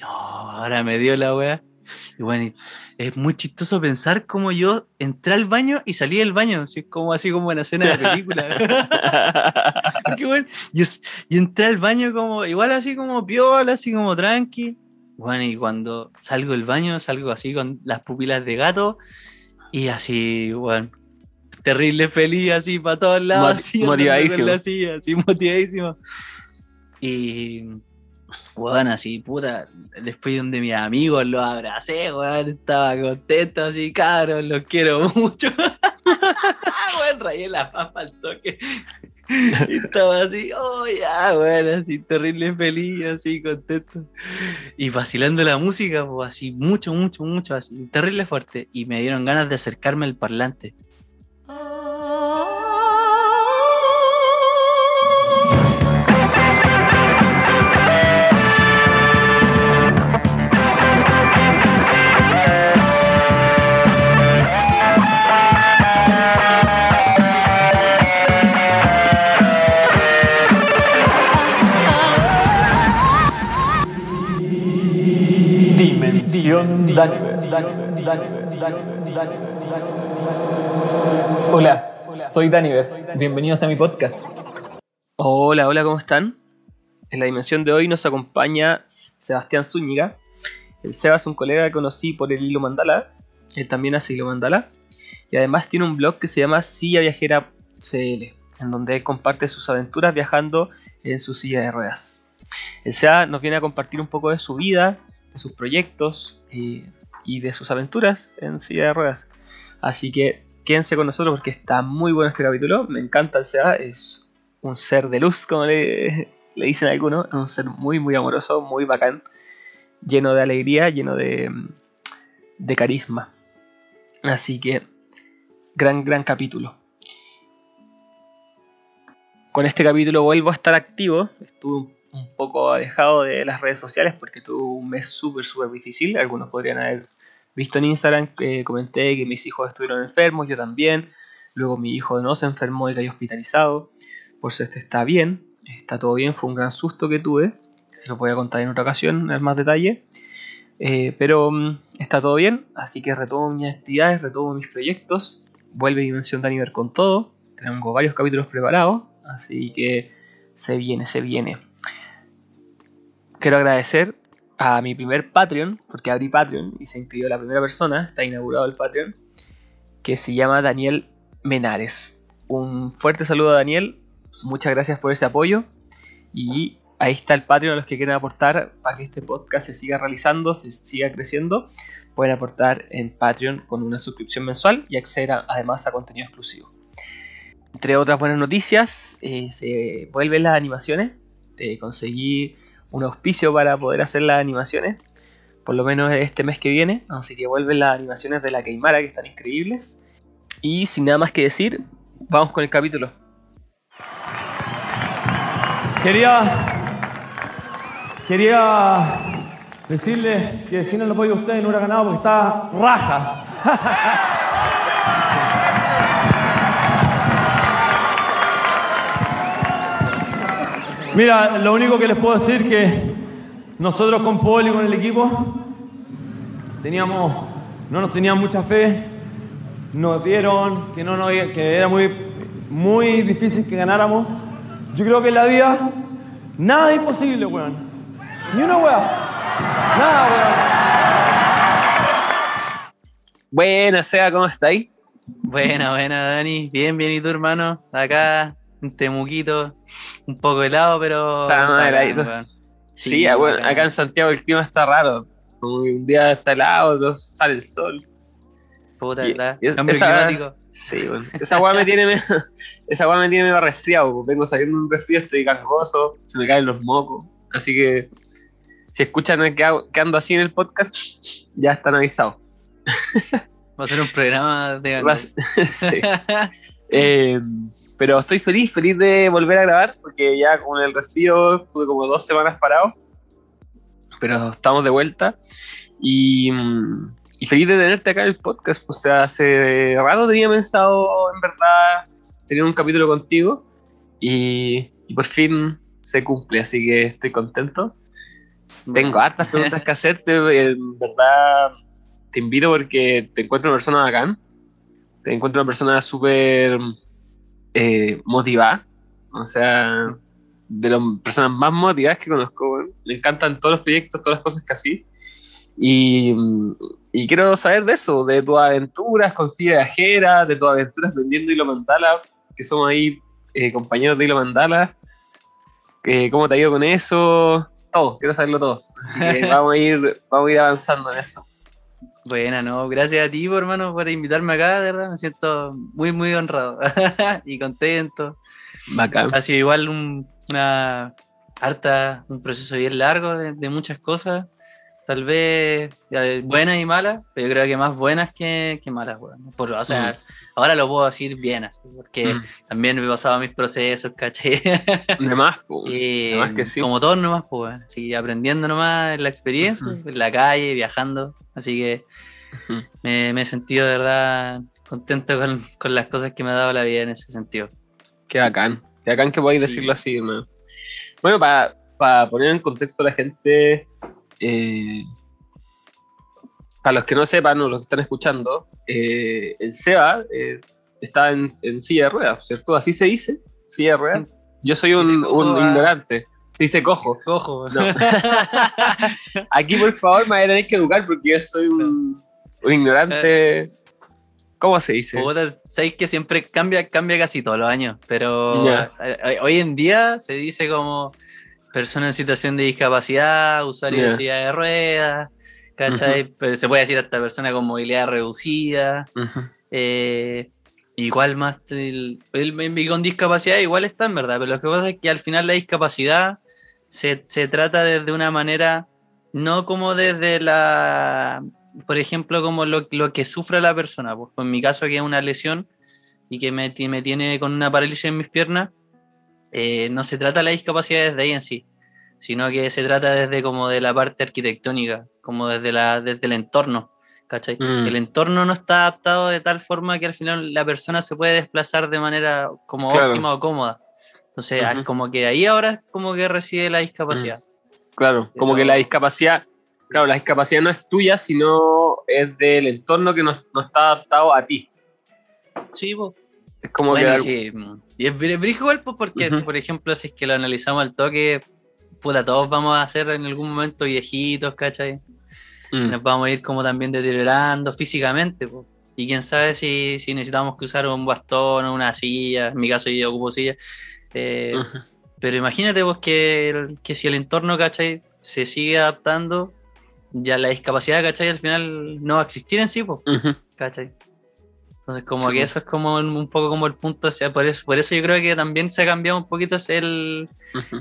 No, ahora me dio la weá. Y bueno, es muy chistoso pensar cómo yo entré al baño y salí del baño, así como, así como en la escena de película. Qué bueno. Yo, yo, entré al baño como, igual así como piola, así como tranqui. Bueno, y cuando salgo del baño, salgo así con las pupilas de gato y así, bueno, terrible feliz, así para todos lados. así, motivadísimo. así, motivadísimo. Y bueno, así, puta, después donde mis amigos los abracé, weón, estaba contento, así, cabrón, los quiero mucho. weón, rayé la papa al toque. Y estaba así, oh ya, weón, así, terrible feliz, así, contento. Y vacilando la música, pues, así, mucho, mucho, mucho, así, terrible fuerte. Y me dieron ganas de acercarme al parlante. Hola, soy Daniver. Bienvenidos a mi podcast. Hola, hola, ¿cómo están? En la dimensión de hoy nos acompaña Sebastián Zúñiga. El Seba es un colega que conocí por el hilo Mandala. Él también hace hilo Mandala. Y además tiene un blog que se llama Silla Viajera CL, en donde él comparte sus aventuras viajando en su silla de ruedas. El Seba nos viene a compartir un poco de su vida, de sus proyectos, y y de sus aventuras en silla de ruedas. Así que quédense con nosotros porque está muy bueno este capítulo. Me encanta el SEA, es un ser de luz, como le, le dicen algunos. Es un ser muy, muy amoroso, muy bacán, lleno de alegría, lleno de, de carisma. Así que, gran, gran capítulo. Con este capítulo vuelvo a estar activo. Estuve un poco alejado de las redes sociales porque tuve un mes súper, súper difícil. Algunos podrían haber visto en Instagram que comenté que mis hijos estuvieron enfermos, yo también. Luego mi hijo no se enfermó y cayó hospitalizado. Por suerte está bien, está todo bien, fue un gran susto que tuve. Se lo voy a contar en otra ocasión en más detalle. Eh, pero mm, está todo bien, así que retomo mis actividades, retomo mis proyectos. Vuelve Dimensión de Aniver con todo. Tengo varios capítulos preparados, así que se viene, se viene. Quiero agradecer a mi primer Patreon, porque abrí Patreon y se inscribió la primera persona, está inaugurado el Patreon, que se llama Daniel Menares. Un fuerte saludo a Daniel, muchas gracias por ese apoyo y ahí está el Patreon a los que quieren aportar para que este podcast se siga realizando, se siga creciendo. Pueden aportar en Patreon con una suscripción mensual y acceder además a contenido exclusivo. Entre otras buenas noticias, eh, se vuelven las animaciones. Conseguí un auspicio para poder hacer las animaciones, por lo menos este mes que viene, así que vuelven las animaciones de la Keimara que están increíbles. Y sin nada más que decir, vamos con el capítulo. Quería, quería decirle que si no lo apoyo a ustedes no hubiera ganado porque está raja. Mira, lo único que les puedo decir que nosotros con Paul y con el equipo teníamos, no nos tenían mucha fe, nos dieron que, no, que era muy, muy difícil que ganáramos. Yo creo que en la vida nada es imposible, weón. Ni una weá. Nada, weón. Buena, Sea, ¿cómo estáis? Buena, buena, Dani. Bien, bien, ¿y tu hermano? Acá un temuquito, un poco helado, pero. sí, ah, bueno, acá en Santiago el clima está raro. un día está helado, otro sale el sol. Puta, ¿verdad? esa, climático. Sí, bueno. Esa weá me tiene esa weá me tiene medio resfriado. Vengo saliendo de un resfriado, estoy gangoso, se me caen los mocos. Así que si escuchan que, ando así en el podcast, ya están avisados. Va a ser un programa de sí. eh, pero estoy feliz, feliz de volver a grabar, porque ya con el resfrío estuve como dos semanas parado. Pero estamos de vuelta. Y, feliz de tenerte acá en el podcast. O sea, hace rato tenía pensado, en verdad, tener un capítulo contigo. Y, por fin se cumple, así que estoy contento. Tengo hartas preguntas que hacerte, en verdad te invito porque te encuentro una persona bacán, te encuentro una persona súper eh, motivada, o sea, de las personas más motivadas que conozco, me encantan todos los proyectos, todas las cosas que así. Y, y quiero saber de eso, de tus aventuras con silla viajera, de tus aventuras vendiendo hilo mandala, que somos ahí eh, compañeros de hilo mandala. Eh, ¿Cómo te ha ido con eso? Todo, quiero saberlo todo. Así que vamos a ir, vamos a ir avanzando en eso. Buena, no, gracias a ti, po, hermano, por invitarme acá, de verdad, me siento muy, muy honrado y contento. Bacán. Ha sido igual un- una harta, un proceso bien largo de, de muchas cosas, tal vez buenas y malas, pero yo creo que más buenas que, que malas, weón. Por- o sea, ahora lo puedo decir bien, así, porque Mm. también me he pasado mis procesos, ¿cachai? De más, po. Y Además que sí. Como todos nomás, pues, así aprendiendo nomás en la experiencia, en la calle, viajando. Así que me, me he sentido de verdad contento con, con las cosas que me ha dado la vida en ese sentido. Qué bacán. Qué bacán que podáis Sí. decirlo así. Bueno, para poner en contexto a la gente, eh, para los que no sepan o los que están escuchando, eh, el Seba eh, está en, en silla de ruedas, ¿cierto? Así se dice, silla de ruedas. Yo soy un, se cojo, un ah. ignorante. Sí, se cojo. Cojo, No. Aquí, por favor, me voy a tener que educar porque yo soy un, un ignorante. ¿Cómo se dice? Sabéis que siempre cambia, cambia casi todos los años, pero eh, hoy en día se dice como persona en situación de discapacidad, usuario de Ya. silla de ruedas, ¿cachai? Se puede decir hasta persona con movilidad reducida. Eh, igual más el, el- el- con discapacidad igual está en verdad, pero lo que pasa es que al final la discapacidad se, se trata desde una manera, no como desde la, por ejemplo, como lo, lo que sufre la persona, pues en mi caso que es una lesión y que me, me tiene con una parálisis en mis piernas, eh, no se trata la discapacidad desde ahí en sí, sino que se trata desde como de la parte arquitectónica, como desde, la, desde el entorno. ¿cachai? Mm. El entorno no está adaptado de tal forma que al final la persona se puede desplazar de manera como Claro. óptima o cómoda. Entonces, ah, como que ahí ahora como que reside la discapacidad. Claro, como que la discapacidad, claro, la discapacidad no es tuya, sino es del entorno que no, no está adaptado a ti. Sí, po. Es como Bueno, que... sí, mm, Y es br- brígido igual, pues, porque Ujú. si, por ejemplo, si es que lo analizamos al toque, puta, todos vamos a ser en algún momento viejitos, ¿cachai? Mm, Nos vamos a ir como también deteriorando físicamente, pues. Y quién sabe si, si necesitamos que usar un bastón o una silla, en mi caso yo ocupo silla. eh. Pero imagínate vos que, que si el entorno, ¿cachai? Se sigue adaptando, ya la discapacidad, ¿cachai? Al final no va a existir en sí, pues. ¿cachai? Entonces como Sí, que eso es como un poco como el punto, o sea, por eso, por eso yo creo que también se ha cambiado un poquito el,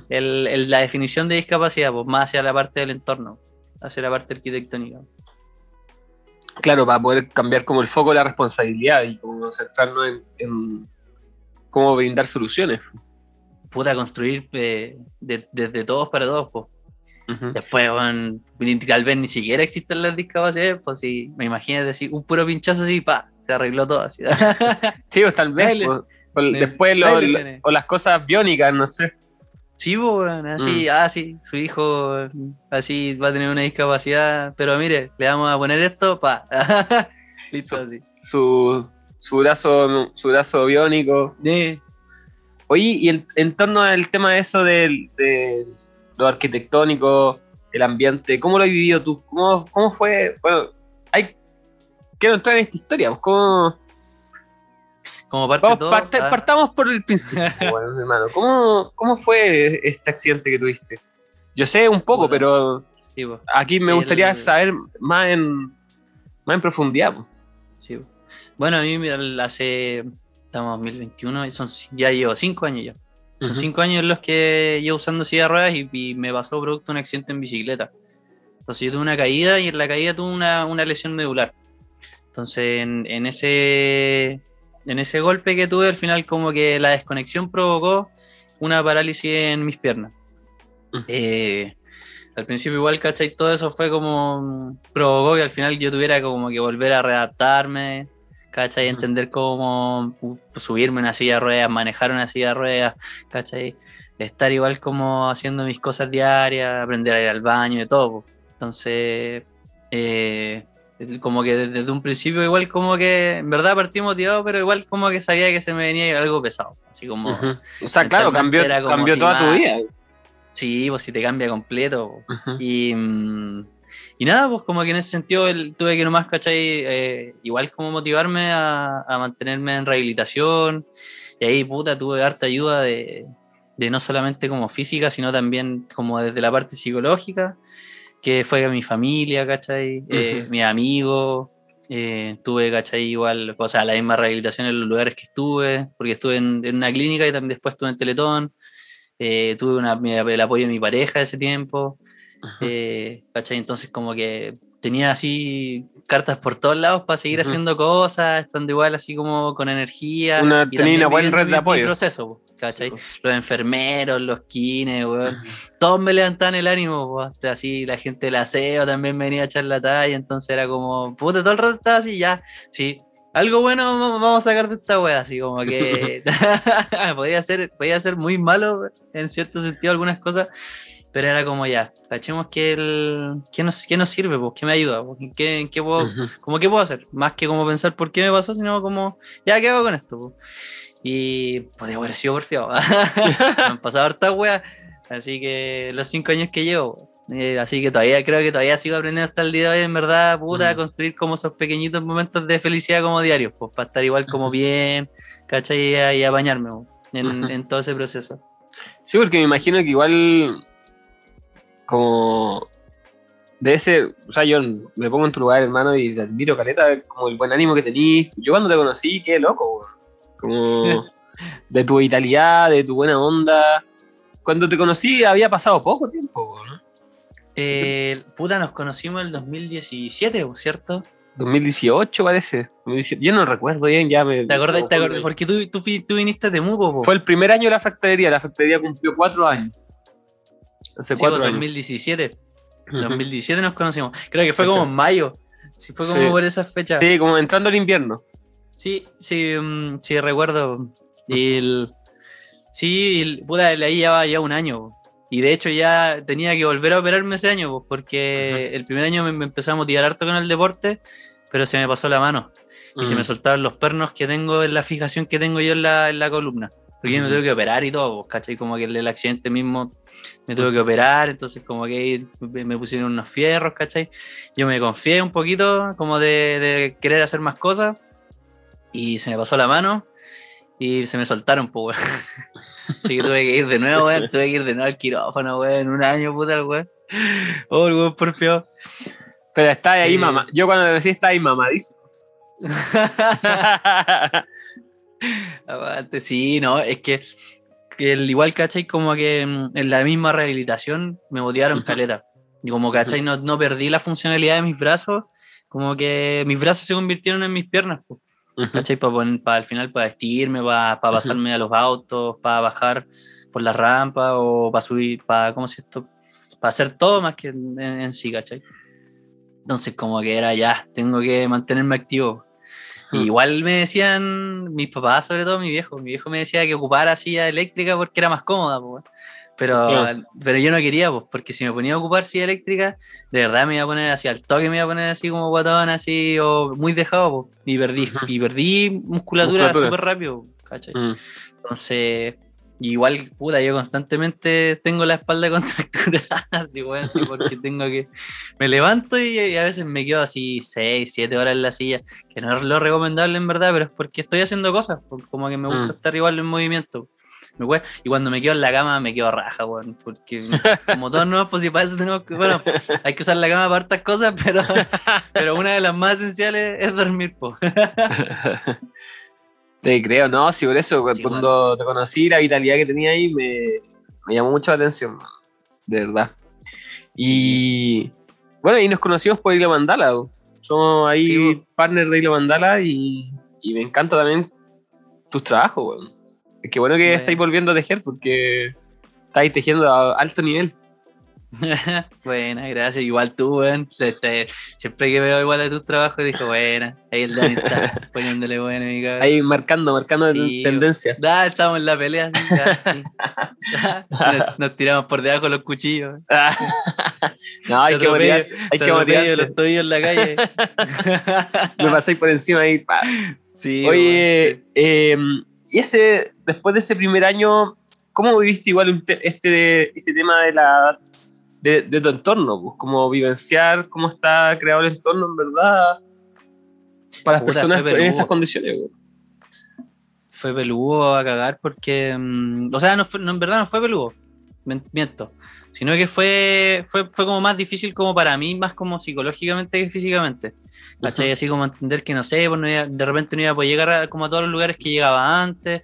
el- el- la definición de discapacidad, pues más hacia la parte del entorno, hacia la parte arquitectónica. Claro, para poder cambiar como el foco de la responsabilidad y como centrarnos en, en cómo brindar soluciones. Puta, construir eh, de- desde todos para todos, pues. Después, bueno, tal vez ni siquiera existen las discapacidades, pues si me imagino así, un puro pinchazo así, pa, se arregló todo así. Sí, pues tal vez. Pues, o Sí. después lo- o las cosas biónicas, no sé. Sí, pues, bueno, así, Mm. ah, sí, su hijo así va a tener una discapacidad, pero mire, le vamos a poner esto, pa. Listo, Su- así. Su, su brazo su brazo biónico. Sí. Oye, y el, en torno al tema de eso del, de lo arquitectónico, el ambiente, ¿cómo lo has vivido tú? ¿Cómo, cómo fue? Bueno, quiero entrar en esta historia. pues, ¿Cómo, Como parte vamos, todo. parte- ah, partamos por el principio, bueno, hermano. ¿Cómo, ¿Cómo fue este accidente que tuviste? Yo sé un poco, pero sí, pues, aquí me El- gustaría saber más en, más en profundidad. pues. sí, pues. Bueno, a mí hace, estamos en 2021, y son, ya llevo cinco años ya. Son Ujú. cinco años los que llevo usando silla de ruedas y, y me pasó producto de un accidente en bicicleta. Entonces yo tuve una caída y en la caída tuve una, una lesión medular. Entonces en, en ese, en ese golpe que tuve, al final como que la desconexión provocó una parálisis en mis piernas. Ujú. Eh, al principio igual, ¿cachai? Todo eso fue como mm, provocó que al final yo tuviera como que volver a readaptarme, ¿cachai? Ujú. Entender cómo subirme una silla de ruedas, manejar una silla de ruedas, ¿cachai? estar igual como haciendo mis cosas diarias, aprender a ir al baño y todo. Entonces, eh, como que desde, un principio igual como que en verdad partí motivado, pero igual como que sabía que se me venía algo pesado. Así como, Ujú. O sea, claro, cambió, cambió si toda tu vida. sí, pues si te cambia completo. Y, y nada, pues como que en ese sentido el- tuve que nomás, ¿cachai? Eh, igual como motivarme a, a mantenerme en rehabilitación. Y ahí, puta, tuve harta ayuda de, de no solamente como física, sino también como desde la parte psicológica, que fue mi familia, ¿cachai? Eh, mis amigos. eh, tuve, ¿cachai? Igual, o sea, la misma rehabilitación en los lugares que estuve, porque estuve en, en una clínica y también después estuve en Teletón. Eh, tuve una- el apoyo de mi pareja ese tiempo. Eh, ¿cachai? Entonces como que tenía así cartas por todos lados para seguir haciendo cosas, estando igual así como con energía. Una- y tenía una buena red de apoyo. proceso, ¿cachai? Sí. Los enfermeros, los kines, weón. Ujú. Todos me levantaban el ánimo, hasta así la gente del aseo también venía a echar la talla, entonces era como, puta, todo el rato estaba así, ya, sí. Algo bueno vamos a sacar de esta wea, así como que podía, ser, podía ser muy malo en cierto sentido algunas cosas, pero era como ya, cachemos que el, ¿qué, nos, qué nos sirve, pues? ¿Qué me ayuda? po? ¿En qué, qué puedo, Ujú. como qué puedo hacer? Más que como pensar por qué me pasó, sino como, ya, ¿qué hago con esto? po? Y podría haber sido porfiado. me han pasado hartas weas, así que los cinco años que llevo. eh, así que todavía creo que todavía sigo aprendiendo hasta el día de hoy, en verdad, puta, a Mm. construir como esos pequeñitos momentos de felicidad como diarios, pues para estar igual como bien, ¿cachai? Y, a- y apañarme po, en, Ujú. en todo ese proceso. Sí, porque me imagino que igual como debe ser, o sea, yo me pongo en tu lugar, hermano, y te admiro, Caleta, como el buen ánimo que tenís. Yo cuando te conocí, qué loco. Como de tu vitalidad, de tu buena onda. Cuando te conocí había pasado poco tiempo, weón. Eh, puta, nos conocimos en el 2017, po, ¿cierto? 2018 parece. 2017. Yo no recuerdo bien, ya me... ¿Te acordás? ¿Te acordás? Porque tú, tú, viniste de Mugo, po. Fue el primer año de la factoría, la factoría cumplió cuatro años. Hace Sí, cuatro po, años. 2017. Ujú. 2017 nos conocimos. Creo que fue Fecha. como en mayo. Sí, fue como Sí. por esas fechas. Sí, como entrando el invierno. Sí, sí, mm, sí, recuerdo. Y el- sí, el- puta, ahí ya va ya un año. Y de hecho ya tenía que volver a operarme ese año, pues, porque el primer año me, me empezó a motivar harto con el deporte, pero se me pasó la mano. Y se me Mm. soltaron los pernos que tengo en la fijación que tengo yo en la, en la columna. Porque yo me tuve que operar y todo, pues, ¿cachai? Como que el, el accidente mismo me tuve que operar, entonces como que me pusieron unos fierros, ¿cachai? Yo me confié un poquito como de, de querer hacer más cosas y se me pasó la mano y se me soltaron, pues, weón. Así que tuve que ir de nuevo, weón. Tuve que ir de nuevo al quirófano, weón, en un año, puta, weón. Oh, el weón porfiado. Pero está ahí Eh. mamá. Yo cuando te conocí estaba ahí mamadísimo. Aparte, sí, no, es que, que el, igual, ¿cachai? Como que mm, en la misma rehabilitación me motivaron Ujú. caleta. Y como, ¿cachai? No, no perdí la funcionalidad de mis brazos, como que mis brazos se convirtieron en mis piernas, pues, ¿cachai? Para al final, para vestirme, para Ujú. pasarme a los autos, para bajar por la rampa o para subir, para, ¿cómo se esto? Para hacer todo más que en, en sí, ¿cachai? Entonces, como que era ya, tengo que mantenerme activo. Ujú. Igual me decían mis papás, sobre todo mi viejo. Mi viejo me decía que ocupara silla eléctrica porque era más cómoda, pues. Pero, pero yo no quería, pues, porque si me ponía a ocupar silla eléctrica, de verdad me iba a poner así, al toque me iba a poner así como guatón, así, o muy dejado, pues. Y perdí, y perdí musculatura Musculatura. súper rápido, ¿cachai? Mm. Entonces, igual, puta, yo constantemente tengo la espalda contracturada, así, weón, así, porque tengo que. Me levanto y, y a veces me quedo así 6, 7 horas en la silla, que no es lo recomendable en verdad, pero es porque estoy haciendo cosas, como que me gusta Mm. estar igual en movimiento. Me y cuando me quedo en la cama me quedo raja, weón, porque como todos no, pues si para eso tenemos que, bueno, hay que usar la cama para hartas cosas, pero, pero una de las más esenciales es dormir, pues. Te creo, no, sí, por eso, Sí, cuando te conocí, la vitalidad que tenía ahí me, me llamó mucho la atención, man, de verdad. Y bueno, y nos conocimos por Isla Mandala, somos ahí Sí, bo. partners de Isla Mandala y, y me encanta también tus trabajos, weón. Es que bueno que Bueno. estáis volviendo a tejer porque estáis tejiendo a alto nivel. buena, gracias. Igual tú, weón. Este, siempre que veo igual a tus trabajos, dijo, buena. Ahí el Dani está poniéndole bueno, mi cabrón. Ahí marcando, marcando Sí, tendencia. Da, estamos en la pelea, así, ya, sí. nos, nos tiramos por debajo los cuchillos. no, hay Te que motivarse. Hay que motivarse. los tobillos en la calle. Me pasáis por encima ahí. pa. sí, Oye, eh, y ese, después de ese primer año, ¿cómo viviste igual este, este tema de la de, de tu entorno? Pues, ¿Cómo vivenciar, cómo está creado el entorno en verdad para las Puta, personas en estas condiciones? güey? fue peludo a cagar porque. mm, o sea, no fue- no, en verdad no fue peludo. Miento. Sino que fue, fue, fue como más difícil como para mí, más como psicológicamente que físicamente. ¿Cachai? Ujú. Así como entender que no sé, pues no iba- de repente no iba a poder llegar a, como a todos los lugares que llegaba antes.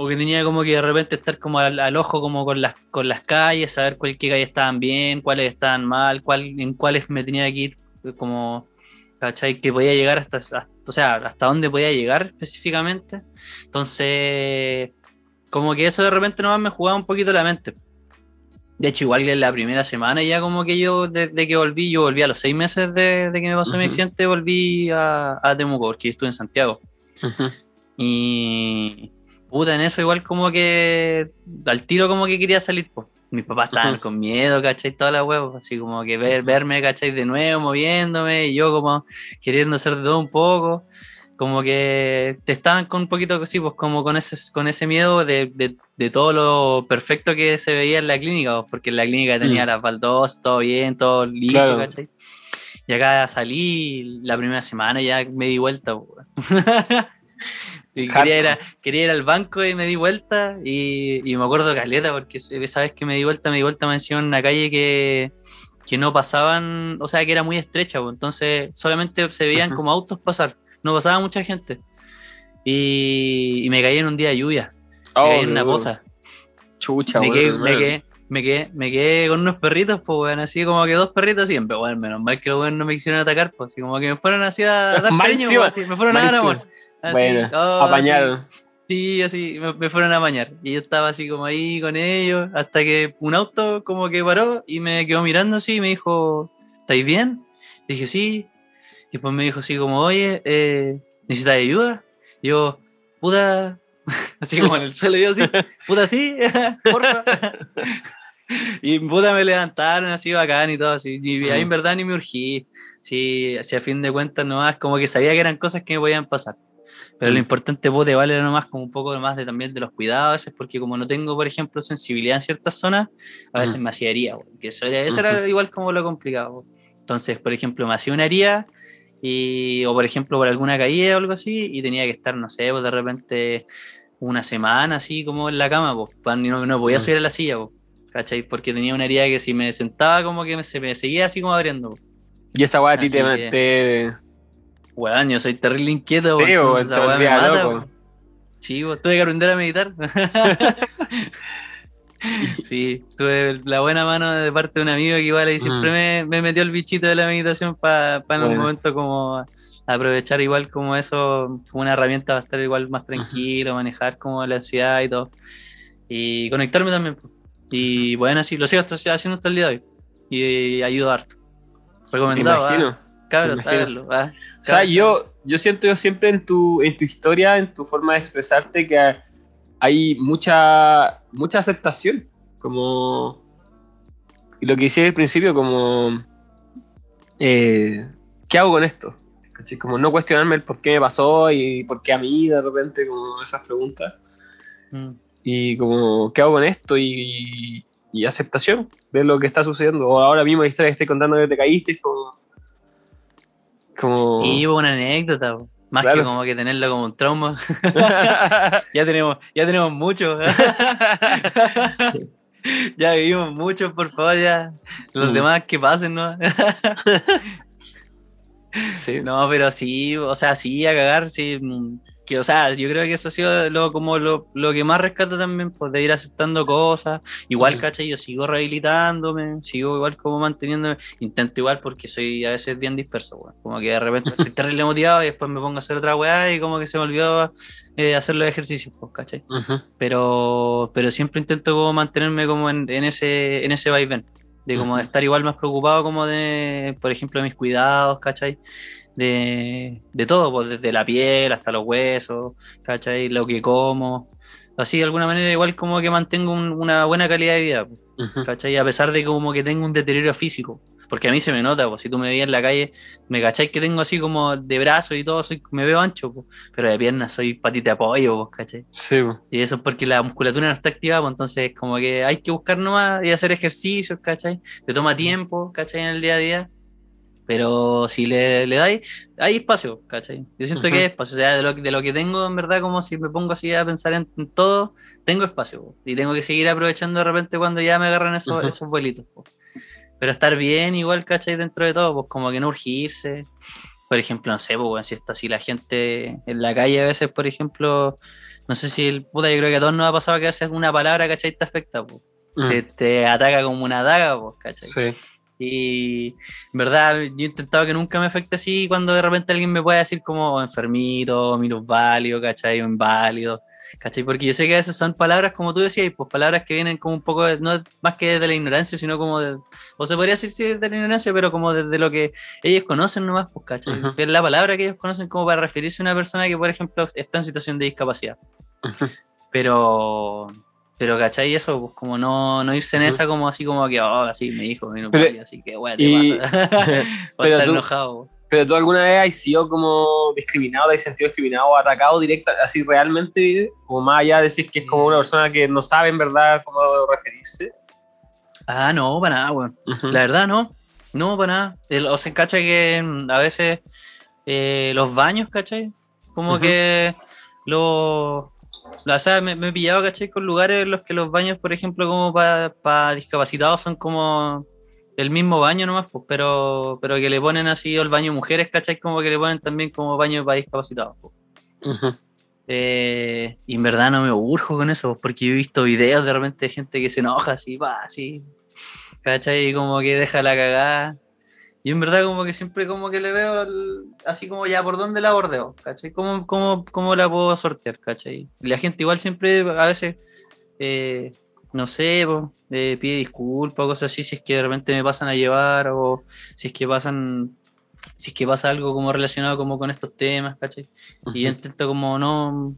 O que tenía como que de repente estar como al, al ojo como con las, con las calles, saber cuál qué calles estaban bien, cuáles estaban mal, cuál, en cuáles me tenía que ir como, ¿cachai? Que podía llegar hasta, hasta- o sea, hasta dónde podía llegar específicamente. Entonces, como que eso de repente nomás me jugaba un poquito la mente. De hecho, igual en la primera semana ya como que yo, desde que volví, yo volví a los seis meses de, de que me pasó mi Ujú. accidente, volví a, a Temuco, porque estuve en Santiago. Y puta, en eso igual como que al tiro como que quería salir, pues. Mis papás estaban con miedo, ¿cachai? Toda la huevo, así como que ver, verme, ¿cachai? De nuevo, moviéndome, y yo como queriendo hacer de todo un poco. Como que te estaban con un poquito así, pues como con ese, con ese miedo de, de- de todo lo perfecto que se veía en la clínica, pues, porque en la clínica tenía Mm. las baldosas, todo bien, todo liso, Claro. ¿cachai? Y acá salí la primera semana y ya me di vuelta. Sí, quería, ir a- quería ir al banco y me di vuelta y, y me acuerdo caleta porque esa vez que me di vuelta, me di vuelta me encima en una calle que, que no pasaban, o sea que era muy estrecha, pues, entonces solamente se veían como autos pasar, no pasaba mucha gente. Y, y me caí en un día de lluvia, me Oh, caí en una qué poza. Chucha, Me quedé, me, quedé, me, quedé, me quedé con unos perritos, pues, weón, así como que dos perritos siempre, weón, menos mal que los weón no me quisieron atacar, pues, así como que me fueron así a dar cariño, pues, así, me fueron a dar amor. Así, Bueno, oh. Sí, así me, me fueron a bañar. Y yo estaba así como ahí con ellos, hasta que un auto como que paró y me quedó mirando así y me dijo, ¿estáis bien? Y dije, sí. Y después me dijo así como, oye, eh, ¿necesitas ayuda? Y yo, puta, así como en el suelo, yo así, puta, sí, porfa. Y puta me levantaron así bacán y todo así. Y ahí en verdad ni me urgí. Sí, así a fin de cuentas nomás, como que sabía que eran cosas que me podían pasar. Pero lo Mm. importante, puta, igual era nomás como un poco más de también de los cuidados, a veces, porque como no tengo, por ejemplo, sensibilidad en ciertas zonas, a veces Ujú. me hacía herida, que eso era, eso era igual como lo complicado. Entonces, por ejemplo, me hacía una herida, y, o por ejemplo, por alguna caída o algo así, y tenía que estar, no sé, pues de repente una semana así como en la cama, pues, no, no podía Mm. subir a la silla, pues, ¿cachai? Porque tenía una herida que si me sentaba como que me, se me seguía así como abriendo. pues. Y esa weá a ti te, que- te- Weón, yo soy terrible inquieto, Sí, weón, esa me mata. Sí, pues, tuve que aprender a meditar. sí, tuve la buena mano de parte de un amigo que igual ahí siempre Mm. me, me metió el bichito de la meditación para en un Bueno. momento como aprovechar igual como eso, como una herramienta para estar igual más tranquilo, manejar como la ansiedad y todo. Y conectarme también. Y bueno, sí, lo sigo haciendo hasta el día de hoy. Y ayuda harto. me Recomendado, imagino. ah, cabros, háganlo, ah, O sea, yo, yo siento yo siempre en tu, en tu historia, en tu forma de expresarte, que hay mucha, mucha aceptación. Como. Y lo que decía al principio, como. eh, ¿Qué hago con esto? Como no cuestionarme el por qué me pasó y por qué a mí de repente, como esas preguntas. Mm. Y como, ¿qué hago con esto? Y, y aceptación de lo que está sucediendo. O ahora mismo la historia que estoy contando que te caíste, es como. Como. Sí, pues, una anécdota, po. más Claro. que como que tenerlo como un trauma. ya tenemos, ya tenemos mucho. ya vivimos mucho, por favor, ya. Los Mm. demás que pasen, ¿no? sí. no, pero sí, o sea, sí, a cagar, sí. Mm, Que, o sea, yo creo que eso ha sido lo, como lo, lo que más rescato también, pues de ir aceptando cosas. Igual, Ujú. ¿cachai? Yo sigo rehabilitándome, sigo igual como manteniéndome. Intento igual porque soy a veces bien disperso, weón. Como que de repente estoy terrible motivado y después me pongo a hacer otra weá y como que se me olvidó eh, hacer los ejercicios, pues, ¿cachai? Pero, pero siempre intento como mantenerme como en, en ese, en ese vaivén de como de estar igual más preocupado como de, por ejemplo, de mis cuidados, ¿cachai? De, de todo, pues desde la piel hasta los huesos, ¿cachai? Lo que como. Así de alguna manera igual como que mantengo un- una buena calidad de vida, pues. ¿cachai? A pesar de como que tengo un deterioro físico. Porque a mí se me nota, pues si tú me veías en la calle, me cachai que tengo así como de brazos y todo, soy, me veo ancho, pues, pero de piernas soy patita de pollo, pues, ¿cachai? Sí, po. Y eso es porque la musculatura no está activada, pues entonces como que hay que buscar nomás y hacer ejercicios, ¿cachai? Te toma tiempo, ¿cachai? En el día a día. Pero si le, le dais, hay espacio, ¿cachai? Yo siento que hay espacio. O sea, de lo, de lo que tengo, en verdad, como si me pongo así a pensar en, en todo, tengo espacio. po. Y tengo que seguir aprovechando de repente cuando ya me agarran esos, Ujú. esos vuelitos. po. Pero estar bien igual, ¿cachai? Dentro de todo, pues como que no urgirse. Por ejemplo, no sé, pues, si está así la gente en la calle a veces, por ejemplo, no sé si el puta, yo creo que a todos nos ha pasado que haces una palabra, ¿cachai? Te afecta, pues. Mm. Te, te ataca como una daga, pues, ¿cachai? Sí. Y en verdad, yo he intentado que nunca me afecte así cuando de repente alguien me puede decir como enfermito, minusválido, ¿cachai? O inválido, ¿cachai? Porque yo sé que a veces son palabras, como tú decías, pues palabras que vienen como un poco, de- no más que de la ignorancia, sino como de, o se podría decir sí de la ignorancia, pero como desde lo que ellos conocen nomás, pues, ¿cachai? Ujú. Es la palabra que ellos conocen como para referirse a una persona que, por ejemplo, está en situación de discapacidad. Ujú. Pero... Pero, ¿cachai? Eso, pues como no, no irse en esa como así como que, oh, así me dijo, vino Pero- así que, bueno, te y- pasa. Va a Pero estar tú- enojado. Pero tú alguna vez has sido como discriminado, te has sentido discriminado o atacado directa, así realmente, o más allá de decir que es como una persona que no sabe en verdad cómo referirse. Ah, no, para nada, weón. Ujú. La verdad, no. No, para nada. El- o se cacha que mm, a veces eh, los baños, ¿cachai? Como que los. O sea, me, me he pillado, ¿cachai? Con lugares en los que los baños, por ejemplo, como para discapacitados son como el mismo baño nomás, pues, pero, pero que le ponen así, el baño mujeres, ¿cachai? Como que le ponen también como baño para discapacitados. pues. Eh, y en verdad no me urjo con eso, porque yo he visto videos de repente de gente que se enoja así, va, así, ¿cachai? Y como que deja la cagada. Y en verdad como que siempre como que le veo el- así como ya por dónde la bordeo, ¿cachai? ¿Cómo, cómo, cómo la puedo sortear, ¿cachai? Y la gente igual siempre a veces, eh, no sé, po, eh, pide disculpas o cosas así si es que de repente me pasan a llevar o si es que pasan, si es que pasa algo como relacionado como con estos temas, ¿cachai? Y yo intento como no,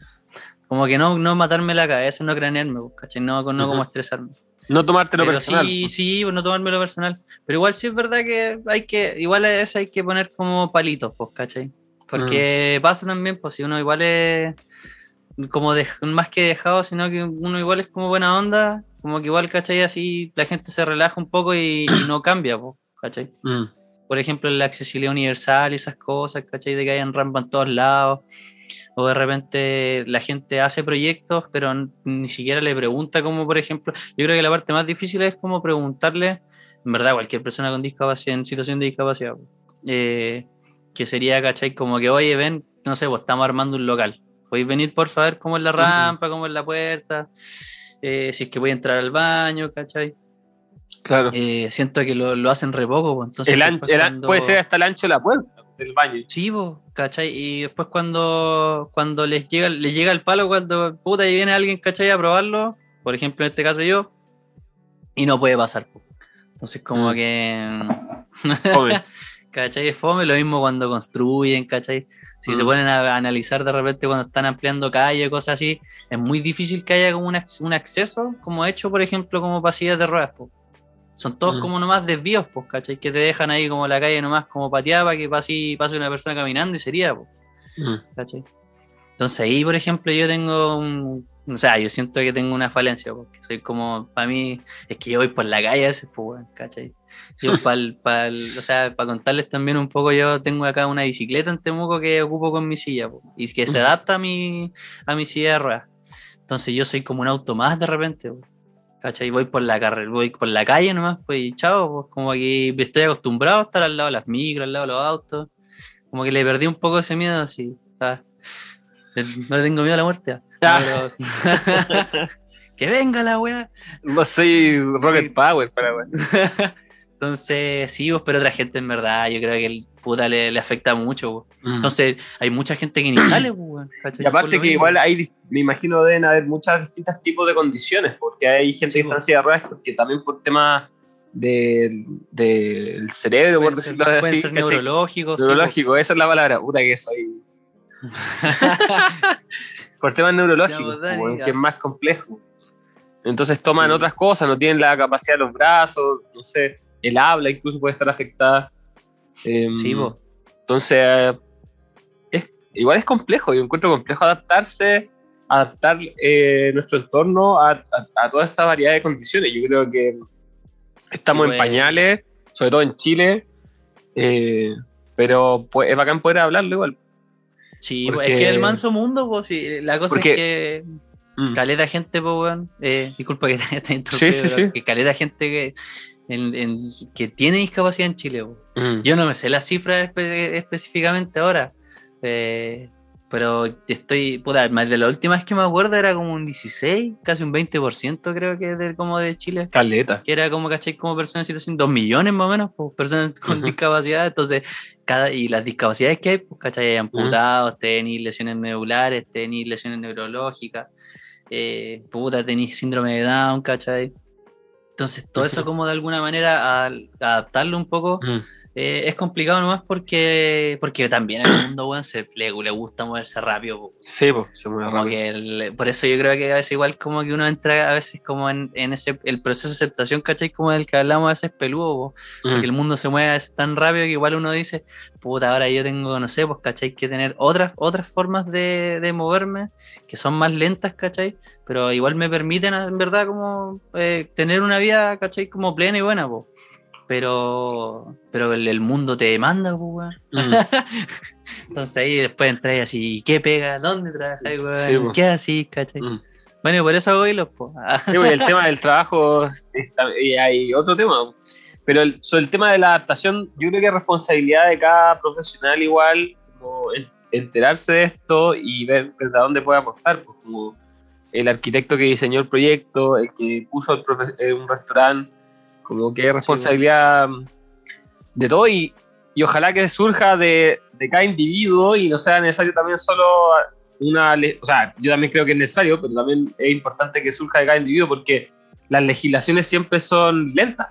como que no, no matarme la cabeza, no cranearme, ¿cachai? No, no como estresarme. No tomártelo Pero personal. sí, sí, pues no tomármelo personal. Pero igual sí es verdad que hay que, igual a eso hay que poner como palitos, pues, ¿cachai? Porque Mm. pasa también, pues si uno igual es como de- más que dejado, sino que uno igual es como buena onda, como que igual, ¿cachai? Así la gente se relaja un poco y, y no cambia, pues, ¿cachai? Mm. por ejemplo, la accesibilidad universal y esas cosas, ¿cachai? De que hayan rampa en todos lados. O de repente la gente hace proyectos, pero ni siquiera le pregunta como, por ejemplo, yo creo que la parte más difícil es como preguntarle, en verdad, a cualquier persona con discapacidad, en situación de discapacidad, eh, que sería, ¿cachai? Como que, oye, ven, no sé, pues estamos armando un local. ¿Podéis venir, por favor, cómo es la rampa, cómo es la puerta? Eh, si es que voy a entrar al baño, ¿cachai? Claro. Eh, siento que lo, lo hacen re poco, pues, entonces... el ancho, el an- cuando- puede ser hasta el ancho de la puerta del baño. Sí, po, ¿cachai? Y después cuando, cuando les llega, les llega el palo, cuando puta y viene alguien, ¿cachai? A probarlo, por ejemplo, en este caso yo, y no puede pasar. po. Entonces como Mm. que... Fome. ¿Cachai? Es fome, lo mismo cuando construyen, ¿cachai? Si se Mm. ponen a analizar de repente cuando están ampliando calle, cosas así, es muy difícil que haya como un, un acceso como hecho, por ejemplo, como pasillas de ruedas. po. Son todos Mm. como nomás desvíos, pues, ¿cachai? Que te dejan ahí como la calle nomás como pateada para que pase, pase una persona caminando y sería, pues. Mm. ¿cachai? Entonces ahí, por ejemplo, yo tengo un... O sea, yo siento que tengo una falencia, porque soy como, para mí, es que yo voy por la calle a veces, pues, weón, ¿cachai? Yo, pa'l- pa'l- o sea, para contarles también un poco, yo tengo acá una bicicleta en Temuco que ocupo con mi silla, po, y que se Ujú. adapta a mi, a mi silla de ruedas. Entonces yo soy como un auto más de repente, po, ¿cachai? Voy por la carrera, voy por la calle nomás, pues, y chao, pues, como que estoy acostumbrado a estar al lado de las micros, al lado de los autos, como que le perdí un poco ese miedo, así, ¿sabes? Le- No le tengo miedo a la muerte. ah. Ah. Pero- que venga la weá. No soy Rocket Power para weón. Entonces, sí, pues, pero otra gente en verdad, yo creo que el puta le, le afecta mucho. pues. Mm. Entonces, hay mucha gente que ni sale, pues, weón, ¿cachai? Y aparte que mismo. igual hay, me imagino deben haber muchos distintos tipos de condiciones, porque hay gente Sí, que está po. en silla de ruedas, porque también por temas del, del cerebro, por Pueden ser, decirlo pueden así. ser neurológicos. sí, Neurológico, esa es la palabra. Puta que soy. Por temas neurológicos, pues, que es más complejo. Entonces toman Sí. otras cosas, no tienen la capacidad de los brazos, no sé, el habla incluso puede estar afectada. Em, Sí, entonces, es, igual es complejo, yo encuentro complejo adaptarse, adaptar eh, nuestro entorno a, a- a toda esa variedad de condiciones. Yo creo que estamos Sí, en pues. pañales, sobre todo en Chile, eh, pero pues, es bacán poder hablarlo igual. Sí, Porque- es que el manso mundo, pues, sí, la cosa Porque- es que Mm. caleta gente, pues, weón. Eh, disculpa que te, te Sí, sí, sí. que caleta gente que, en- en- que tiene discapacidad en Chile. Mm. Yo no me sé las cifras espe- específicamente ahora, eh, pero estoy, puta, más de la última vez que me acuerdo era como un 16, casi un 20% creo que de, como de Chile. Caleta. Que era como, ¿cachai? Como personas en situación, dos millones más o menos, pues, personas con Ujú. discapacidad. Entonces, cada, y las discapacidades que hay, pues, ¿cachai? Amputados, tenéis lesiones medulares, tenéis lesiones neurológicas, eh, puta, tenéis síndrome de Down, ¿cachai? Entonces, todo eso como de alguna manera adaptarlo un poco Mm. Eh, es complicado nomás porque porque también al mundo weón, se le, le gusta moverse rápido. po. Sí, pues, se mueve Como rápido. que el- por eso yo creo que a veces igual como que uno entra a veces como en, en ese el proceso de aceptación, ¿cachai? Como del que hablamos a veces peludo, po. Mm. porque el mundo se mueve a veces tan rápido que igual uno dice, puta, ahora yo tengo, no sé, pues, ¿cachai? Que tener otras, otras formas de, de moverme que son más lentas, ¿cachai? Pero igual me permiten, en verdad, como eh, tener una vida, ¿cachai? Como plena y buena, pues. Pero, pero el, el mundo te demanda, pues, weón. Mm. Entonces ahí después entráis así, ¿qué pega? ¿Dónde trabajáis? Sí, po. ¿Qué así, cachai? Mm. Bueno, y por eso hago hilos, pues. Sí, pues, el tema del trabajo está- y hay otro tema. Pero el, sobre el tema de la adaptación, yo creo que es responsabilidad de cada profesional igual como en- enterarse de esto y ver desde dónde puede aportar. Pues, como el arquitecto que diseñó el proyecto, el que puso el eh, un restaurante, como que es responsabilidad de todo y, y ojalá que surja de, de cada individuo y no sea necesario también solo una, o sea, yo también creo que es necesario, pero también es importante que surja de cada individuo porque las legislaciones siempre son lentas.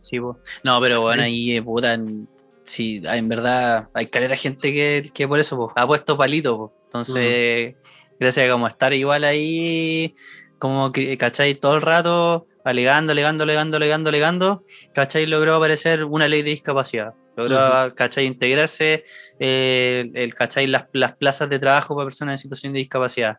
Sí, po. No, pero bueno, ahí, eh, puta, en, sí, en verdad hay caleta de gente que, que por eso po, ha puesto palito. po. Entonces, gracias a como estar igual ahí, como que, ¿cachai? Todo el rato alegando, alegando, alegando, alegando, alegando, ¿cachai? Logró aparecer una ley de discapacidad. Logró, ¿cachai? Integrarse, eh, el, ¿cachai? Las, las plazas de trabajo para personas en situación de discapacidad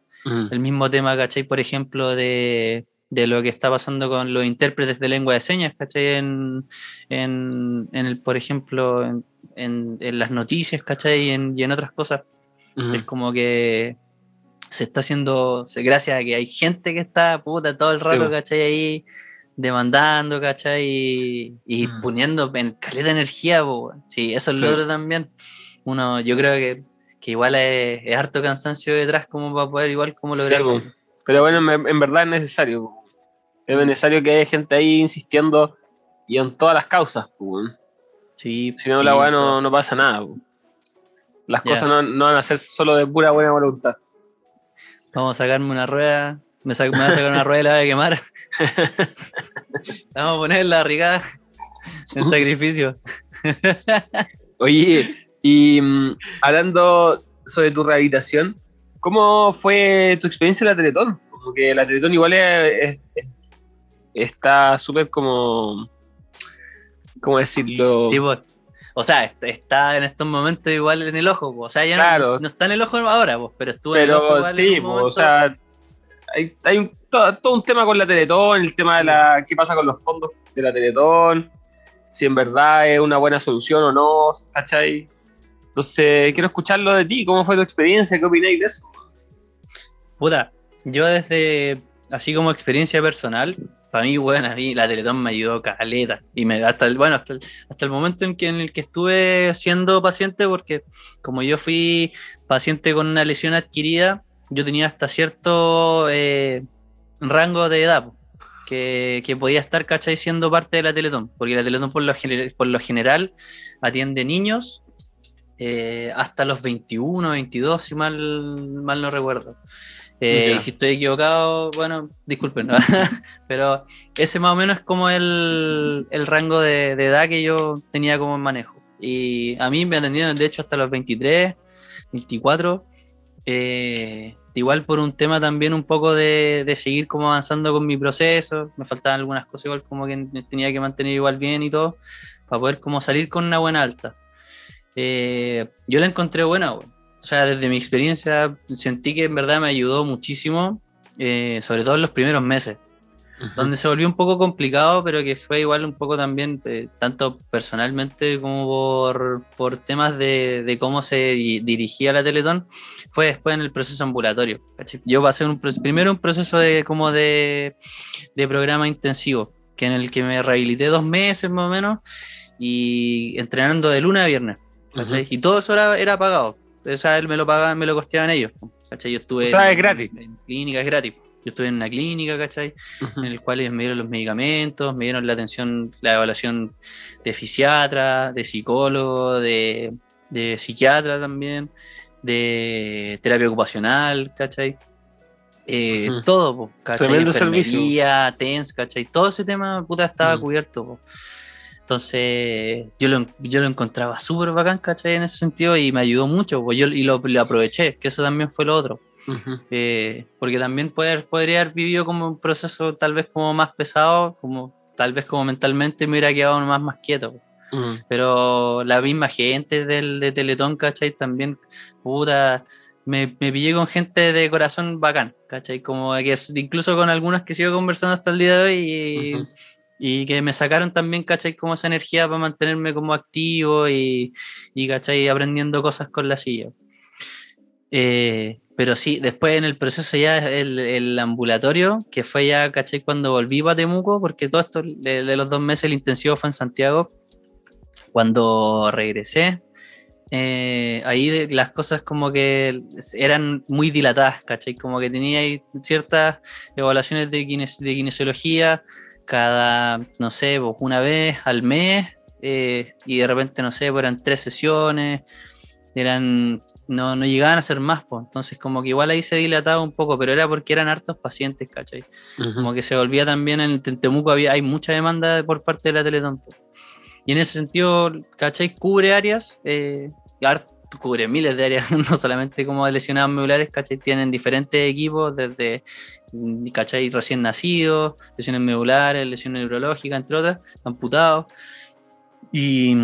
el mismo tema, ¿cachai? Por ejemplo, de, de lo que está pasando con los intérpretes de lengua de señas, ¿cachai? En, en, en el, por ejemplo, en, en- las noticias, ¿cachai? Y en, y en otras cosas. Ujú. Es como que se está haciendo, se- gracias a que hay gente que está, puta, todo el rato, Sí. ¿cachai? Ahí demandando, ¿cachai? Y, y Mm. poniendo en caleta de energía, po. Sí, eso es Sí. logro también. Uno, yo creo que, que igual es, es harto cansancio detrás como para poder igual como lograr. Pero bueno, en, en verdad es necesario. po. Es necesario que haya gente ahí insistiendo y en todas las causas. po. Sí, Si no, sí, la weá no, no pasa nada. Las cosas no, no van a ser solo de pura buena voluntad. Vamos a sacarme una rueda. Me, sa- me voy a sacar una rueda y la voy a quemar. Vamos a poner la barrigada en sacrificio. Oye, y mm, hablando sobre tu rehabilitación, ¿cómo fue tu experiencia en la Teletón? Como que la Teletón igual es- está súper como... ¿Cómo decirlo? Sí, pues. O sea, est- está en estos momentos igual en el ojo, po. o sea, ya no- Claro. no, no está en el ojo ahora, pues, pero estuvo en el ojo Pero en sí, po, o sea, hay, hay un- todo, todo un tema con la Teletón, el tema de la qué pasa con los fondos de la Teletón, si en verdad es una buena solución o no, ¿cachai? Entonces, quiero escucharlo de ti, ¿cómo fue tu experiencia? ¿Qué opináis de eso? Puta, yo desde, así como experiencia personal, para mí, bueno, a mí la Teletón me ayudó caleta. Y me, hasta el, bueno, hasta el, hasta el momento en, que, en el que estuve siendo paciente, porque como yo fui paciente con una lesión adquirida, yo tenía hasta cierto eh, rango de edad que, que podía estar, ¿cachai? Siendo parte de la Teletón. Porque la Teletón por lo, por lo general atiende niños eh, hasta los 21, 22, si mal, mal no recuerdo. Eh, y si estoy equivocado, bueno, disculpen, ¿no? pero ese más o menos es como el, el rango de, de edad que yo tenía como en manejo. Y a mí me atendieron, de hecho, hasta los 23, 24. eh, igual por un tema también un poco de, de seguir como avanzando con mi proceso. Me faltaban algunas cosas igual como que tenía que mantener igual bien y todo, para poder como salir con una buena alta. Eh, yo la encontré buena, weón. O sea, desde mi experiencia sentí que en verdad me ayudó muchísimo, eh, sobre todo en los primeros meses donde se volvió un poco complicado, pero que fue igual un poco también, eh, tanto personalmente como por, por temas de, de cómo se di- dirigía la Teletón, fue después en el proceso ambulatorio. ¿cachai? Yo pasé un, primero un proceso de como de, de programa intensivo, que en el que me rehabilité dos meses más o menos, y entrenando de lunes a viernes. Y todo eso era, era pagado. O sea, él me lo pagaban, me lo costeaban ellos. ¿cachai? Yo estuve O sea, en- es gratis. En, clínica, es gratis. Yo estuve en una clínica, ¿cachai? Ujú. en el cual ellos me dieron los medicamentos, me dieron la atención, la evaluación de fisiatra, de psicólogo, de, de psiquiatra también, de terapia ocupacional, ¿cachai? Eh, Ujú. Todo, po, ¿cachai? Tremendo Enfermería, TENS, ¿cachai? Todo ese tema, puta, estaba Ujú. cubierto, po. Entonces, yo lo, yo lo encontraba súper bacán, ¿cachai? En ese sentido, y me ayudó mucho, pues yo y lo, lo aproveché, que eso también fue lo otro. Ujú. Eh, porque también poder, podría haber vivido como un proceso tal vez como más pesado, como tal vez como mentalmente me hubiera quedado más, más quieto. Ujú. Pero la misma gente del, de Teletón, ¿cachai? También, puta, me, me pillé con gente de corazón bacán, ¿cachai? Como que incluso con algunos que sigo conversando hasta el día de hoy y, Ujú. Y que me sacaron también, ¿cachai? Como esa energía para mantenerme como activo y, y ¿cachai? Aprendiendo cosas con la silla. Eh, pero sí, después en el proceso ya el, el ambulatorio, que fue ya, ¿cachai? Cuando volví para Temuco, porque todo esto de, de los dos meses el intensivo fue en Santiago. Cuando regresé, eh, ahí de- las cosas como que eran muy dilatadas, ¿cachai? Como que tenía ahí ciertas evaluaciones de, kines- de kinesiología cada, no sé, pues, una vez al mes, eh, y de repente, no sé, pues, eran tres sesiones, eran, no, no llegaban a ser más, pues, entonces como que igual ahí se dilataba un poco, pero era porque eran hartos pacientes, ¿cachai? Como que se volvía también en en Temuco había, hay mucha demanda por parte de la Teletón. po. Y en ese sentido, ¿cachai? Cubre áreas, eh, cubre miles de áreas, no solamente como lesionados medulares, ¿cachai? Tienen diferentes equipos, desde, ¿cachai? Recién nacidos, lesiones medulares, lesiones neurológicas, entre otras, amputados. Y,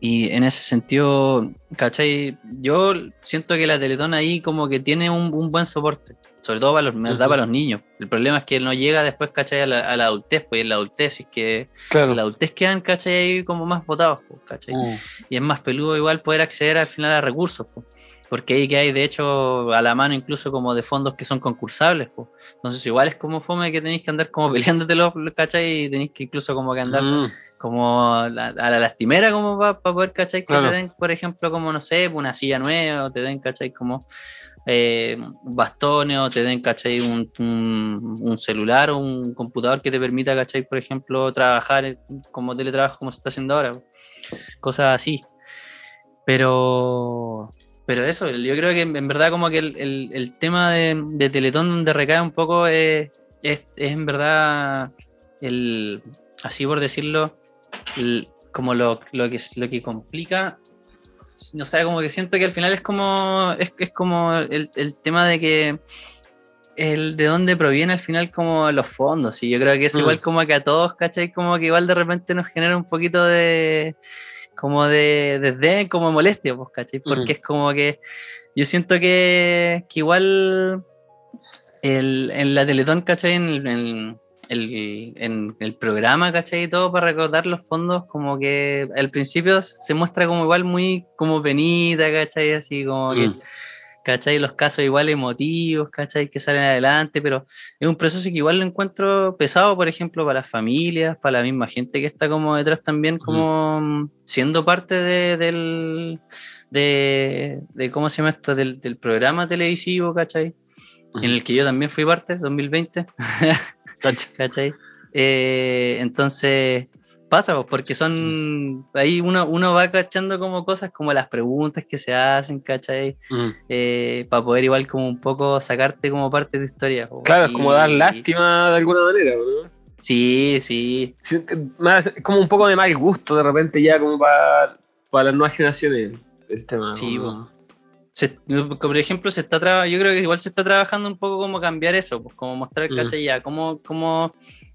y en ese sentido, ¿cachai? Yo siento que la Teletón ahí como que tiene un buen soporte, sobre todo para los, me da Ujú. para los niños. El problema es que no llega después, ¿cachai? A la, a la adultez, pues en la adultez, es que Claro. en la adultez quedan, ¿cachai? Ahí como más votados, pues, ¿cachai? Mm. Y es más peludo igual poder acceder al final a recursos, pues. Porque ahí que hay, de hecho, a la mano incluso como de fondos que son concursables, pues. Entonces igual es como fome que tenéis que andar como peleándotelo, ¿cachai? Y tenéis que incluso como que andar Mm. como la- a la lastimera como para poder, ¿cachai? Que Claro. te den, por ejemplo, como, no sé, una silla nueva, o te den, ¿cachai? Como eh, bastones, o te den, ¿cachai? Un, un, un celular o un computador que te permita, ¿cachai? Por ejemplo, trabajar como teletrabajo como se está haciendo ahora. Cosas así. Pero... Pero eso, yo creo que en verdad como que el, el- el tema de, de Teletón donde recae un poco es, es, es en verdad el, así por decirlo, el- como lo, lo que lo que complica, no sé, como que siento que al final es como es, es como el, el tema de que el de dónde proviene al final como los fondos, y yo creo que es Mm. igual como que a todos, ¿cachai? Como que igual de repente nos genera un poquito de como de desdén, como molestia, pues, ¿cachai? Porque Mm. es como que yo siento que, que igual el, en la Teletón, ¿cachai? En el, en el programa, ¿cachai? Y todo para recordar los fondos, como que al principio se muestra como igual muy como penita, ¿cachai? Así como que, Mm. ¿cachai? Los casos igual emotivos, ¿cachai? Que salen adelante, pero es un proceso que igual lo encuentro pesado, por ejemplo, para las familias, para la misma gente que está como detrás también, como mm, siendo parte de, del, de, de, ¿cómo se llama esto? Del, del programa televisivo, ¿cachai? En el que yo también fui parte, 2020. Cacha. ¿cachai? Eh, entonces, pasa, porque son. Ahí uno, uno va cachando como cosas como las preguntas que se hacen, ¿cachai? Mm. Eh, para poder igual como un poco sacarte como parte de tu historia. po. Claro, es como dar lástima de alguna manera, ¿no? Sí, sí. Sí, más- como un poco de mal gusto de repente ya como para las nuevas generaciones el tema. Sí, ¿no? Se- por ejemplo, se está yo creo que igual se está trabajando un poco como cambiar eso, pues como mostrar, Mm. ¿cachai? Ya, cómo, cómo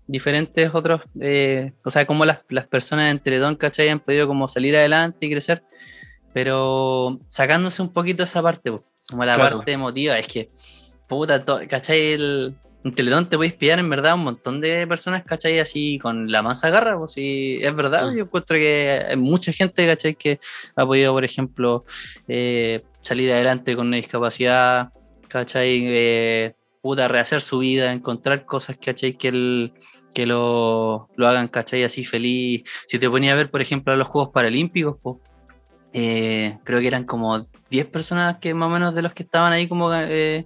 diferentes otros, eh, o sea, cómo las, las personas en Teletón, ¿cachai? Han podido como salir adelante y crecer, pero sacándose un poquito esa parte, pues, como la Claro. parte emotiva, es que, puta, ¿cachai? El, en Teletón te puedes pillar en verdad un montón de personas, ¿cachai? Así con la mansa garra, pues sí, es verdad, yo encuentro que hay mucha gente, ¿cachai? Que ha podido, por ejemplo, eh, salir adelante con una discapacidad, ¿cachai? Eh, puta, rehacer su vida, encontrar cosas, ¿cachai? Que, el, que lo, lo hagan, ¿cachai? Así feliz. Si te ponía a ver, por ejemplo, los Juegos Paralímpicos, pues, eh, creo que eran como 10 personas que más o menos de los que estaban ahí como, eh,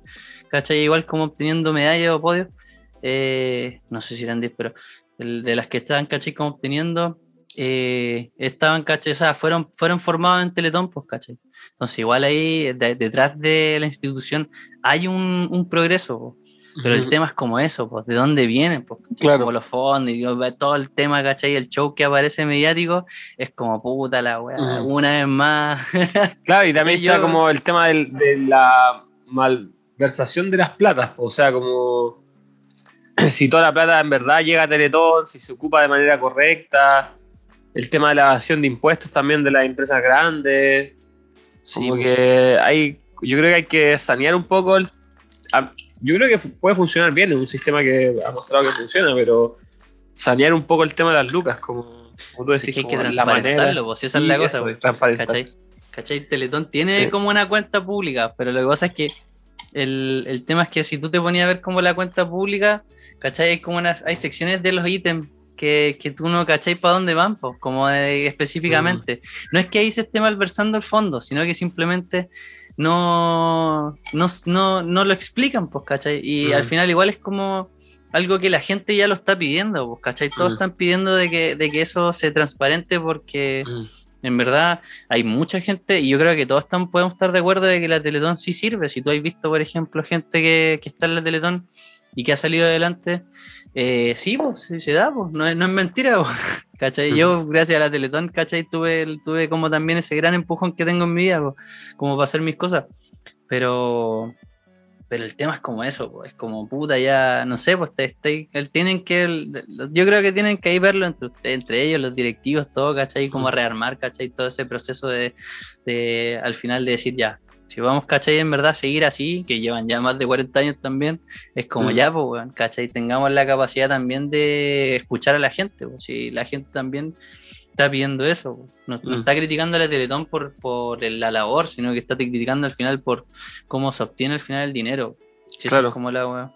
¿cachai? Igual como obteniendo medallas o podios. Eh, no sé si eran 10, pero el de las que estaban, ¿cachai? Como obteniendo, eh, estaban, ¿cachai? O sea, fueron, fueron formados en Teletón, pues, ¿cachai? Entonces, igual ahí, de- detrás de la institución, hay un, un progreso, po. pero el tema es como eso, pues, ¿de dónde vienen? Pues. Claro. Como los fondos y todo el tema, ¿cachai? El show que aparece mediático es como puta la weá, Ujú. una vez más. Claro, y también está yo- como el tema del- de la malversación de las platas. O sea, como si toda la plata en verdad llega a Teletón, si se ocupa de manera correcta, el tema de la evasión de impuestos también de las empresas grandes. Sí, como que hay, yo creo que hay que sanear un poco el... yo creo que puede funcionar bien, es un sistema que ha mostrado que funciona, pero sanear un poco el tema de las lucas, como, como tú Es decís, que hay que la manera... pues, esa es la cosa, eso, pues. ¿cachai? ¿Cachai? Teletón tiene Sí. como una cuenta pública, pero lo que pasa es que el, el tema es que si tú te ponías a ver como la cuenta pública, ¿cachai? Hay como unas, hay secciones de los ítems que, que tú no cachai para dónde van, pues, como de- específicamente. No es que ahí se esté malversando el fondo, sino que simplemente no, no, no, no lo explican, pues, ¿cachai? Y Mm. al final igual es como algo que la gente ya lo está pidiendo, pues, ¿cachai? Todos Mm. están pidiendo de que, de que eso se transparente porque Mm. En verdad hay mucha gente, y yo creo que todos están, podemos estar de acuerdo de que la Teletón sí sirve. Si tú has visto, por ejemplo, gente que, que está en la Teletón y que ha salido adelante, eh, sí, pues, sí se da, pues, no es, no es mentira, pues, ¿cachai? Yo, gracias a la Teletón, ¿cachai? Tuve, tuve como también ese gran empujón que tengo en mi vida, pues, como para hacer mis cosas. Pero, pero el tema es como eso, pues, es como puta, ya, no sé, pues te- te- el- tienen que, el- yo creo que tienen que ahí verlo entre, entre ellos, los directivos, todo, ¿cachai? Como rearmar, ¿cachai? Todo ese proceso de, de, al final de decir ya, si vamos, ¿cachai? En verdad seguir así, que llevan ya más de 40 años también, es como Mm. ya, pues, weón, ¿cachai? Tengamos la capacidad también de escuchar a la gente, pues, si la gente también está pidiendo eso, no, no Mm. está criticando a la Teletón por, por la labor, sino que está criticando al final por cómo se obtiene al final el dinero. Si eso Claro. es como la weá.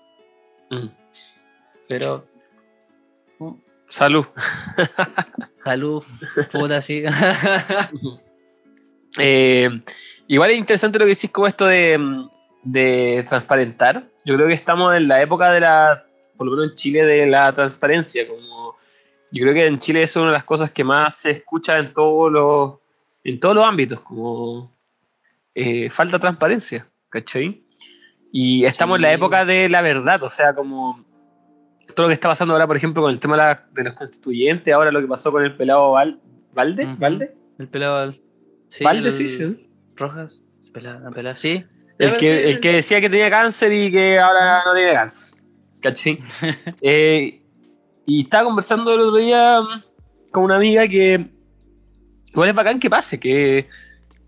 Mm. Pero. uh, Salud. Salud, puta, sí. Eh, igual es interesante lo que decís como esto de, de transparentar. Yo creo que estamos en la época de la, por lo menos en Chile, de la transparencia. Como, yo creo que en Chile es una de las cosas que más se escucha en todos los, en todos los ámbitos, como eh, falta transparencia, ¿cachai? Y estamos en la Sí. época de la verdad, o sea, como todo lo que está pasando ahora, por ejemplo, con el tema de, la- de los constituyentes, ahora lo que pasó con el pelado Val- Valde, Ujú. Valde, El pelado. Sí, Valde, el- sí, sí. Rojas, pelado, pelado, sí. El que, sí, el que decía que tenía cáncer y que ahora no tiene cáncer. ¿Cachai? Eh, y estaba conversando el otro día con una amiga que igual es bacán que pase, que,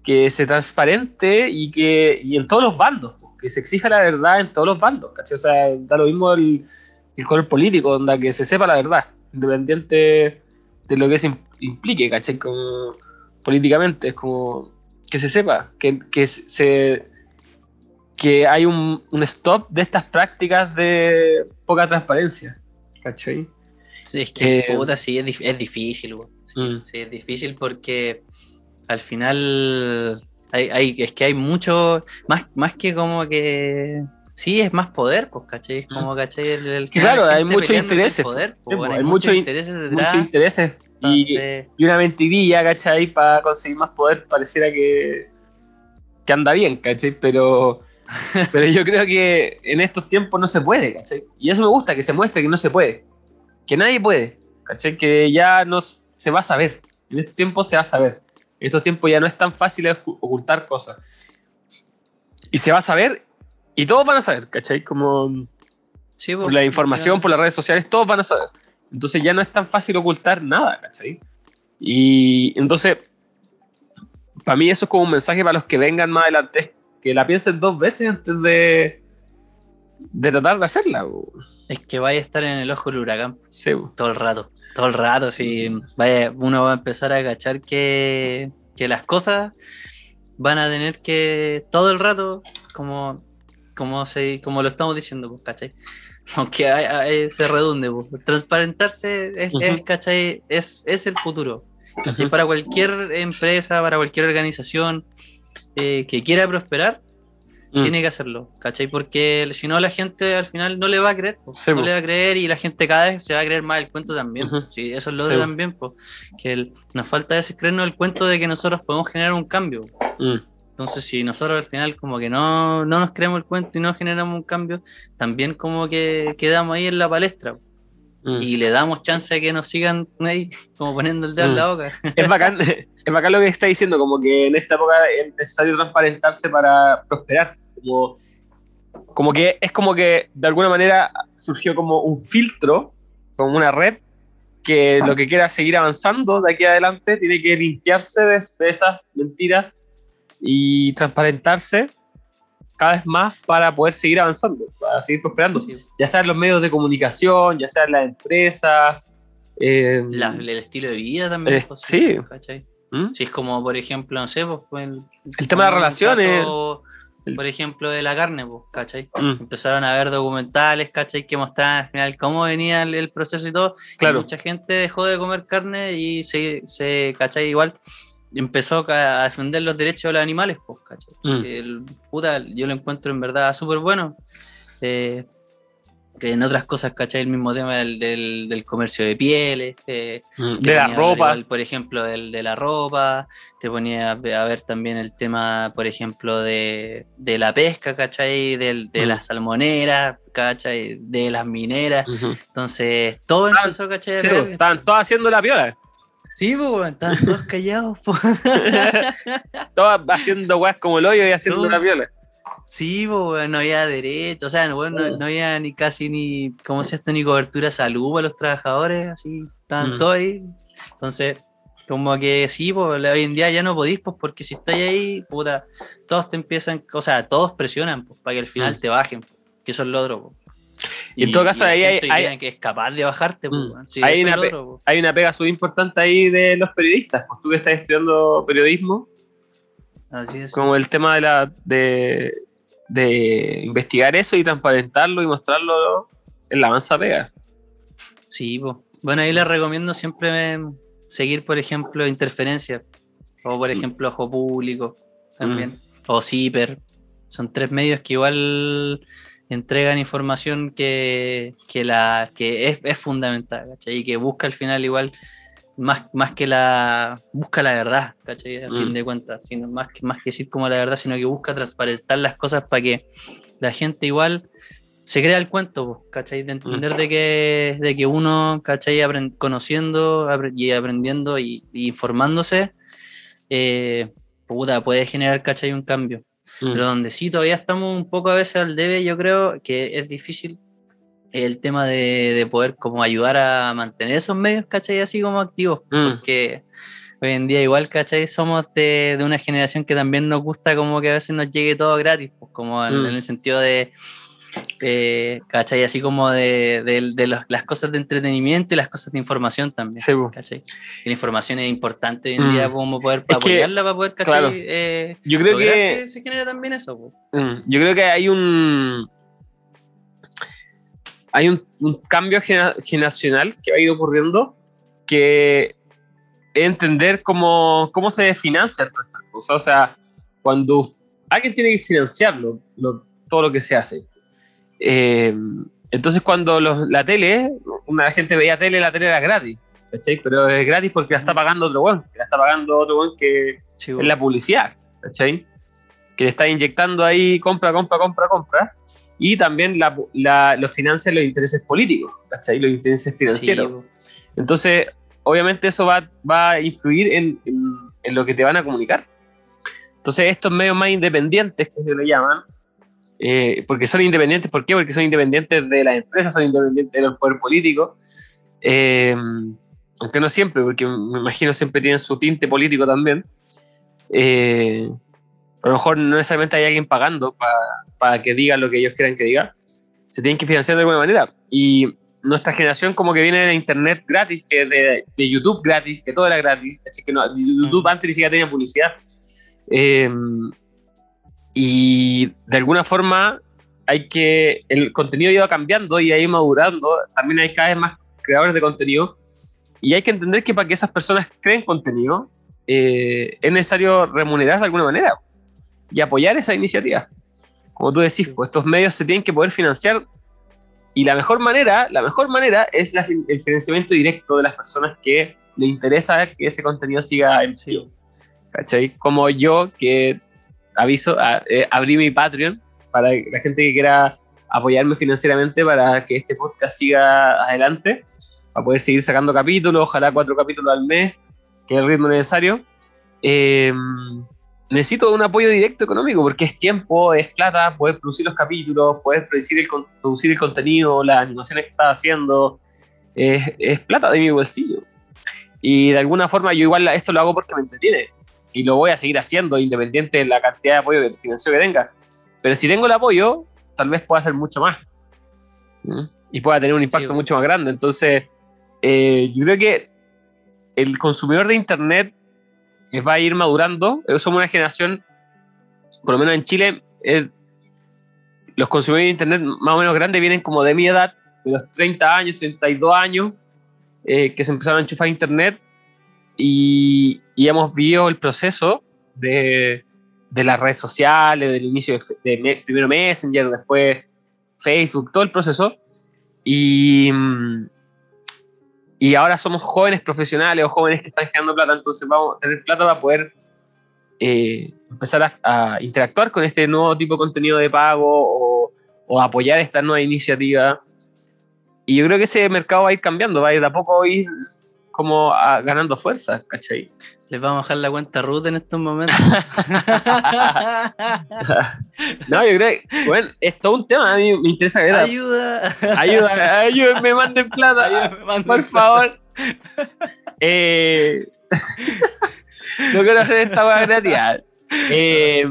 que se transparente y que y en todos los bandos, que se exija la verdad en todos los bandos, ¿cachai? O sea, da lo mismo el, el color político, onda, que se sepa la verdad, independiente de lo que im- implique, ¿cachai? Como políticamente, es como que se sepa, que, que se que hay un, un stop de estas prácticas de poca transparencia, ¿cachai? Sí, es que Eh, puta, sí, es, es difícil. Sí, Mm. sí, es difícil porque al final hay, hay- es que hay mucho, más, más que como que sí, es más poder, pues, ¿cachai? Es como, ¿cachai? El, el claro, hay muchos intereses, Poder, Sí, pues, pues, bueno, hay hay mucho muchos in- intereses detrás. Muchos intereses Y, Entonces, y una mentirilla, ¿cachai? Para conseguir más poder pareciera que, que anda bien, ¿cachai? Pero, pero yo creo que en estos tiempos no se puede, ¿cachai? Y eso me gusta, que se muestre que no se puede. Que nadie puede, ¿cachai? Que ya no se va a saber. En estos tiempos se va a saber. En estos tiempos ya no es tan fácil ocu- ocultar cosas. Y se va a saber y todos van a saber, ¿cachai? Como sí, po, por la información, por las redes sociales, todos van a saber. Entonces ya no es tan fácil ocultar nada, ¿cachai? Y entonces, para mí eso es como un mensaje para los que vengan más adelante, que la piensen dos veces antes de, de tratar de hacerla. bo. Es que vaya a estar en el ojo del huracán Sí, todo el rato. Todo el rato, sí. Vaya, uno va a empezar a cachar que, que las cosas van a tener que todo el rato, como, como, se, como lo estamos diciendo, pues, ¿cachai? Aunque hay- hay- se redunde, pues. transparentarse es. ¿cachai? Es, es el futuro. ¿cachai? Para cualquier empresa, para cualquier organización eh, que quiera prosperar, Mm. tiene que hacerlo, ¿cachai? Porque si no la gente al final no le va a creer. Sí, no po. le va a creer y la gente cada vez se va a creer más el cuento también. Sí, eso es lo Sí, po. también, po. que el- nos falta a veces creernos el cuento de que nosotros podemos generar un cambio. Mm. Entonces, si nosotros al final como que no, no nos creemos el cuento y no generamos un cambio, también como que quedamos ahí en la palestra. Mm. y le damos chance de que nos sigan ahí como poniendo el dedo en Mm. la boca. es bacán, es bacán lo que está diciendo, como que en esta época es necesario transparentarse para prosperar. Como, como que es como que de alguna manera surgió como un filtro, como una red, que lo que quiera seguir avanzando de aquí adelante tiene que limpiarse de, de esas mentiras y transparentarse cada vez más para poder seguir avanzando, para seguir prosperando. Ya sea en los medios de comunicación, ya sea en las empresas. eh, La- el estilo de vida también. Pues, sí. ¿Mm? Si es como, por ejemplo, no sé, pues, el, El tema de las relaciones. caso, por ejemplo, de la carne, pues, ¿cachai? Mm, Empezaron a ver documentales, ¿cachai? Que mostraban al final cómo venía el, el proceso y todo. y claro. mucha gente dejó de comer carne y se, se ¿cachai? Igual empezó a defender los derechos de los animales, pues, ¿cachai? Mm. El, puta, yo lo encuentro en verdad súper bueno. Eh, que en otras cosas, ¿cachai? El mismo tema del, del, del comercio de pieles. eh, Mm, De la ropa. por ejemplo, del, de la ropa, te ponía a ve- a ver también el tema, por ejemplo, de, de la pesca, ¿cachai? Del, de Mm. las salmoneras, ¿cachai? De las mineras. Entonces, todo Ah, empezó, ¿cachai? Sí, pues, estaban todos haciendo la piola. Sí, pues, estaban todos callados, todos haciendo weas como el hoyo y haciendo la piola. Sí, pues, no había derecho, o sea, no, weón, no, no había ni casi ni, ¿cómo se esto? Ni cobertura salud para los trabajadores, así, estaban Mm. todos ahí. Entonces, como que sí, pues, hoy en día ya no podís, pues, porque si estáis ahí, puta, todos te empiezan, o sea, todos presionan, pues, para que al final Mm. te bajen, pues, que eso es lo otro, pues. Y en todo caso, ahí hay- hay- que es capaz de bajarte, Mm. Sí, Hay una otro, pues. Hay una pega súper importante ahí de los periodistas. Pues tú que estás estudiando periodismo, Así es. como el tema de la de, de investigar eso y transparentarlo y mostrarlo en la mansa pega. Sí. Bueno, ahí les recomiendo siempre em, seguir, por ejemplo, Interferencia. O, por Mm. ejemplo, Ojo Público también. O Ciper. Son tres medios que igual entregan información que, que, la, que es, es fundamental, ¿cachai? Y que busca al final igual, más, más que la... Busca la verdad, ¿cachai? A Mm. fin de cuentas. Sino más, que, más que decir como la verdad, sino que busca transparentar las cosas para que la gente igual se crea el cuento, ¿cachai? De entender de que, de que uno, ¿cachai? Apren- conociendo y aprendiendo y, y informándose, eh, puta, puede generar, ¿cachai? Un cambio. Mm. Pero donde sí todavía estamos un poco a veces al debe, yo creo que es difícil el tema de, de poder como ayudar a mantener esos medios, ¿cachai? Así como activos, Mm. porque hoy en día igual, ¿cachai? Somos de, de una generación que también nos gusta como que a veces nos llegue todo gratis, pues, como en, Mm. en el sentido de, eh, ¿cachai? Así como de, de- de los- las cosas de entretenimiento y las cosas de información también. Sí, po. ¿cachai? Y la información es importante hoy en Mm. día como poder que, apoyarla para poder, ¿cachai? claro. Eh, Yo creo lograr que se genera también eso. pues. Mm, Yo creo que hay un. Hay un, un cambio generacional que ha ido ocurriendo que entender cómo, cómo se financian todas estas cosas. O sea, cuando alguien tiene que financiarlo, lo- todo lo que se hace. Eh, entonces, cuando los- la tele, una gente veía tele, la tele era gratis. ¿cachai? Pero es gratis porque la está pagando otro weón, que la está pagando otro weón que Sí, es la publicidad, ¿cachai? Que le está inyectando ahí compra, compra, compra, compra. Y también la, la, los los intereses políticos, ¿cachai? Los intereses financieros. Sí, Entonces, obviamente eso va, va a influir en, en- en lo que te van a comunicar. Entonces, estos medios más independientes, que se le llaman, eh, porque son independientes, ¿por qué? Porque son independientes de las empresas, son independientes del poder político, eh, aunque no siempre, porque me imagino siempre tienen su tinte político también. Eh, a lo mejor no necesariamente hay alguien pagando para que diga lo que ellos quieran que diga, se tienen que financiar de alguna manera. Y nuestra generación como que viene de internet gratis, que de, de YouTube gratis, que todo era gratis, ¿cachai? que no, YouTube antes ni siquiera tenía publicidad. Eh, y de alguna forma hay que, el contenido ha ido cambiando y ha ido madurando, también hay cada vez más creadores de contenido y hay que entender que para que esas personas creen contenido eh, es necesario remunerar de alguna manera y apoyar esa iniciativa. Como tú decís, pues estos medios se tienen que poder financiar y la mejor manera, la mejor manera es la- el financiamiento directo de las personas que le interesa que ese contenido siga en pie. ¿Cachai? Como yo que aviso, a- eh, abrí mi Patreon para la gente que quiera apoyarme financieramente para que este podcast siga adelante, para poder seguir sacando capítulos, ojalá cuatro capítulos al mes, que es el ritmo necesario. Eh, necesito un apoyo directo económico porque es tiempo, es plata, poder producir los capítulos, poder producir el, producir el contenido, las animaciones que estás haciendo, es, es plata de mi bolsillo. Y de alguna forma yo igual esto lo hago porque me entretiene y lo voy a seguir haciendo independiente de la cantidad de apoyo que financio que tenga. Pero si tengo el apoyo, tal vez pueda hacer mucho más ¿Mm? y pueda tener un impacto Sí. mucho más grande. Entonces, eh, yo creo que el consumidor de Internet va a ir madurando. Eh, Somos una generación, por lo menos en Chile, eh, los consumidores de Internet más o menos grandes vienen como de mi edad, de los 30 años, 32 años, eh, que se empezaron a enchufar Internet y, y hemos vivido el proceso de, de las redes sociales, del inicio de, de Me- primero Messenger, después Facebook, todo el proceso. Y, mm, y ahora somos jóvenes profesionales o jóvenes que están generando plata, entonces vamos a tener plata para poder eh, empezar a, a interactuar con este nuevo tipo de contenido de pago o, o apoyar esta nueva iniciativa. Y yo creo que ese mercado va a ir cambiando, va a ir de a poco ir como a- ganando fuerza, ¿cachai? Les vamos a bajar la cuenta Ruth en estos momentos. no, yo creo que, bueno, es todo un tema, a mí me interesa ver. Ayuda. Ayuda, ayúdenme, manden plata, manden por plata. favor. Eh, no quiero hacer esta hueá gratis. Eh,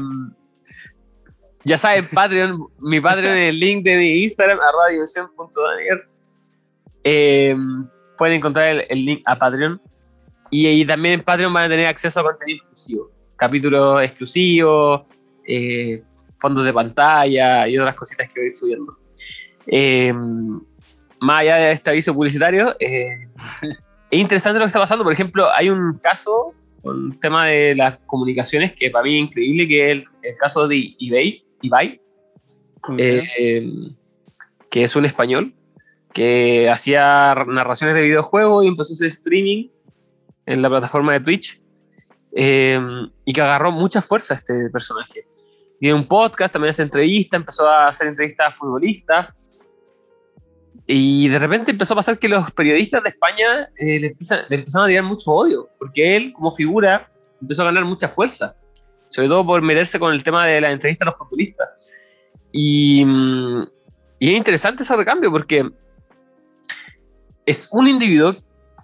ya saben, Patreon, mi Patreon en el link de mi Instagram, arroba dimensión.daniel. Eh, pueden encontrar el, el link a Patreon. Y, y también en Patreon van a tener acceso a contenido exclusivo. Capítulos exclusivos, eh, fondos de pantalla y otras cositas que voy subiendo. Eh, más allá de este aviso publicitario, eh, es interesante lo que está pasando. Por ejemplo, hay un caso con el tema de las comunicaciones que para mí es increíble, que es el, el caso de eBay, Ibai, eh, que es un español que hacía narraciones de videojuegos y empezó a hacer streaming en la plataforma de Twitch eh, y que agarró mucha fuerza este personaje. Tiene un podcast, también hace entrevistas, empezó a hacer entrevistas a futbolistas y de repente empezó a pasar que los periodistas de España eh, le, empiezan, le empezaron a tirar mucho odio, porque él como figura empezó a ganar mucha fuerza, sobre todo por meterse con el tema de la entrevista a los futbolistas. Y, mm, y es interesante ese recambio porque es un individuo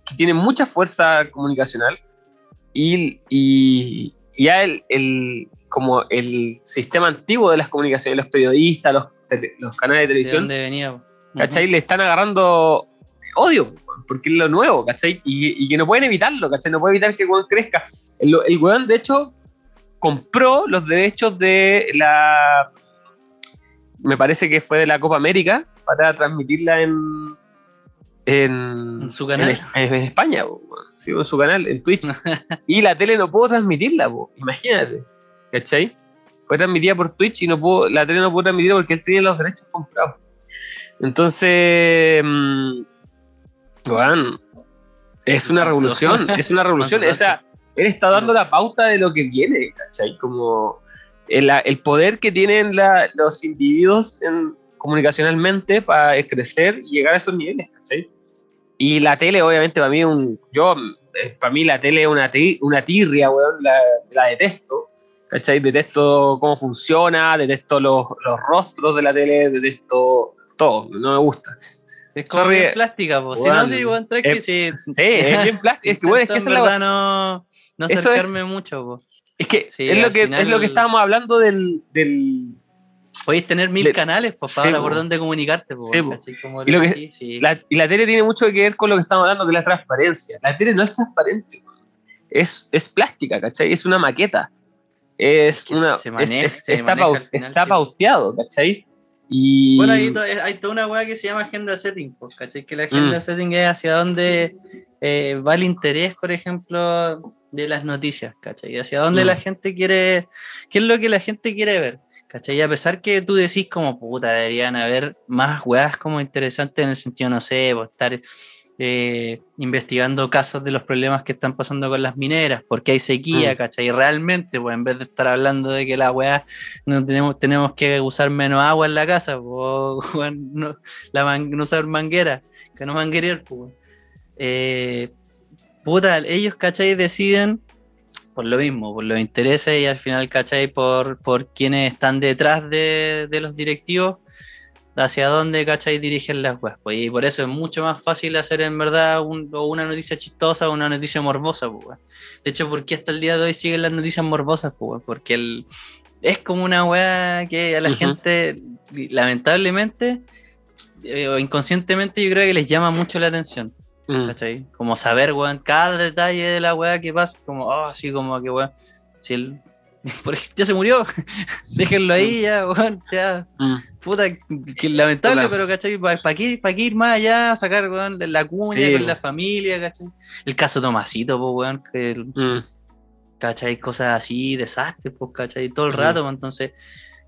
que tiene mucha fuerza comunicacional y, y ya el, el- como el sistema antiguo de las comunicaciones, los periodistas, los, tele- los canales de ¿De televisión, dónde venía? ¿cachai? Le están agarrando odio, porque es lo nuevo, ¿cachai? Y, y que no pueden evitarlo, ¿cachai? No puede evitar que el weón crezca. El, el weón, de hecho, compró los derechos de la. Me parece que fue de la Copa América para transmitirla en. En, ¿En su canal? En, en España, po, sí, en su canal, en Twitch. y la tele no pudo transmitirla, po, imagínate, ¿cachai? Fue transmitida por Twitch y no pudo, la tele no pudo transmitirla porque él tenía los derechos comprados. Entonces, mm, bueno, Es una revolución, es una revolución. Sea, él está dando la pauta de lo que viene, ¿cachai? Como el, el poder que tienen la- los individuos en- comunicacionalmente para crecer y llegar a esos niveles, ¿cachai? Y la tele, obviamente, para mí, es un, yo, eh, para mí la tele es una, ti- una tirria, weón, la, la detesto, ¿cachai? Detesto cómo funciona, detesto los, los rostros de la tele, detesto todo, no me gusta. Es como Sorry, bien plástica, pues. Si weón, no, sí, weón, tranqui, eh, sí. Sí, es bien plástico, es que, bueno, es que esa es la no, no acercarme mucho, pues. Es que Sí, es, lo que final- es lo que estábamos hablando del. del Podéis tener mil Le- canales, pues, Sí, para po. por dónde comunicarte, pues. Sí, weón, po. ¿cachai? Como Y lo que- sí, sí. la, y la tele tiene mucho que ver con lo que estamos hablando, que es la transparencia. La tele no es transparente, es, es plástica, ¿cachai? Es una maqueta. Es, que una. se es- maneja- es- se está maneja pau- al final, está sí. pauteado, ¿cachai? Y. Bueno, hay, to- hay toda una weá que se llama agenda setting, pues, ¿cachai? Que la agenda Mm. setting es hacia dónde eh, va el interés, por ejemplo, de las noticias, ¿cachai? Hacia dónde Mm. la gente quiere, qué es lo que la gente quiere ver, ¿cachai? A pesar que tú decís como, puta, deberían haber más weas como interesantes en el sentido, no sé, pues, estar eh, investigando casos de los problemas que están pasando con las mineras, porque hay sequía, Mm. ¿cachai? Y realmente, pues en vez de estar hablando de que la weá no tenemos, tenemos que usar menos agua en la casa, o weón, no, la man- no usar manguera, que no manguerear, pues. Eh, puta, ellos, ¿cachai? Deciden por lo mismo, por los intereses y al final, ¿cachai? Por, por quienes están detrás de, de los directivos, hacia dónde, ¿cachai? Dirigen las webs. Pues, y por eso es mucho más fácil hacer en verdad un- o una noticia chistosa o una noticia morbosa, pues. De hecho, ¿por qué hasta el día de hoy siguen las noticias morbosas, pues? Porque el, es como una weá que a la gente, lamentablemente, eh, o inconscientemente, yo creo que les llama mucho la atención. Mm. ¿cachai? Como saber, weón, cada detalle de la weá que pasa, como, oh, así como que, weón, si el, ya se murió, déjenlo ahí, ya, weón, ya, Mm. puta, que lamentable, Puta. pero, ¿cachai? ¿Para qué, pa' qué ir más allá, sacar, weón, la cuña Sí, con la familia, ¿cachai? El caso Tomasito, pues, weón, que, Mm. ¿cachai? Cosas así, desastres, pues, ¿cachai? Todo el Ujú. rato, entonces...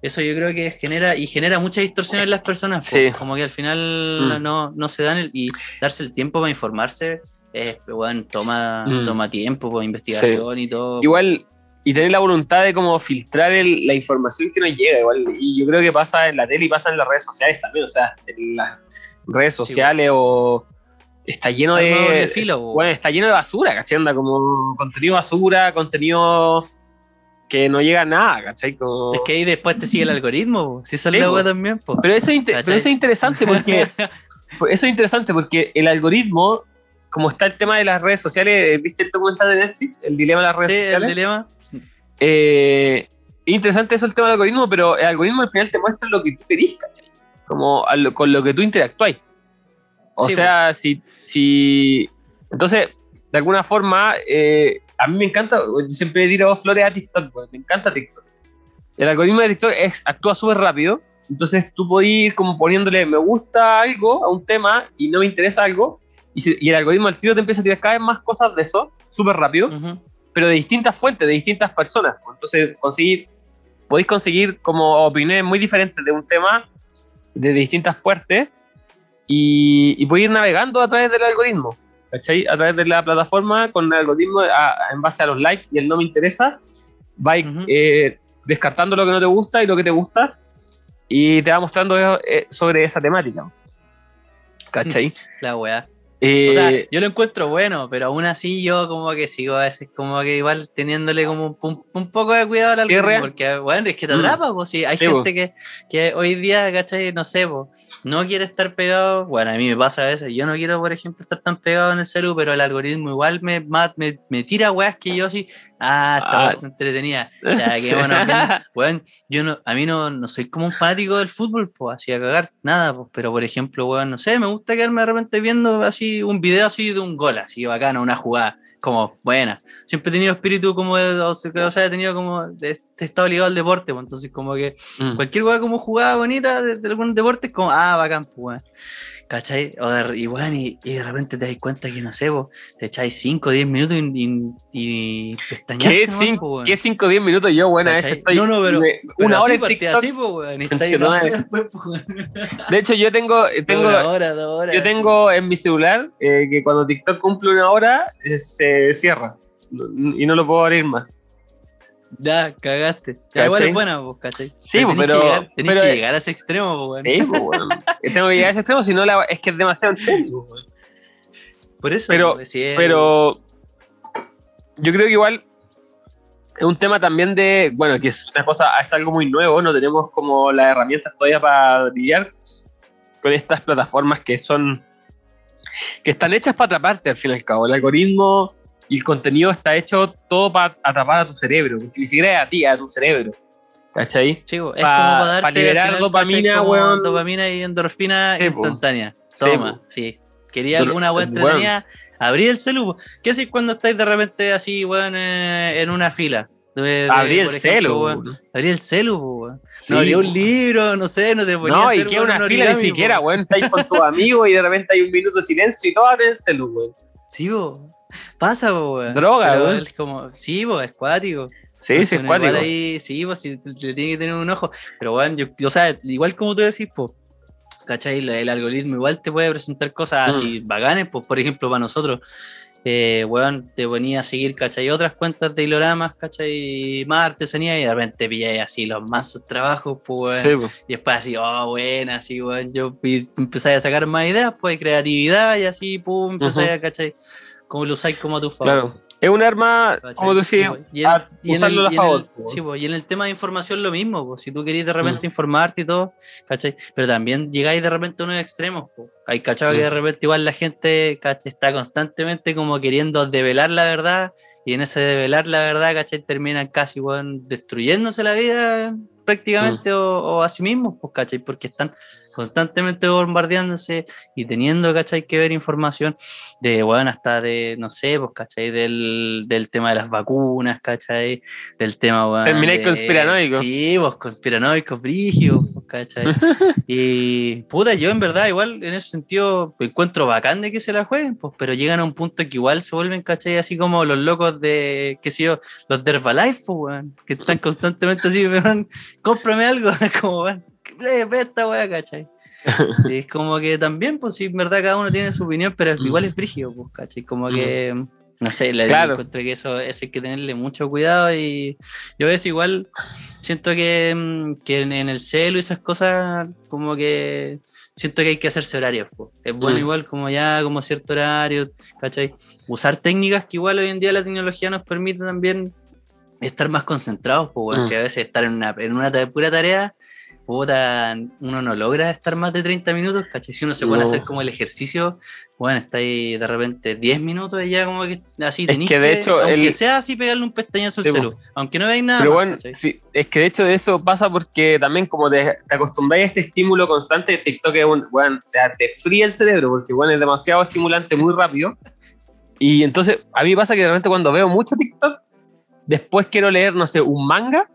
Eso yo creo que genera y genera mucha distorsión en las personas, Sí. como que al final Mm. no, no se dan el, y darse el tiempo para informarse, eh, bueno, toma, Mm. toma tiempo, pues, investigación y todo. Igual, y tener la voluntad de como filtrar el- la información que nos llega, igual. Y yo creo que pasa en la tele y pasa en las redes sociales también. O sea, en las redes sociales o. Está lleno de. filo. Bueno, está lleno de basura, ¿cachai? Anda como contenido basura, contenido que no llega a nada, ¿cachai? Como... Es que ahí después te sigue el algoritmo, po. si eso es Sí, la po. también, pues. Pero eso, es pero eso es interesante porque eso es interesante porque el algoritmo, como está el tema de las redes sociales, ¿viste el documental de Netflix? El dilema de las redes sí, el sociales. dilema. Eh, interesante eso el tema del algoritmo, pero el algoritmo al final te muestra lo que tú querís, ¿cachai? Como lo- con lo que tú interactúas. O Sí, sea, si, si. Entonces, de alguna forma, eh, a mí me encanta, yo siempre le tiro flores a TikTok, me encanta TikTok. El algoritmo de TikTok es, actúa súper rápido, entonces tú podés ir como poniéndole me gusta algo a un tema y no me interesa algo, y, si- y el algoritmo al tiro te empieza a tirar cada vez más cosas de eso, súper rápido Ujú. pero de distintas fuentes, de distintas personas. Entonces, conseguir, podéis conseguir como opiniones muy diferentes de un tema, de distintas puertas, y, y podéis ir navegando a través del algoritmo, ¿cachai? A través de la plataforma, con el algoritmo, a- en base a los likes y el no me interesa, Ujú. eh, descartando lo que no te gusta y lo que te gusta, y te va mostrando eh, sobre esa temática. ¿Cachai? La weá. Eh, O sea, yo lo encuentro bueno, pero aún así yo como que sigo a veces como que igual teniéndole como un, un- poco de cuidado al algoritmo, porque bueno, es que te Mm. atrapa, pues sí, hay Sí, gente que, que hoy día, ¿cachai? No sé, no quiere estar pegado, bueno, a mí me pasa a veces, yo no quiero, por ejemplo, estar tan pegado en el celu, pero el algoritmo igual me, me, me tira weas que yo sí, ah, esta Ah. está entretenida, ya, que bueno, yo no, a mí no, no soy como un fanático del fútbol, pues, así a cagar, nada, pues, pero por ejemplo, weón, no sé, me gusta quedarme de repente viendo así un video así de un gol, así bacano, una jugada, como buena. Siempre he tenido espíritu como de, o sea, he tenido como de está obligado al deporte, pues, entonces como que Mm. cualquier weá como jugada bonita de, de algún deporte es como, ah, bacán, pues. ¿Cachai? O de, y, weón, y, y de repente te das cuenta que, no sé, vos, te echáis 5 o 10 minutos y, y, y ¿Qué nomás, 5 pues. ¿Qué 5 o 10 minutos? Yo, bueno, a veces estoy No, no, pero- me- Pero una hora en TikTok. así, pues, weón, después, pues. De hecho, yo tengo, tengo, Una hora, dos horas. yo tengo en mi celular eh, que cuando TikTok cumple una hora eh, se cierra y no lo puedo abrir más. Ya, cagaste. Ya, igual es buena, vos, ¿cachai? Sí, Tenés pero- Que llegar, tenés pero- que llegar a ese extremo, pues, weón. Sí, pues, weón. Tengo que llegar a ese extremo, si no la- es que es demasiado weón. Por eso, Pero- pues, sí, es- Pero yo creo que igual es un tema también de, bueno, que es una cosa, es algo muy nuevo, no tenemos como las herramientas todavía para lidiar con estas plataformas que son, que están hechas para atraparte al fin y al cabo. El algoritmo y el contenido está hecho todo para atrapar a tu cerebro, porque ni siquiera es a ti, a tu cerebro. ¿Cachai? Bo, es pa- como para darte pa liberar final, dopamina, weón. Dopamina y endorfina instantánea. Toma, sí. Quería Pero, alguna weón. entretenida, abrí el celu. ¿Qué haces cuando estáis de repente así, weón, eh, en una fila? De- de, Abrí el ejemplo, celu. weón? weón. Abrí el celu, weón. Sí, no abrí un libro, no sé, no te ponía a No, y que weón, una un fila ni siquiera, weón. Estáis con tus amigos y de repente hay un minuto de silencio y todo abre el celu, weón. Sí, po. Pasa, weón. Droga, Pero weón. es como, sí, po, es cuático. Sí, Entonces, sí, es igual cuático. ahí, sí, pues sí, le tiene que tener un ojo. Pero bueno, yo, yo, o sea, igual como tú decís, pues, ¿cachai? El, el algoritmo igual te puede presentar cosas Mm. así bacanes, pues, por ejemplo, para nosotros, eh, weón, te ponía a seguir, ¿cachai? Otras cuentas de hiloramas, ¿cachai? Más artesanía y de repente pilláis así los mazos trabajos, pues, weón. Sí. Y después así, oh, buena, así, weón. Yo empecé a sacar más ideas, pues, creatividad y así, pum, empecé Ujú. a, ¿cachai? Como lo usáis como a tu favor. Claro. Es un arma, ¿cachai? como tú Sí, decías, po. Y en- a y en usarlo el- a y en el- favor. sí, y en el tema de información lo mismo, po. si tú querés de repente Mm. informarte y todo, ¿cachai? Pero también llegáis de repente a unos extremos, po. hay cachado que Mm. de repente igual la gente, ¿cachai? Está constantemente como queriendo develar la verdad y en ese develar la verdad, ¿cachai? Terminan casi, weón, destruyéndose la vida prácticamente Mm. o, o a sí mismos, pues, ¿cachai? Porque están constantemente bombardeándose y teniendo, ¿cachai? Que ver información de, bueno, hasta de, no sé, pues, ¿cachai? Del, del tema de las vacunas, ¿cachai? Del tema, weón. Termináis de- conspiranoico. Sí, pues, conspiranoicos, brígidos, pues, ¿cachai? y, puta, yo en verdad, igual, en ese sentido, encuentro bacán de que se la jueguen, pues, pero llegan a un punto que igual se vuelven, ¿cachai? Así como los locos de, qué sé yo, los de Herbalife, pues, weón, que están constantemente así, cómprame algo, como, eh, ve esta weá, ¿cachai? Y es como que también, pues sí, en verdad cada uno tiene su opinión, pero Mm. igual es frígido, pues, ¿cachai? Como que, no sé, le Claro. encuentro que eso, eso hay que tenerle mucho cuidado y yo es igual, siento que, mm, que en, en el celo y esas cosas, como que siento que hay que hacerse horarios, pues. Es bueno Mm. igual como ya, como cierto horario, ¿cachai? Usar técnicas que igual hoy en día la tecnología nos permite también estar más concentrados, pues, bueno, Mm. si a veces estar en una, en una pura tarea, puta, uno no logra estar más de 30 minutos, ¿cachai? Si uno se pone a hacer como el ejercicio, bueno, está ahí de repente 10 minutos y ya como que así Es que de hecho el- sea así pegarle un pestañazo al Sí, celu, aunque no veáis nada Pero bueno, es que de hecho de eso pasa porque también como te, te acostumbráis a este estímulo constante, TikTok es un, bueno, te, te fría el cerebro porque bueno, es demasiado estimulante muy rápido. Y entonces a mí pasa que de repente cuando veo mucho TikTok, después quiero leer, no sé, un manga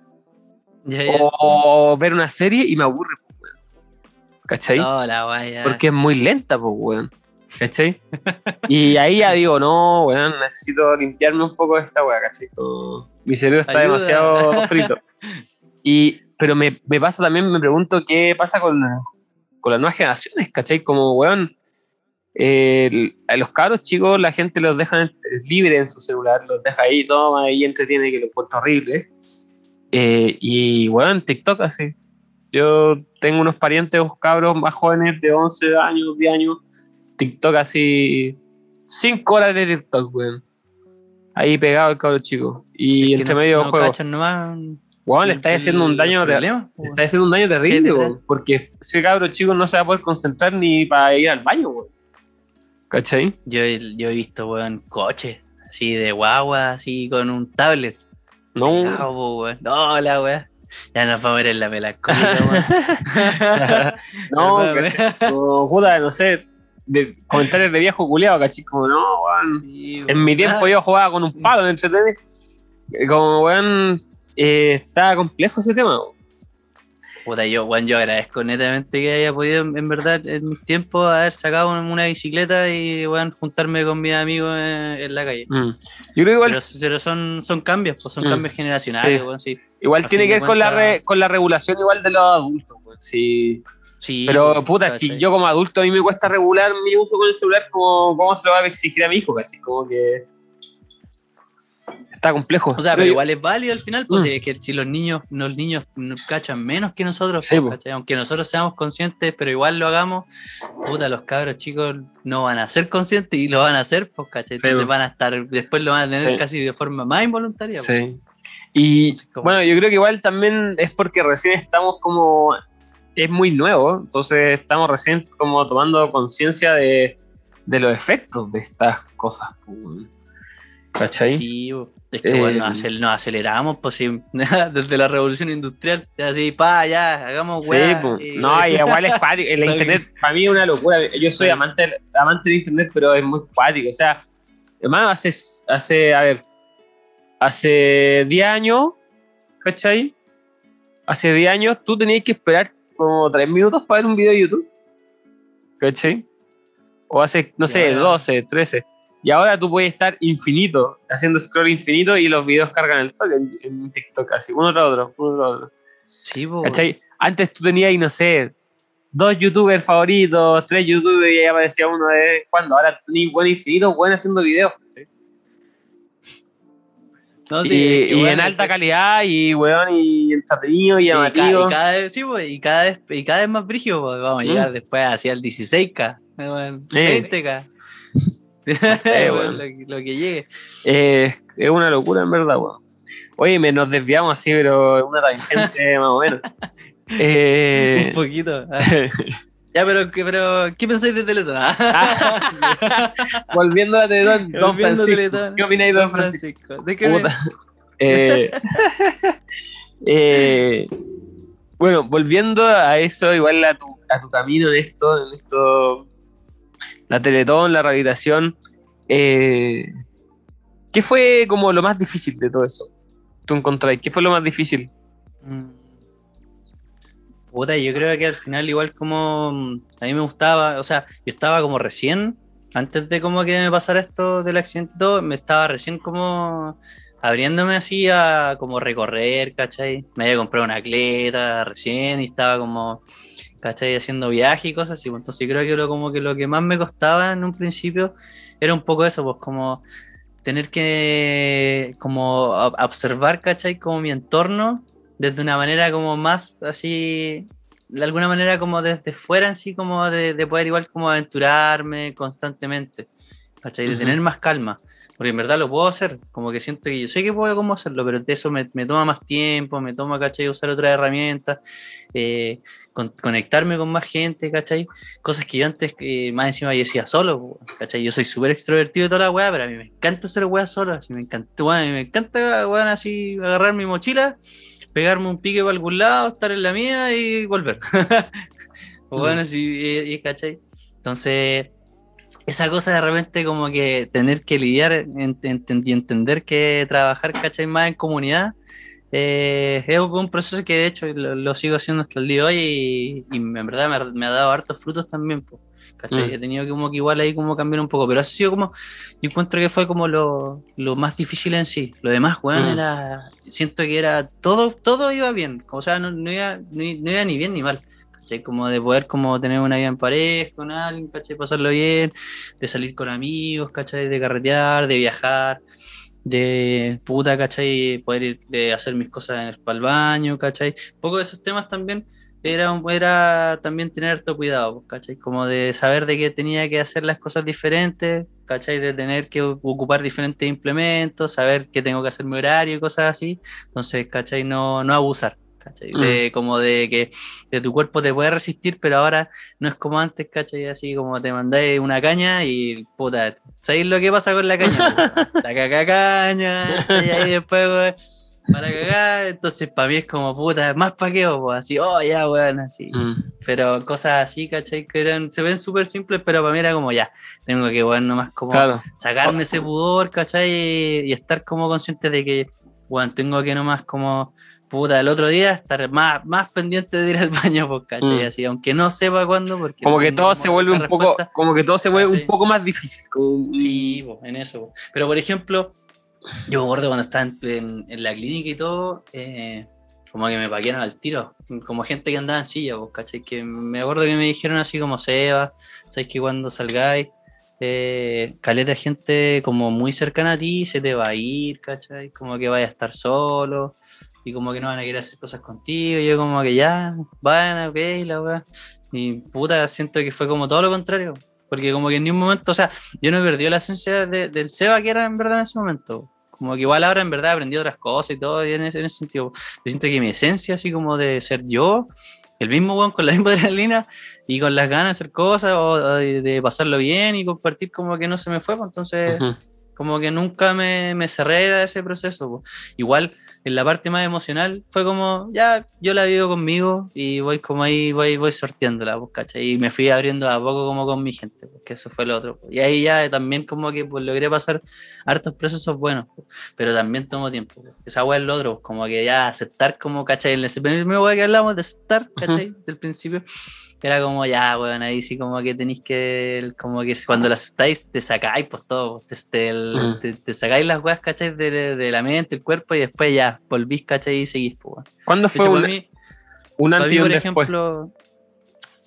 O ver una serie y me aburre. pues, weón. ¿Cachai? No, la guaya. Porque es muy lenta, pues, weón. ¿Cachai? y ahí ya digo, no, weón, necesito limpiarme un poco de esta weá, ¿cachai? Como mi cerebro está Ayuda. demasiado frito. Y, pero me, me pasa también, me pregunto qué pasa con, con las nuevas generaciones, ¿cachai? Como, weón, eh, a los cabros chicos la gente los deja libre en su celular, los deja ahí, toma, ahí entretiene, que lo encuentro horrible. Eh, y, weón, TikTok así. Yo tengo unos parientes, unos cabros más jóvenes de 11 años, 10 años, TikTok así, 5 horas de TikTok, weón. Ahí pegado el cabro chico. Y Es entre no- medio no juego. nomás Weón, le el- está haciendo un daño los de, problemas, le po, está haciendo un daño terrible, weón, porque ese cabro chico no se va a poder concentrar ni para ir al baño, weón. ¿Cachai? Yo, yo he visto, weón, coches, así de guagua, así con un tablet. No. Po, weón. No, la weá. Ya nos vamos a ver en la melancólica, weón. no. Como, puta, no sé, de comentarios de viejo culiado, ¿cachai? Como, no, weón. Sí, En mi tiempo yo jugaba con un palo en entretener. Como, weón, eh, está complejo ese tema. Puta, yo, bueno, yo agradezco netamente que haya podido, en verdad, en mis tiempos, haber sacado una bicicleta y bueno, juntarme con mis amigos en, en la calle. Mm. Yo creo que igual, Pero, pero son, son cambios, pues son Mm, cambios generacionales, sí. weón, sí. igual tiene que ver con la, re- con la regulación igual de los adultos. sí. Sí, Pero pues, puta, si yo como adulto a mí me cuesta regular mi uso con el celular, ¿cómo, cómo se lo va a exigir a mi hijo? ¿cachai? Como que está complejo. O sea, pero igual es válido al final, pues Mm. si es que si los niños, los niños cachan menos que nosotros, Sí, pues, aunque nosotros seamos conscientes, pero igual lo hagamos, puta, los cabros chicos no van a ser conscientes y lo van a hacer, pues, ¿cachai? Sí, Entonces van a estar, después lo van a tener Sí. casi de forma más involuntaria. pues. Sí. Y Entonces, bueno, yo creo que igual también es porque recién estamos como. Es muy nuevo, entonces estamos recién como tomando conciencia de, de los efectos de estas cosas. ¿Cachai? Sí. Es que bueno, nos, Eh, nos aceleramos, pues sí, desde la revolución industrial, así, pa, ya, hagamos Sí, weá, pues. y- no, y igual es cuático. El internet, para mí es una locura. Yo soy Sí. amante, amante del internet, pero es muy cuático. O sea, hermano, hace, hace, a ver, hace 10 años, ¿cachai? Hace 10 años tú tenías que esperar como 3 minutos para ver un video de YouTube. ¿Cachai? O hace, no sé, ahora- 12, 13. Y ahora tú puedes estar infinito, haciendo scroll infinito y los videos cargan el toque en, en TikTok, así, uno tras otro, uno tras otro. Sí, ¿Cachai? Antes tú tenías, y no sé, dos youtubers favoritos, tres youtubers y ahí aparecía uno de vez cuando. Ahora ni buen infinito, buen haciendo videos, sí, y, en alta calidad y weón y entretenido y llamativo. Y, ca y, cada vez, sí, y cada vez, y cada vez más brígido, pues, vamos a ¿Mm? llegar después hacia el 16K, 20K. Lo, que llegue. Es una locura, en verdad, weón. Oye, me nos desviamos así, pero es una tangente más o menos. Un eh, poquito. Ah. Ya, pero, pero, ¿qué pensáis de Teletón? Ah. Volviendo a Teletón, Volviendo Francisco. Teletón, ¿Qué opináis, Don Francisco? ¿De qué eh, eh, bueno, volviendo a eso, igual a tu, a tu camino en esto, en esto la Teletón, la rehabilitación, eh, ¿qué fue como lo más difícil de todo eso? ¿Tú encontráis? ¿Qué fue lo más difícil? Mm. Puta, yo creo que al final igual como mm, a mí me gustaba, o sea, yo estaba como recién, antes de como que me pasara esto del accidente y todo, me estaba recién como abriéndome así a como recorrer, ¿cachai? Me había comprado una atleta recién y estaba como, ¿cachai? Haciendo viajes y cosas así, pues, entonces yo creo que lo, como que lo que más me costaba en un principio era un poco eso, pues como tener que como observar, ¿cachai? Como mi entorno desde una manera como más así, de alguna manera como desde fuera en sí, como de, de poder igual como aventurarme constantemente, ¿cachai? De Ujú. tener más calma, porque en verdad lo puedo hacer, como que siento que yo sé que puedo cómo hacerlo, pero de eso me, me toma más tiempo, me toma, ¿cachai? Usar otras herramientas, eh, con- conectarme con más gente, ¿cachai? Cosas que yo antes, eh, más encima yo decía solo, ¿cachai? Yo soy súper extrovertido y toda la weá, pero a mí me encanta hacer weá solo, así me encanta, mí me encanta, weón, así agarrar mi mochila, pegarme un pique para algún lado, estar en la mía y volver. bueno, así, y, ¿cachai? Entonces, esa cosa de repente como que tener que lidiar en- en- y entender que trabajar, ¿cachai? Más en comunidad. Eh, es un proceso que de hecho lo, lo sigo haciendo hasta el día de hoy y, y en verdad me, ha- me ha dado hartos frutos también. Mm. He tenido que como que igual ahí como cambiar un poco, pero ha sido como, yo encuentro que fue como lo, lo más difícil en sí. Lo demás, weón, Mm. era, siento que era, todo, todo iba bien, o sea, no, no iba, ni, no iba ni bien ni mal. ¿cachai? Como de poder como tener una vida en pareja con alguien, ¿cachai? Pasarlo bien, de salir con amigos, ¿cachai? De carretear, de viajar, de puta, ¿cachai? Poder ir, de hacer mis cosas en el, pa'l baño, ¿cachai? Un poco de esos temas también era, era también tener harto cuidado, ¿cachai? Como de saber de que tenía que hacer las cosas diferentes, ¿cachai? De tener que ocupar diferentes implementos, saber que tengo que hacer mi horario y cosas así. Entonces, ¿cachai? No, no abusar. ¿Cachai? De, como de que de tu cuerpo te puede resistir, pero ahora no es como antes, ¿cachai? Así como te mandáis una caña y puta, ¿sabéis lo que pasa con la caña? la caca caña, y ahí después, weón, para cagar, entonces para mí es como puta, más paqueo, pues así, oh ya, weón, así. Mm. Pero cosas así, ¿cachai? Que eran, se ven súper simples, pero para mí era como ya, tengo que, weón, nomás como Claro. sacarme ese pudor, ¿cachai? Y, y estar como consciente de que weón, tengo que nomás como, puta, el otro día estar más, más pendiente de ir al baño, pues, ¿cachai? Mm. Así, aunque no sepa cuándo, porque... Como que todo se vuelve un poco, como que todo se vuelve un poco más difícil. como- Sí, po, en eso. po. Pero por ejemplo, yo me acuerdo cuando estaba en, en- en la clínica y todo, eh, como que me paquearon al tiro, como gente que andaba en silla, pues, ¿cachai? Que me acuerdo que me dijeron así como Seba, sabes que cuando salgáis, eh, caleta gente como muy cercana a ti se te va a ir, ¿cachai? Como que vaya a estar solo y como que no van a querer hacer cosas contigo. Y yo como que ya, van, ok, la weá. Y puta, siento que fue como todo lo contrario. Porque como que en ningún momento, o sea, yo no perdido la esencia de- del Seba que era en verdad en ese momento. Como que igual ahora en verdad aprendí otras cosas y todo, y en ese, en ese sentido, yo siento que mi esencia, así como de ser yo, el mismo weón con la misma adrenalina y con las ganas de hacer cosas o, de, de pasarlo bien y compartir, como que no se me fue, pues, entonces Ujú. Como que nunca me, me cerré a ese proceso. po. Igual en la parte más emocional fue como, ya, yo la vivo conmigo y voy como ahí, voy, voy sorteándola, pues, ¿cachai? Y me fui abriendo a poco como con mi gente, porque eso fue lo otro. Y ahí ya también como que pues, logré pasar hartos procesos buenos, pero también tomó tiempo. po. Esa weá es lo otro, como que ya aceptar como, ¿cachai? En ese primer que hablamos de aceptar, ¿cachai? Del principio. Era como ya, weón, ahí sí como que tenéis que, como que cuando lo aceptáis, te sacáis pues todo, te, te, el- Mm. te- te sacáis las weas, ¿cachai? De, de la mente, el cuerpo y después ya volvís, ¿cachai? Y seguís, pues, weón. ¿Cuándo fue hecho, un, mí, un antes mí, y un por después ejemplo,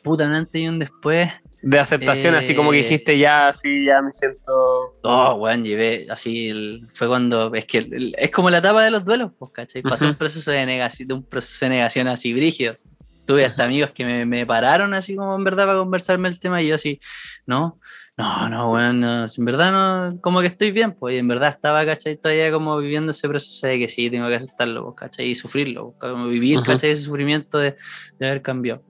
puta, un antes y un después. de aceptación? así como que eh, dijiste, ya, sí, ya me siento... Oh, weón, llevé así, el- fue cuando, es que el- es como la etapa de los duelos, pues, ¿cachai? Ujú. un proceso de negación, de un proceso de negación así brígido. Tuve hasta amigos que me, me pararon así como en verdad para conversarme el tema y yo así, no, no, no, weón, no, en verdad no, como que estoy bien, pues, y en verdad estaba, ¿cachai? Todavía como viviendo ese proceso de que sí, tengo que aceptarlo, pues, ¿cachai? Y sufrirlo, como vivir, Ujú. ¿cachai? Ese sufrimiento de, de haber cambiado.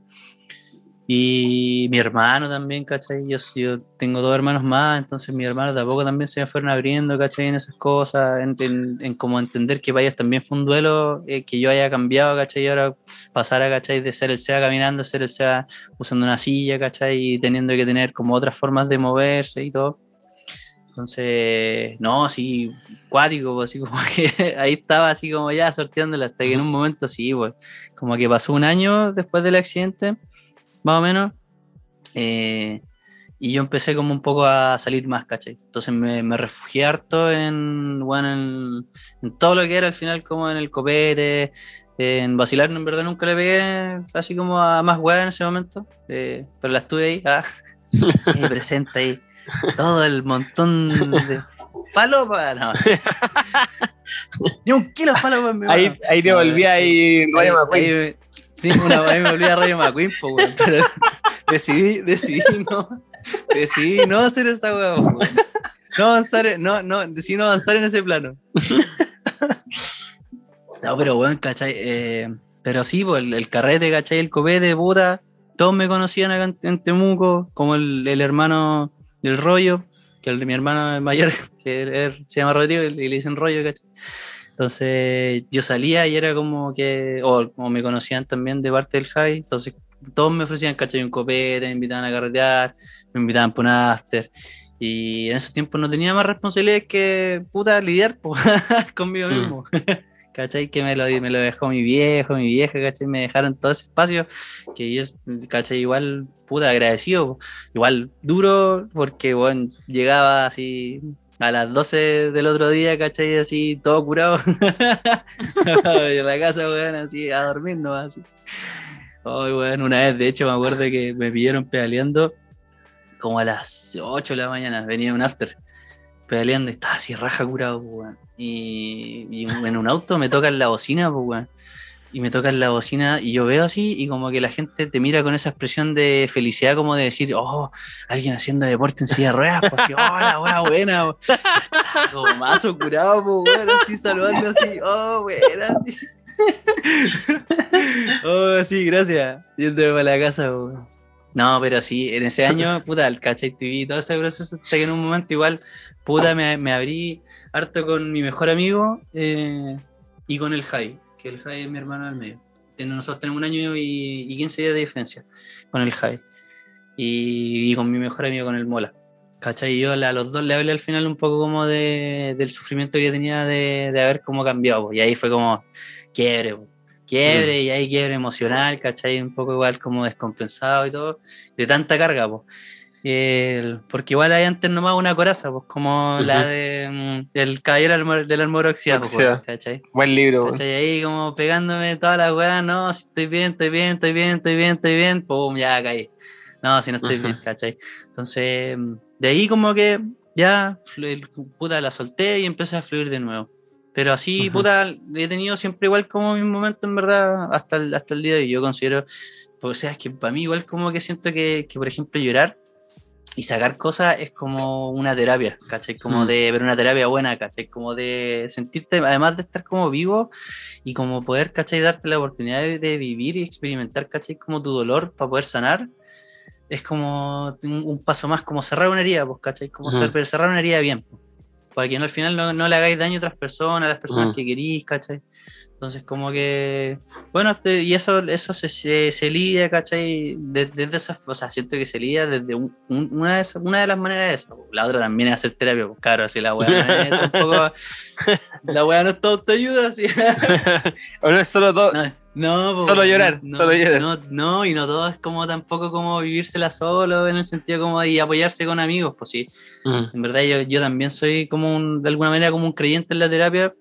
Y mi hermano también, ¿cachai? Yo, yo tengo dos hermanos más, entonces mis hermanos de a poco también se me fueron abriendo, ¿cachai? En esas cosas, en, en, en como entender que ellos también fue un duelo, eh, que yo haya cambiado, ¿cachai? Y ahora pasar a, ¿cachai? De ser el SEA caminando, a ser el SEA usando una silla, ¿cachai? Y teniendo que tener como otras formas de moverse y todo. Entonces, no, así, cuático, pues, así como que ahí estaba así como ya sorteándola, hasta que en un momento sí, pues, como que pasó un año después del accidente, más o menos, eh, y yo empecé como un poco a salir más, ¿cachai? Entonces me, me refugié harto en, bueno, en, en todo lo que era al final como en el copete, en vacilar, en verdad nunca le pegué así como a más weas en ese momento, eh, pero la estuve ahí, ah, ahí presente ahí, todo el montón de falopa, no. Ni un kilo de falopa en mi Ahí, mano. ahí te volví eh, ahí, Sí, una vez me volví a Rayo McQueen, po, weón, pero decidí, decidí no, decidí no hacer esa weá, po. No avanzar, no, no, decidí no avanzar en ese plano. No, pero weón, ¿cachai? Eh, pero sí, pues el, el carrete, ¿cachai? El copete, puta, todos me conocían acá en, en Temuco, como el, el hermano del rollo, que el de mi hermano mayor, que él- se llama Rodrigo, y le dicen rollo, ¿cachai? Entonces yo salía y era como que, o como me conocían también de parte del high, entonces todos me ofrecían, ¿cachai? Un copete, me invitaban a carretear, me invitaban por un after. Y en esos tiempos no tenía más responsabilidades que puta lidiar po, conmigo Mm. mismo. ¿Cachai? Que me lo, me lo dejó mi viejo, mi vieja, ¿cachai? Me dejaron todo ese espacio que yo, ¿cachai? Igual, puta, agradecido. Igual duro porque, bueno, llegaba así a las 12 del otro día, ¿cachai? Así, todo curado. en la casa, weón, así, a dormir nomás, así. Ay, weón, una vez, de hecho, me acuerdo que me pidieron pedaleando como a las 8 de la mañana, venía un after, pedaleando y estaba así raja curado, weón. Y, y en un auto me tocan la bocina, pues. Y me tocan la bocina y yo veo así y como que la gente te mira con esa expresión de felicidad como de decir, oh, alguien haciendo deporte en silla de ruedas, pues oh, la weá buena, como mazo curado, pues, weón, así saludando así, oh, buena, así. Oh, sí, gracias. Yéndome para la casa, weón. No, pero sí, en ese año, puta, el Cachai TV y todo ese proceso, hasta que en un momento igual, puta, me, abrí harto con mi mejor amigo eh, y con el Jai, que el Jai es mi hermano del medio. Nosotros tenemos un año y, y 15 días de diferencia con el Jai. Y, y con mi mejor amigo, con el Mola. ¿cachai? Yo a los dos le hablé al final un poco como de, del sufrimiento que tenía de, de haber como cambiado, y ahí fue como quiebre, quiebre, y ahí quiebre emocional, ¿cachai? Un poco igual como descompensado y todo, de tanta carga, pues. El- porque igual hay antes nomás una coraza, pues como la Ujú. de mm, el caballero del Almor- del Almoro Oxidado, pues. Buen libro. ¿Cachai? Ahí como pegándome toda la weá, no, si estoy bien, estoy bien, estoy bien, estoy bien, estoy bien, pum, ya caí. No, si no estoy Ujú. bien, ¿cachai? Entonces, mm, de ahí como que ya, puta, la solté y empecé a fluir de nuevo. Pero así, Ujú. puta, he tenido siempre igual como mi momento, en verdad, hasta el, hasta el día de hoy. Yo considero, pues, o sea, es que para mí igual como que siento que, que, por ejemplo, llorar y sacar cosas es como una terapia, ¿cachai? Como Mm. de, pero una terapia buena, ¿cachai? Como de sentirte, además de estar como vivo y como poder, ¿cachai? Darte la oportunidad de, de vivir y experimentar, ¿cachai? Como tu dolor para poder sanar. Es como un, un paso más, como cerrar una herida, pues, ¿cachai? Como Ujú. cer- pero cerrar una herida bien, pues, para que no, al final no, no le hagáis daño a otras personas, a las personas Ujú. que querís, ¿cachai? Entonces, como que, bueno, te- y eso, eso se, se, se lidia, ¿cachai? De- Desde esas, o sea, siento que se lidia desde un- un- una, de esas- una de las maneras de eso. La otra también es hacer terapia, pues claro, así la weá no es tampoco, la weá no es todo autoayuda, así. o no es solo todo. No, no, Solo llorar, no, solo llorar. No, no, y no todo es como tampoco como vivírsela solo, en el sentido como y apoyarse con amigos, pues sí. Mm, En verdad yo, yo también soy como un, de alguna manera como un creyente en la terapia.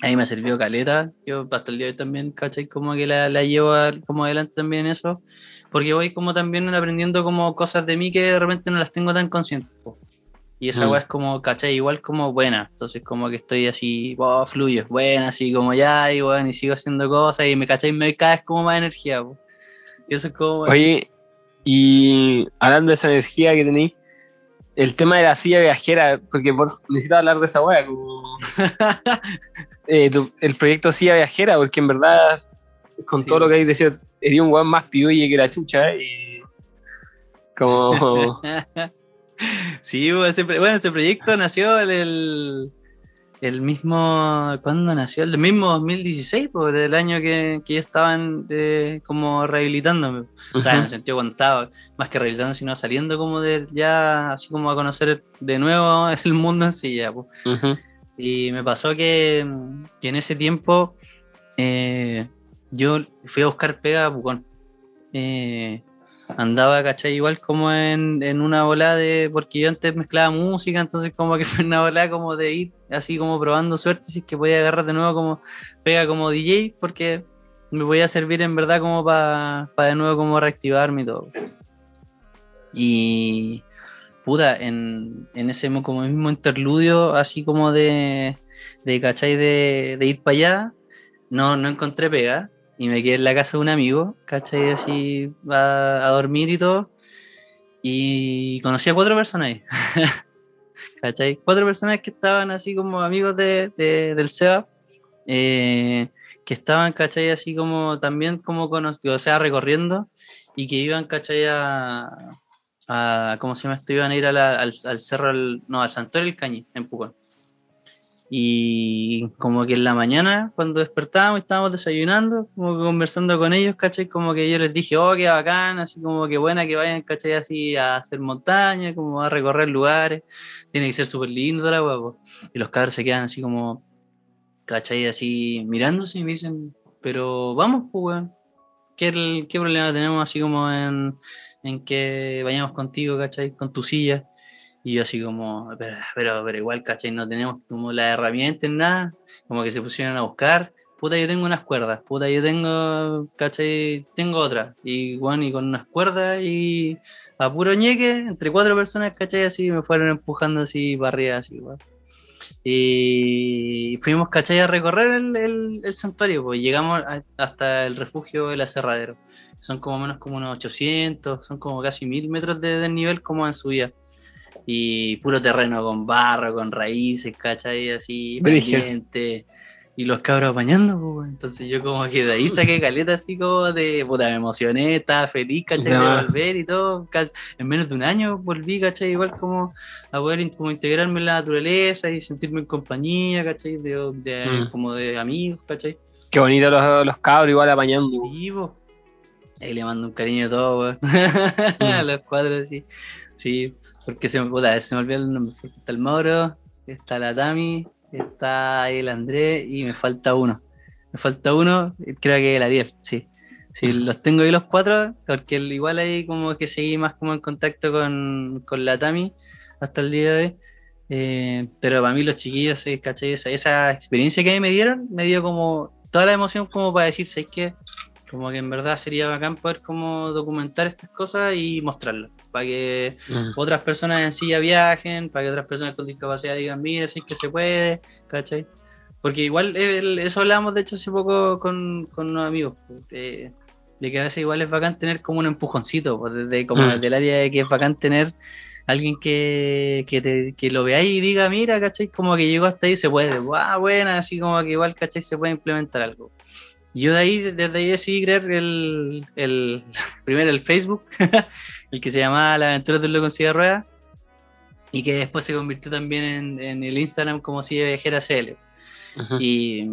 Ahí me sirvió caleta. Yo hasta el día de hoy también, ¿cachai? Como que la, la llevo a- como adelante también eso. Porque voy como también aprendiendo como cosas de mí que de repente no las tengo tan conscientes. po. Y esa Mm. weá es como, ¿cachai? Igual como buena. Entonces como que estoy así, oh, fluyo, es buena, así como ya, y bueno, y sigo haciendo cosas y me, ¿cachai? Me vez como más energía. po. Y eso es como... Oye, y hablando de esa energía que tenéis, el tema de la silla viajera, porque vos necesitas hablar de esa wea, como eh, tu- el proyecto silla viajera, porque en verdad, con Sí. todo lo que hay decidido, eres un weón más piuye que la chucha, y como sí, bueno, ese, bueno, ese proyecto nació el, el mismo, ¿cuándo nació? El mismo 2016, pues, del año que, que yo estaba en, eh, como rehabilitándome. O sea, en el sentido cuando estaba, más que rehabilitando, sino saliendo como de ya, así como a conocer de nuevo el mundo en sí ya, pues. Y me pasó que, que en ese tiempo eh, yo fui a buscar pega a Pucón. Eh, andaba, ¿cachai? Igual como en, en una bola de. Porque yo antes mezclaba música, entonces como que fue una bola como de ir así como probando suerte, si es que podía agarrar de nuevo como pega como DJ, porque me podía servir en verdad como para de nuevo como reactivarme y todo. Y puta, en, en ese mo- como mismo interludio, así como de, de ¿cachai? De, de ir para allá, no, no encontré pega y me quedé en la casa de un amigo, ¿cachai? Así a, a dormir y todo. Y conocí a cuatro personas ahí. ¿Cachai? Cuatro personas que estaban así como amigos de, de- del SEBA, eh, que estaban, ¿cachai? Así como también como conocidos, o sea, recorriendo y que iban, ¿cachai? A, a- ¿cómo se llama esto? Iban a ir al, al cerro, al- no, al Santuario del Cañí, en Pucón. Y como que en la mañana, cuando despertábamos, estábamos desayunando, como conversando con ellos, ¿cachai? Como que yo les dije, oh, qué bacán, así como que buena que vayan, ¿cachai? Así a hacer montaña, como a recorrer lugares, tiene que ser súper lindo la guapo. Y los cabros se quedan así como, ¿cachai? Así mirándose y me dicen, pero vamos, pues, weón. ¿Qué, ¿Qué problema tenemos así como en, en que vayamos contigo, ¿cachai? Con tu silla. Y yo así como, pero, pero, pero igual, ¿cachai? No tenemos como las herramientas, nada. Como que se pusieron a buscar. Puta, yo tengo unas cuerdas. Puta, yo tengo, ¿cachai? Tengo otra. Y bueno, y con unas cuerdas y a puro ñeque, entre cuatro personas, ¿cachai? Así me fueron empujando así para arriba, así, weón. Y fuimos, ¿cachai? A recorrer el, el- el santuario, pues llegamos a- hasta el refugio del aserradero. Son como menos como unos 800, son como casi mil metros de desnivel como en subida. Y puro terreno con barro, con raíces, ¿cachai? Así, pendiente. Y los cabros apañando, pues, entonces yo como que de ahí saqué caleta así como de, puta, me emocioné, estaba feliz, ¿cachai? De volver y todo. En menos de un año volví, ¿cachai? Igual como a poder como integrarme en la naturaleza y sentirme en compañía, ¿cachai? De, de- Mm. como de amigos, ¿cachai? Qué bonito los, los cabros igual apañando. Sí, po. Ahí le mando un cariño a todos, weón. Mm. a los cuatro, sí. Sí. Porque se me, puta, se me olvidó el nombre. Está el Mauro, está la Tami, está el Andrés y me falta uno. Me falta uno, creo que el Ariel, sí. Sí, los tengo ahí los cuatro, porque igual ahí como que seguí más como en contacto con, con la Tami hasta el día de hoy. Eh, pero para mí los chiquillos, ¿cachai? Esa, esa experiencia que me dieron, me dio como toda la emoción como para decir, ¿sabes qué? Como que en verdad sería bacán poder como documentar estas cosas y mostrarlas, para que Mm. otras personas en silla viajen, para que otras personas con discapacidad digan, mira, sí que se puede, ¿cachai? Porque igual eso hablamos de hecho hace poco con, con unos amigos, eh, de que a veces igual es bacán tener como un empujoncito, pues, desde como Mm. desde el área de que es bacán tener alguien que, que, te- que lo vea y diga, mira, ¿cachai? Como que llegó hasta ahí, se puede, ah, buena, así como que igual, ¿cachai? Se puede implementar algo. Yo de ahí, desde ahí decidí crear el, el primero el Facebook, el que se llamaba La Aventura del Loco en Silla de Ruedas, y que después se convirtió también en, en el Instagram como Silla Viajera CL. Y,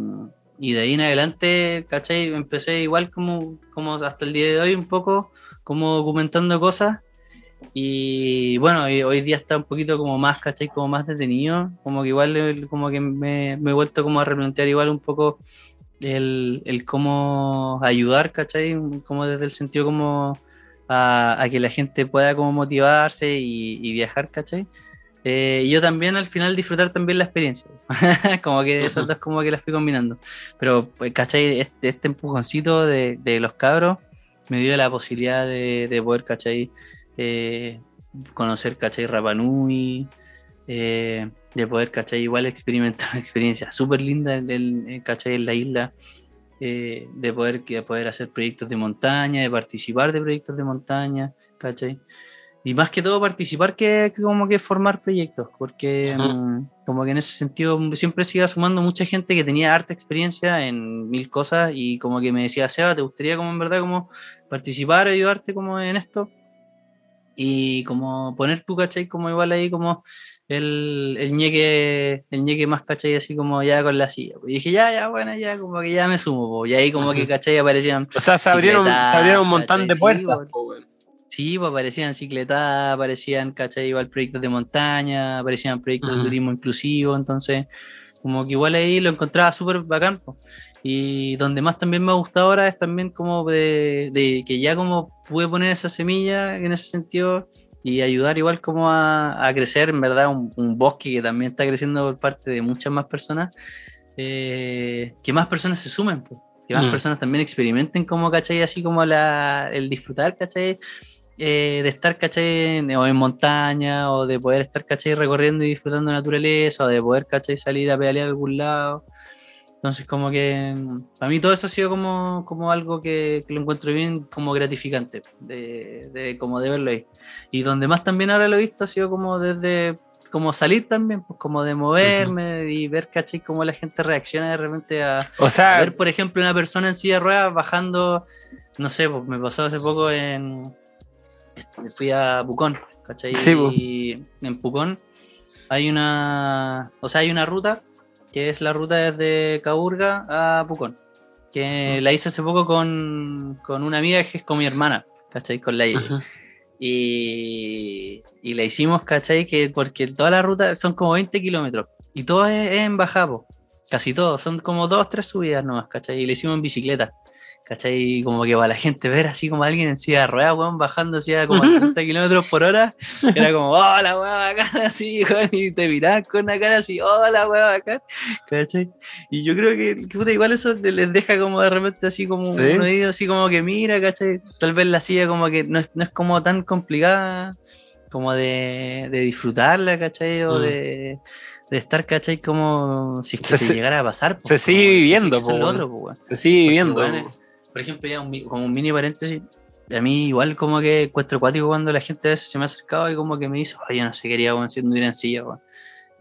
y de ahí en adelante, ¿cachai? Empecé igual como, como hasta el día de hoy un poco, como documentando cosas. Y bueno, hoy día está un poquito como más, ¿cachai? Como más detenido, como que igual como que me, me he vuelto como a replantear igual un poco el, el cómo ayudar, ¿cachai? Como desde el sentido como a, a que la gente pueda como motivarse y, y viajar, ¿cachai? Eh, y yo también al final disfrutar también la experiencia. como que esas Ujú. dos como que las fui combinando. Pero, pues, ¿cachai? Este, este empujoncito de, de los cabros me dio la posibilidad de, de poder, ¿cachai? Eh, conocer, ¿cachai? Rapanui, eh, de poder, ¿cachai? Igual experimentar una experiencia súper linda en, el- en, ¿cachai? En la isla. eh, de poder, que, poder hacer proyectos de montaña, de participar de proyectos de montaña, ¿cachai? Y más que todo participar que, que como que formar proyectos, porque mm, como que en ese sentido siempre se iba sumando mucha gente que tenía harta experiencia en mil cosas y como que me decía, Seba, ¿te gustaría como en verdad como participar, ayudarte como en esto? Y como poner tu, ¿cachai? Como igual ahí como el, el ñeque, el ñeque más, ¿cachai? Así como ya con la silla. Y dije, ya, ya, bueno, ya, como que ya me sumo, po. y ahí como que, Ujú. ¿cachai? Aparecían O sea, se abrieron, se abrieron un montón de ¿cachai? Sí, puertas. bueno. po, weón. Sí, pues aparecían cicletas, aparecían, ¿cachai? Igual proyectos de montaña, aparecían proyectos de Ujú. turismo inclusivo, entonces, como que igual ahí lo encontraba súper bacán. po. Y donde más también me ha gustado ahora es también como de, de que ya como pude poner esa semilla en ese sentido y ayudar igual como a, a crecer, en verdad, un, un bosque que también está creciendo por parte de muchas más personas, eh, que más personas se sumen, po. que más Mm. personas también experimenten como, ¿cachai? Así como la, el disfrutar, ¿cachai? eh, de estar, ¿cachai? O en montaña, o de poder estar, ¿cachai? Recorriendo y disfrutando de naturaleza, o de poder, ¿cachai? Salir a pedalear a algún lado. Entonces, como que mm, para mí todo eso ha sido como, como algo que, que lo encuentro bien, como gratificante, de, de, como de verlo ahí. Y donde más también ahora lo he visto ha sido como desde, como salir también, pues como de moverme y ver, ¿cachai? Cómo la gente reacciona de repente a, O a sea, ver, por ejemplo, una persona en silla de ruedas bajando, no sé, pues me pasó hace poco en. este, Fui a Pucón, ¿cachai? Sí, po. Y en Pucón hay una. O sea, hay una ruta que es la ruta desde Caburga a Pucón. Que la hice hace poco con, con una amiga que es con mi hermana, ¿cachai? Con la y, y la hicimos, ¿cachai? Que porque toda la ruta son como 20 kilómetros y todo es, es en bajada, po. casi todo, son como dos, tres subidas nomás, ¿cachai? Y la hicimos en bicicleta, ¿cachai? Como que para la gente ver así como alguien en silla de ruedas, weón, bajando así a como a 60 kilómetros por hora, era como, hola, weón, bacán, así, weón, y te mirás con una cara así, hola, weón, bacán, ¿cachai? Y yo creo que, que, puta, igual eso les deja como de repente así como Sí. un oído así como que mira, ¿cachai? Tal vez la silla como que no es, no es como tan complicada como de, de disfrutarla, ¿cachai? O Mm. de, de estar, ¿cachai? Como si es que Se- te llegara a pasar. se sigue viviendo, po, otro, po. Se sigue Porque, viviendo. po. Por ejemplo, ya un como un mini paréntesis, a mí igual como que encuentro acuático cuando la gente a veces se me ha acercado y como que me dice, oye, no sé, quería weón, si anduviera en silla, weón.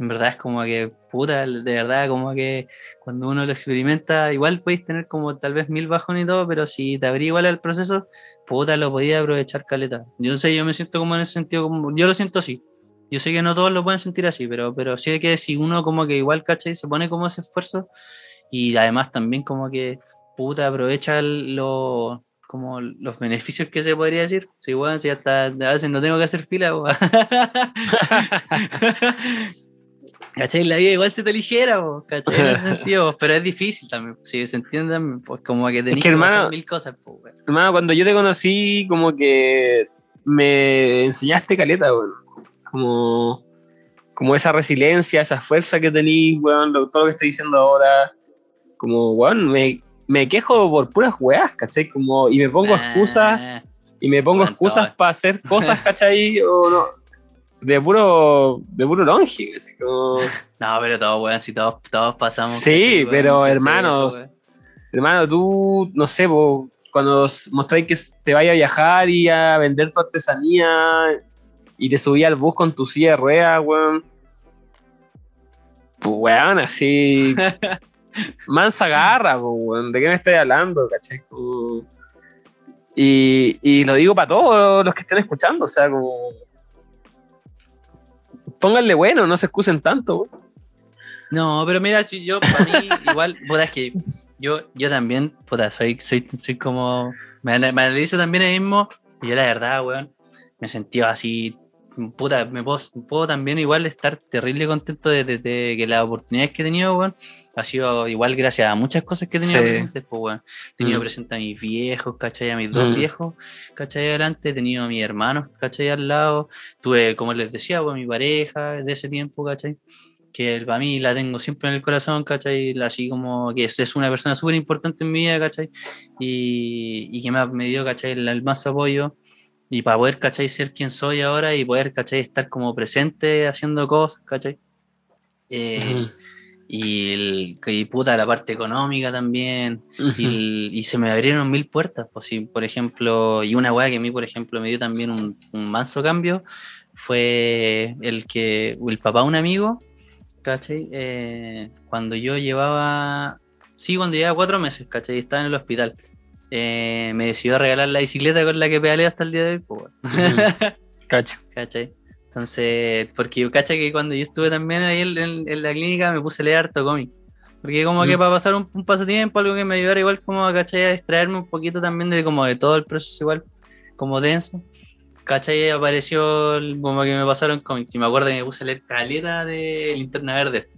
En verdad es como que, puta, de verdad, como que cuando uno lo experimenta, igual podéis tener como tal vez mil bajones y todo, pero si te abrí igual el proceso, puta, lo podía aprovechar caleta. Yo sé, yo me siento como en ese sentido, como, yo lo siento así. Yo sé que no todos lo pueden sentir así, pero, pero sí que si uno como que igual, ¿cachai? Se pone como ese esfuerzo y además también como que, puta, aprovecha el- lo, como los beneficios que se podría decir. Sí, weón, si hasta a veces no tengo que hacer fila, weón. ¿Cachai? La vida igual se te ligera, po, ¿cachai? En ese sentido, pero es difícil también. Si se entiende, también, pues como que tenés que, que, hermano, hacer mil cosas, po, weón. Hermano, cuando yo te conocí, como que me enseñaste caleta, weón. Como, como esa resiliencia, esa fuerza que tenís, weón, todo lo que estoy diciendo ahora. Como, weón, me, me quejo por puras weas, ¿cachai? Como, y me pongo excusas, Ah, y me pongo excusas para hacer cosas, ¿cachai? O no, de puro, de puro longe, ¿cachai? Como, No, pero todos, weón, si todos, todos pasamos. Sí, pero, ¿Qué es hermanos, eso? Hermano, tú, no sé, po, cuando mostráis que te vaya a viajar y a vender tu artesanía y te subí al bus con tu silla de ruedas, weón. Pues, weón, así. mansa garra, po. ¿De qué me estoy hablando, cachai? Como- Y, y lo digo para todos los que estén escuchando, o sea, como. Pónganle bueno, no se excusen tanto. No, pero mira, yo, para mí, igual, puta, es que yo, yo también, puta, soy, soy, soy como, me, ana- me analizo también mí mismo, y yo la verdad, weón, me sentí así, puta, me puedo, puedo también igual estar terrible contento de, de- de que las oportunidades que he tenido, weón, ha sido igual gracias a muchas cosas que he tenido Sí. presentes, pues, weón. He tenido Mm. presente a mis viejos, ¿cachai? A mis dos Mm. viejos, ¿cachai? Adelante, he tenido a mis hermanos, ¿cachai? Al lado, tuve, como les decía, weón, mi pareja de ese tiempo, ¿cachai? que para mí la tengo siempre en el corazón, ¿cachai? Así como que es, es una persona súper importante en mi vida, ¿cachai? Y, y que me, ha- me dio, ¿cachai? El, el más apoyo. Y para poder, ¿cachai? Ser quien soy ahora y poder, ¿cachai? Estar como presente haciendo cosas, ¿cachai? Eh, Ujú. y, el, y puta, la parte económica también. Ujú. Y, el- y se me abrieron mil puertas. Pues, sí, por ejemplo, y una weá que a mí, por ejemplo, me dio también un, un manso cambio fue el que el papá de un amigo, ¿cachai? Eh, cuando yo llevaba, sí, cuando llevaba cuatro meses, ¿cachai? Estaba en el hospital. Eh, me decidió regalar la bicicleta con la que pedaleo hasta el día de hoy, pues, weón. Cacho. ¿cachai? Entonces, porque yo caché que cuando yo estuve también ahí en, en- en la clínica me puse a leer harto cómic. Porque como que Mm. para pasar un, un pasatiempo, algo que me ayudara igual como ¿cachai? a distraerme un poquito también de como de todo el proceso igual, como denso. ¿Cachai? Apareció el- como que me pasaron cómics. Y me acuerdo que me puse a leer caleta de Linterna Verde.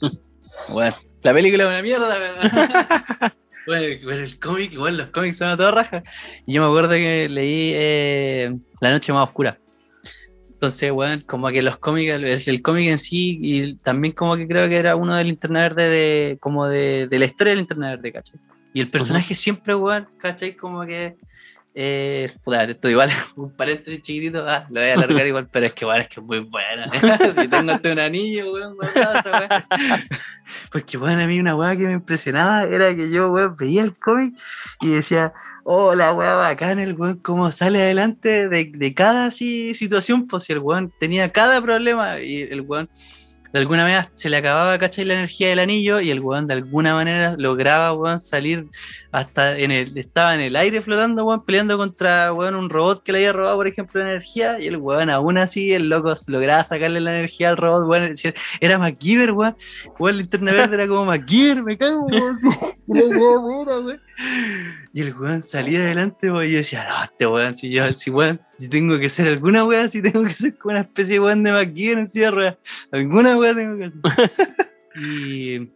bueno, la película es una mierda, pero... Bueno, el cómic, igual los cómics son a toda raja. Y yo me acuerdo que leí eh, La Noche Más Oscura. Entonces, bueno, como que los cómics, el, cómic en sí, y también como que creo que era uno del Linterna Verde, de, como de, de la historia del Linterna Verde, ¿cachai? Y el personaje siempre, weón, ¿cachai? Como que. Eh, puta, esto igual, un paréntesis chiquitito, ah, lo voy a alargar igual, pero es que, weón, es que es muy buena. si tengo hasta un anillo, weón, weá. Porque, weón, a mí una weá que me impresionaba era que yo, weón, veía el cómic y decía, oh, la weá bacana, el weón, cómo sale adelante de, de cada así, situación, pues si el weón tenía cada problema y el weón de alguna manera se le acababa, ¿cachai? La energía del anillo y el weón de alguna manera lograba, weón, salir hasta en el, estaba en el aire flotando, weón, peleando contra, weón, un robot que le había robado, por ejemplo, energía y el weón aún así, el loco lograba sacarle la energía al robot, weón, era MacGyver, weón, weón, linterna verde era como MacGyver, me cago, weón, weá buena, weón. Y el weón salía adelante, weón, y yo decía, no, este weón, si yo, si weón, si tengo que ser alguna weá, si tengo que ser como una especie de weón de MacGyver en silla de ruedas. Alguna weá tengo que hacer. y.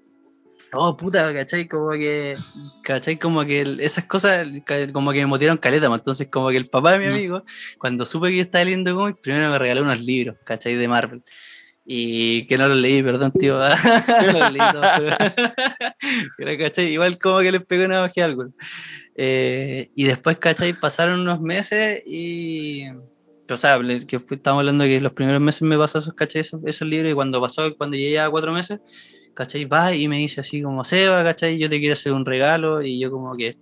Oh, puta, ¿cachai? Como que. ¿cachai? Como que esas cosas como que me motivaron caleta. pues, Entonces, como que el papá de mi Mm. amigo, cuando supe que yo estaba leyendo cómics, primero me regaló unos libros, ¿cachai? De Marvel. Y que no los leí, perdón, tío. no los leí todos, pero, pero, ¿cachai? Igual como que les pegó una magia algo. Eh, y después, ¿cachai? Pasaron unos meses y. O sea, que estamos hablando de que los primeros meses me pasó esos, ¿cachai? Esos, esos libros y cuando pasó, cuando llegué a cuatro meses, ¿cachai? Va y me dice así como, Seba, ¿cachai? Yo te quiero hacer un regalo y yo como que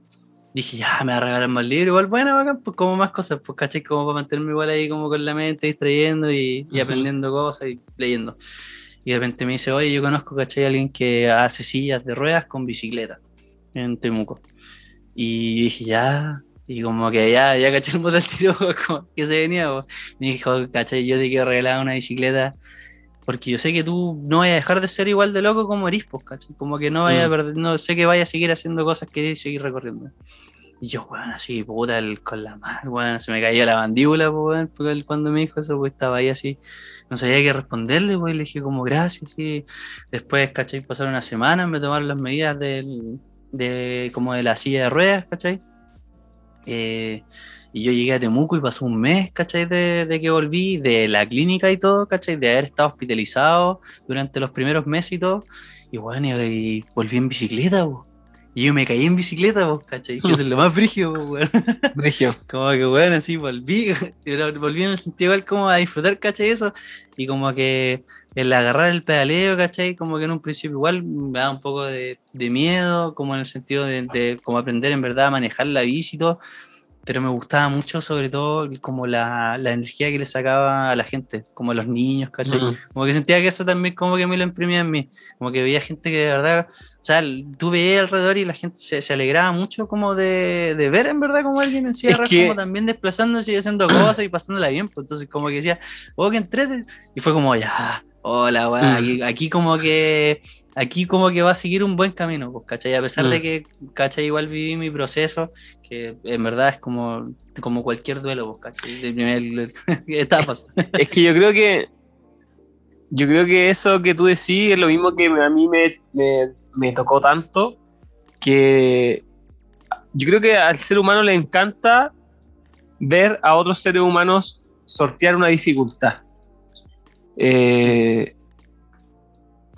dije, ya, me va a regalar más libros, igual, bueno, bacán, pues como más cosas, pues, ¿cachai? Como para mantenerme igual ahí como con la mente distrayendo y, y aprendiendo cosas y leyendo. Y de repente me dice, oye, yo conozco, ¿cachai? A alguien que hace sillas de ruedas con bicicleta en Temuco. Y dije, ya, y como que ya, ya caché el motor tiro, como que se venía, pues. me dijo, ¿cachai? Yo te quiero regalar una bicicleta porque yo sé que tú no vayas a dejar de ser igual de loco como eres, pues, ¿cachai? Como que no vaya a Mm. perder, no sé que vaya a seguir haciendo cosas que seguir recorriendo. Y yo, weón, así, puta, el- con la mano, weón, se me caía la mandíbula, pues, weón, cuando me dijo eso, pues estaba ahí así, no sabía qué responderle, pues, le dije como gracias, y después, ¿cachai? Pasaron una semana, me tomaron las medidas del, de, como de la silla de ruedas, ¿cachai? Eh, y yo llegué a Temuco y pasó un mes, ¿cachai? De, de que volví, de la clínica y todo, ¿cachai? De haber estado hospitalizado durante los primeros meses y todo. Y bueno, y, volví en bicicleta, po. Y yo me caí en bicicleta, po, ¿cachai? Que eso es lo más brígido, weón. Regio. Como que bueno, así volví, pero volví en el sentido igual como a disfrutar, ¿cachai? Eso. Y como que el agarrar el pedaleo, ¿cachai? Como que en un principio igual me da un poco de, de miedo, como en el sentido de, de como aprender en verdad a manejar la bici y todo. Pero me gustaba mucho, sobre todo, como la, la energía que le sacaba a la gente, como a los niños, ¿cachai? Mm. Como que sentía que eso también como que me lo imprimía en mí. Como que veía gente que de verdad, o sea, tú veías alrededor y la gente se, se alegraba mucho como de, de ver en verdad como alguien en de Es que- como también desplazándose y haciendo cosas y pasándola bien. Pues entonces como que decía, oh, que entrete. Y fue como, ya, hola, weá, Mm. aquí, aquí como que, aquí como que va a seguir un buen camino, pues, ¿cachai? A pesar de Mm. que, ¿cachai? Igual viví mi proceso, que en verdad es como, como cualquier duelo, pues, ¿cachai? De primer etapas. Es que yo creo que. Yo creo que eso que tú decís es lo mismo que a mí me, me- me tocó tanto. Que yo creo que al ser humano le encanta ver a otros seres humanos sortear una dificultad. Eh,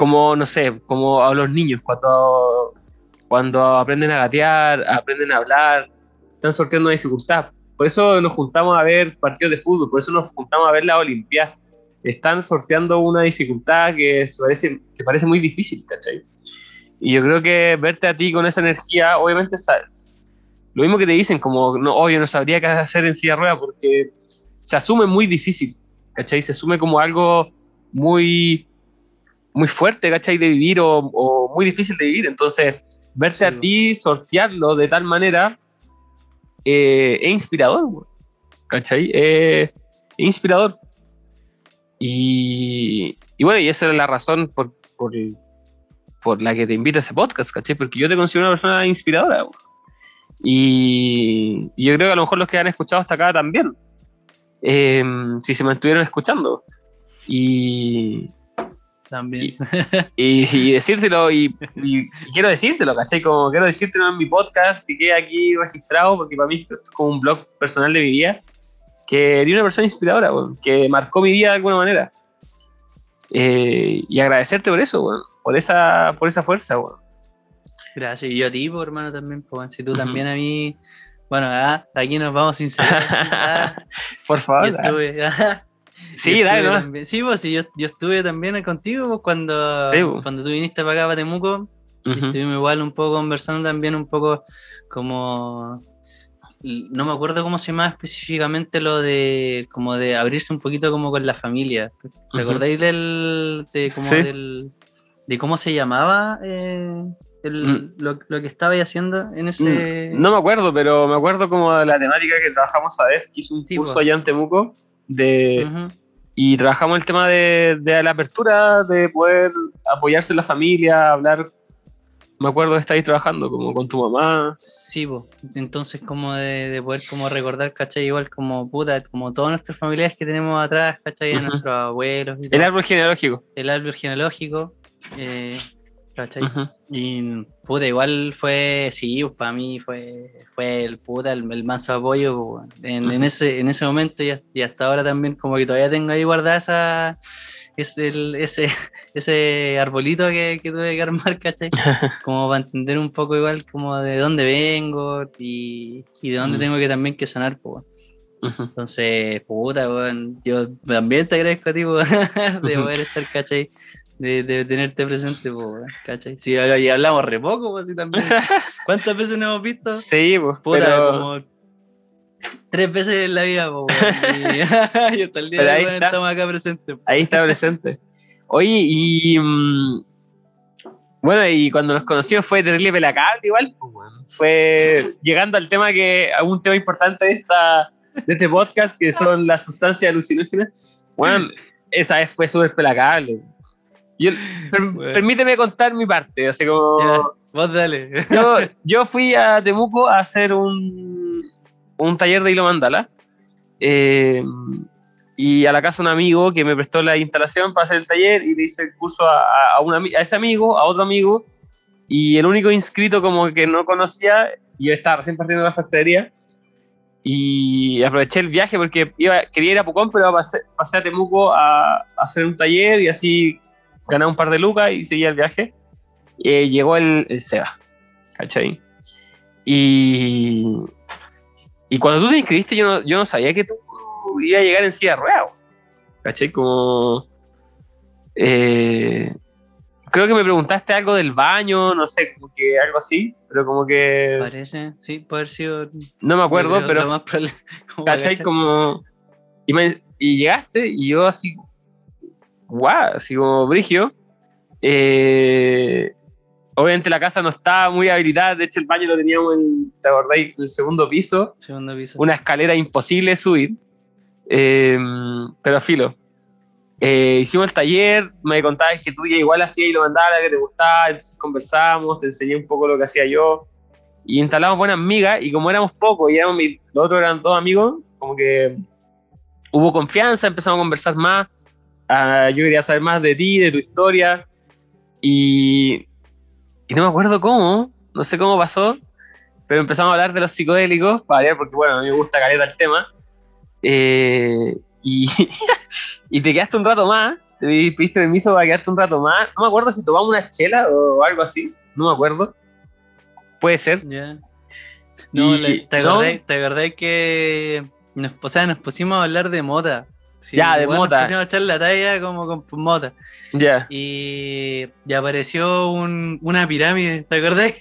como, no sé, como a los niños, cuando, cuando aprenden a gatear, aprenden a hablar, están sorteando una dificultad. Por eso nos juntamos a ver partidos de fútbol, por eso nos juntamos a ver la Olimpiada. Están sorteando una dificultad que parece, que parece muy difícil, ¿cachai? Y yo creo que verte a ti con esa energía, obviamente, sabes. Lo mismo que te dicen, como, no, oh, yo no sabría qué hacer en silla de ruedas, porque se asume muy difícil, ¿cachai? Se asume como algo muy, muy fuerte, ¿cachai? De vivir o, o muy difícil de vivir. Entonces, verte Sí, a ti sortearlo de tal manera eh, es inspirador. ¿cachai? Eh, es inspirador. Y, y bueno, y esa es la razón por, por, por la que te invito a ese podcast, ¿cachai? Porque yo te considero una persona inspiradora. Y, y yo creo que a lo mejor los que han escuchado hasta acá también, eh, si se mantuvieron escuchando. Y, También. y, y decírtelo, y, y- y quiero decírtelo, ¿cachai? Como quiero decírtelo en mi podcast, que quede aquí registrado, porque para mí esto es como un blog personal de mi vida, que era una persona inspiradora, weón, que marcó mi vida de alguna manera. Eh, y agradecerte por eso, weón, por esa, por esa fuerza, weón. Gracias. Y yo a ti, pues, hermano, también, pues, si tú también a mí. Bueno, ah, aquí nos vamos sin saber. Ah, por favor. ah, sí, dale, ¿no? también- Sí, pues sí, yo, yo estuve también contigo cuando, Sí, cuando tú viniste para acá, para Temuco. Estuvimos igual un poco conversando también, un poco como. No me acuerdo cómo se llama específicamente lo de como de abrirse un poquito como con la familia. ¿Te acordáis del, de, como Sí. del, de cómo se llamaba eh, el- Mm. lo, lo que estabais haciendo en ese... Mm, No me acuerdo, pero me acuerdo como de la temática que trabajamos a ver, que hizo un Sí, curso allá en Temuco, de, Ujú. y trabajamos el tema de, de la apertura, de poder apoyarse en la familia, hablar. Me acuerdo de estar ahí trabajando como con tu mamá. Sí, po. entonces como de, de poder como recordar, ¿cachai? Igual como puta, como todos nuestros familiares que tenemos atrás, ¿cachai? A Ujú. nuestros abuelos y El todo. árbol genealógico. el árbol genealógico, eh, ¿cachai? Ujú. Y puta, igual fue, sí, pues, para mí fue, fue el puta, el, el manso apoyo, pues, en, en Ujú. ese, en ese momento y, hasta- y hasta ahora también como que todavía tengo ahí guardada esa, ese, el- ese, ese arbolito que, que tuve que armar, ¿cachai? Como para entender un poco igual como de dónde vengo y, y de dónde Mm. tengo que también que sanar, pues. Entonces, puta, weón, yo también te agradezco a ti, de poder estar, ¿cachai? De, de tenerte presente, po, ¿cachai? Sí, y hablamos re poco, pues, sí, también. ¿Cuántas veces nos hemos visto? Sí, pues, pero como tres veces en la vida, po. Y, y hasta el día de hoy está. estamos acá presentes. po. ahí está presente. Oye, y. mm, bueno, y cuando nos conocimos fue terrible pelacable igual. pues. Fue llegando al tema que. a un tema importante de, esta, de este podcast, que son las sustancias alucinógenas. Bueno, esa vez fue súper pelacable. Per- Bueno. Permíteme contar mi parte, así como... Ya, vos dale. Yo, yo fui a Temuco a hacer un, un taller de hilo mandala. eh, y a la casa de un amigo que me prestó la instalación para hacer el taller y le hice el curso a, a, un a ese amigo, a otro amigo. Y el único inscrito como que no conocía, yo estaba recién partiendo de la factoría. Y aproveché el viaje porque iba, quería ir a Pucón, pero pasé, pasé a Temuco a, a hacer un taller y así gané un par de lucas y seguía el viaje. Eh, llegó el, el Seba. ¿cachai? Y, y cuando tú te inscribiste, yo no, yo no sabía que tú ibas a llegar en silla de ruedas, ¿cachai? Como. eh, creo que me preguntaste algo del baño, no sé, como que algo así, pero como que. Parece, sí, puede haber sido. No me acuerdo, pero. más probable- como ¿cachai? Como. Y, me- y llegaste y yo así. ¡Guau! Así como brigio. Eh, obviamente la casa no estaba muy habilitada, de hecho el baño lo teníamos en, ¿te acordáis? En el segundo piso, Segundo piso. una escalera imposible de subir. Eh, pero filo. Eh, hicimos el taller, me contabas que tú ya igual hacías y lo mandabas, que te gustaba, entonces conversamos, te enseñé un poco lo que hacía yo. Y instalamos buenas migas, y como éramos pocos y éramos los otros eran todos amigos, como que hubo confianza, empezamos a conversar más. Ah, yo quería saber más de ti, de tu historia. Y, y no me acuerdo cómo, no sé cómo pasó, pero empezamos a hablar de los psicodélicos, para variar, porque bueno, a mí me gusta caleta el tema. Eh, y, y te quedaste un rato más, te di- pediste permiso para quedarte un rato más. No me acuerdo si tomamos una chela o algo así, no me acuerdo. Puede ser. Ya. No, Y- le- ¿te, ¿no? acordás, ¿te acordás que nos, o sea, nos pusimos a hablar de mota? Sí, Ya, de igual mota. Pusimos a echar la talla como con mota. Ya. Y, y apareció un- una pirámide, ¿te acordás?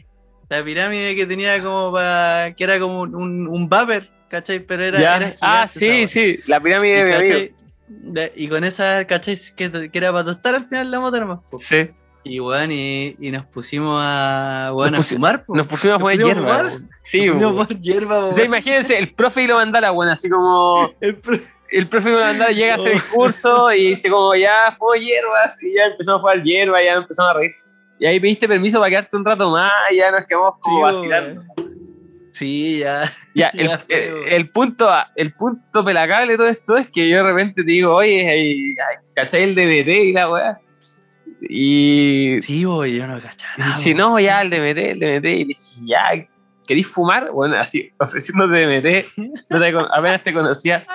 La pirámide que tenía como para. que era como un, un vapor, ¿cachai? Pero era. ya. era gigante ah, sí, sí, la pirámide Y, de mi amigo. y con esa, ¿cachai? Que, que era para tostar al final la nomás. po. Sí. Y weón, y, y nos pusimos a, weón, Nos a pusi- fumar, po. Nos pusimos a poner a hierba. fumar. Sí, Nos pusimos a hierba, po, O sea, imagínense, el profe y lo mandala, bueno, así como El pro- el profe mandala llega a hacer el curso y dice como ya fumo hierbas y ya empezamos a jugar hierba, ya empezamos a reír. Y ahí pediste permiso para quedarte un rato más y ya nos quedamos como Sí, vacilando. Sí, ya. Ya, Ya el, fue, el- el punto, el punto pelacable de todo esto es que yo de repente te digo, oye, ¿cachai el DBT y la weá? Y, Sí, weón, yo no cachaba. si no, ya el DMT, el DMT, y dije, ya, ¿querís fumar? Bueno, así, ofreciendo DMT, no te apenas te conocía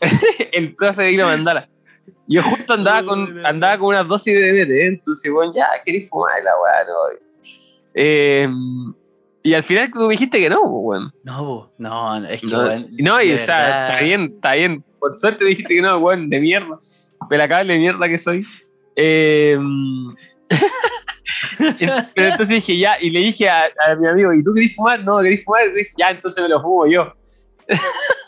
el profe de Hilo Mandala. Yo justo andaba con, andaba con unas dosis de DMT, entonces, bueno, ya, ¿querís fumar? La weá, no. Eh, y al final tú dijiste que no, pues, bueno. No, no, es que, No, weón, no, y o sea, verdad, está bien, está bien. Por suerte me dijiste que no, weón, de mierda. Pelacable de mierda que soy. Eh, pero entonces dije, ya, y le dije a, a mi amigo, ¿y tú querés fumar? No, querés fumar. Ya, entonces me lo fumo yo.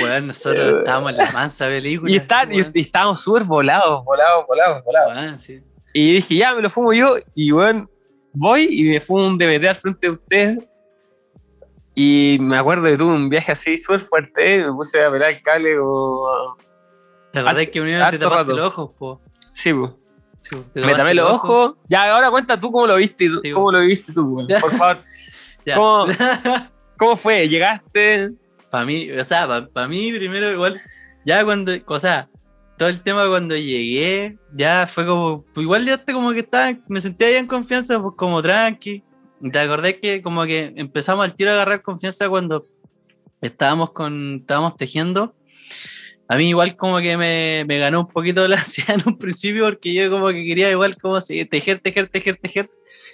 Weón, nosotros estábamos en la mansa película. Y, están, y, y estábamos súper volados, volados, volados, volados. Weón, sí. Y dije, ya, me lo fumo yo. Y bueno, voy y me fumo un DMT al frente de ustedes. Y me acuerdo que tuve un viaje así súper fuerte. Me puse a pelar el cable como. ¿Te acordás que primero te tapaste rato. los ojos, po? Sí, pues. Sí, po, Me tapé los ojos. Ya, ahora cuenta tú cómo lo viste. Sí, ¿Cómo lo viste tú, weón? Por favor. ¿Cómo? ¿Cómo fue? ¿Llegaste? Para mí, o sea, para mí primero igual, ya cuando, o sea, todo el tema cuando llegué, ya fue como, pues igual ya hasta como que estaba, me sentía ya en confianza, pues como tranqui. Te acordás que como que empezamos al tiro a agarrar confianza cuando estábamos con, estábamos tejiendo. A mí igual como que me, me ganó un poquito la ansiedad en un principio porque yo como que quería igual como seguir, tejer, tejer, tejer, tejer.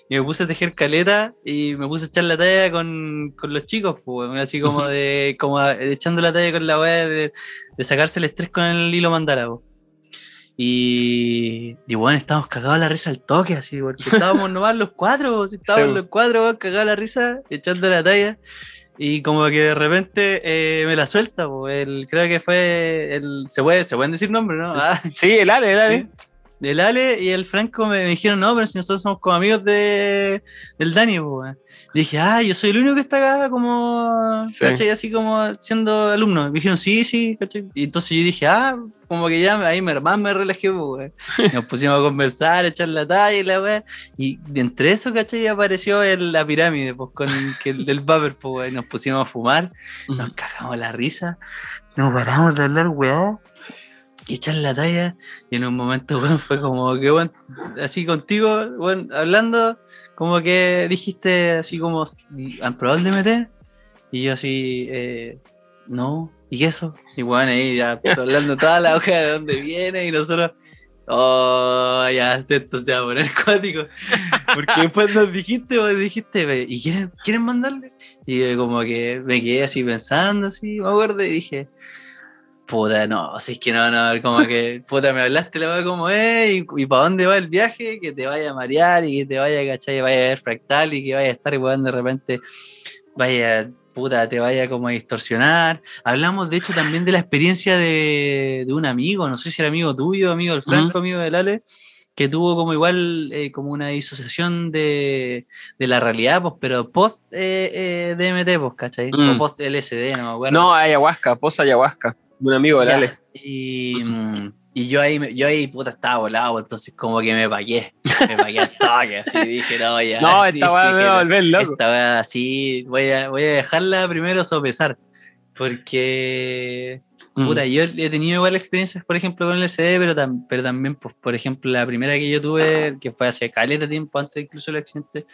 Y me puse a tejer caleta y me puse a echar la talla con, con los chicos, pues, así como de, como a- echando la talla con la weá de, de sacarse el estrés con el hilo mandala. Y, y bueno, estábamos cagados a la risa al toque, así, porque estábamos nomás los cuatro, si estábamos Sí. los cuatro, cagados a la risa, echando la talla. Y como que de repente eh, me la suelta, po, el, creo que fue el. Se, puede, se pueden decir nombres, ¿no? Ah, Sí, el Ale, el Ale. El Ale y el Franco me, me dijeron, no, pero si nosotros somos como amigos de, del Dani, pues. Dije, ah, yo soy el único que está acá como, Sí. ¿cachai? Así como siendo alumno. Me dijeron, sí, sí, ¿cachai? Y entonces yo dije, ah, como que ya ahí me, más me relajé, pues. Nos pusimos a conversar, a echar la talla y la weá. Y entre eso, ¿cachai? Apareció el- la pirámide, pues, con el, el vapor, pues. Nos pusimos a fumar, nos cagamos la risa, nos paramos de hablar, weá. Echar la talla, y en un momento, weón, fue como que, weón, así contigo, weón, hablando, como que dijiste así como, ¿han probado el DMT? Y yo así, eh, no, ¿y eso? Y bueno, ahí ya hablando toda la hoja de dónde viene y nosotros, oh, ya, esto se va a poner cuático. Porque después nos dijiste, vos dijiste, "Ve, ¿y quieren, quieren mandarle? Y como que me quedé así pensando, así, me acuerdo, y dije, puta, no, si es que no, no, como que, puta, me hablaste la weá como es, y, y para dónde va el viaje, que te vaya a marear y que te vaya, ¿cachai? Vaya a ver fractal y que vaya a estar, weón, de repente, vaya, puta, te vaya como a distorsionar. Hablamos, de hecho, también de la experiencia de, de un amigo, no sé si era amigo tuyo, amigo del Franco, amigo del Ale, que tuvo como igual, eh, como una disociación de, de la realidad, pues, pero post eh, eh, DMT, pues, ¿cachai? Mm. O post LSD, no me acuerdo. No, ayahuasca, posa ayahuasca. Un amigo del Ale. Y, mm, y yo ahí, yo ahí, puta, estaba volado, entonces como que me pagué, me pagué al toque, así dije, no, ya. No, esta weá me va a volver loco. Esta weá así, voy a, voy a dejarla primero sopesar, porque, Mm. puta, yo he tenido igual experiencias, por ejemplo, con el LSD, pero, tam- pero también, pues, por ejemplo, la primera que yo tuve, que fue hace caleta tiempo, antes incluso del accidente,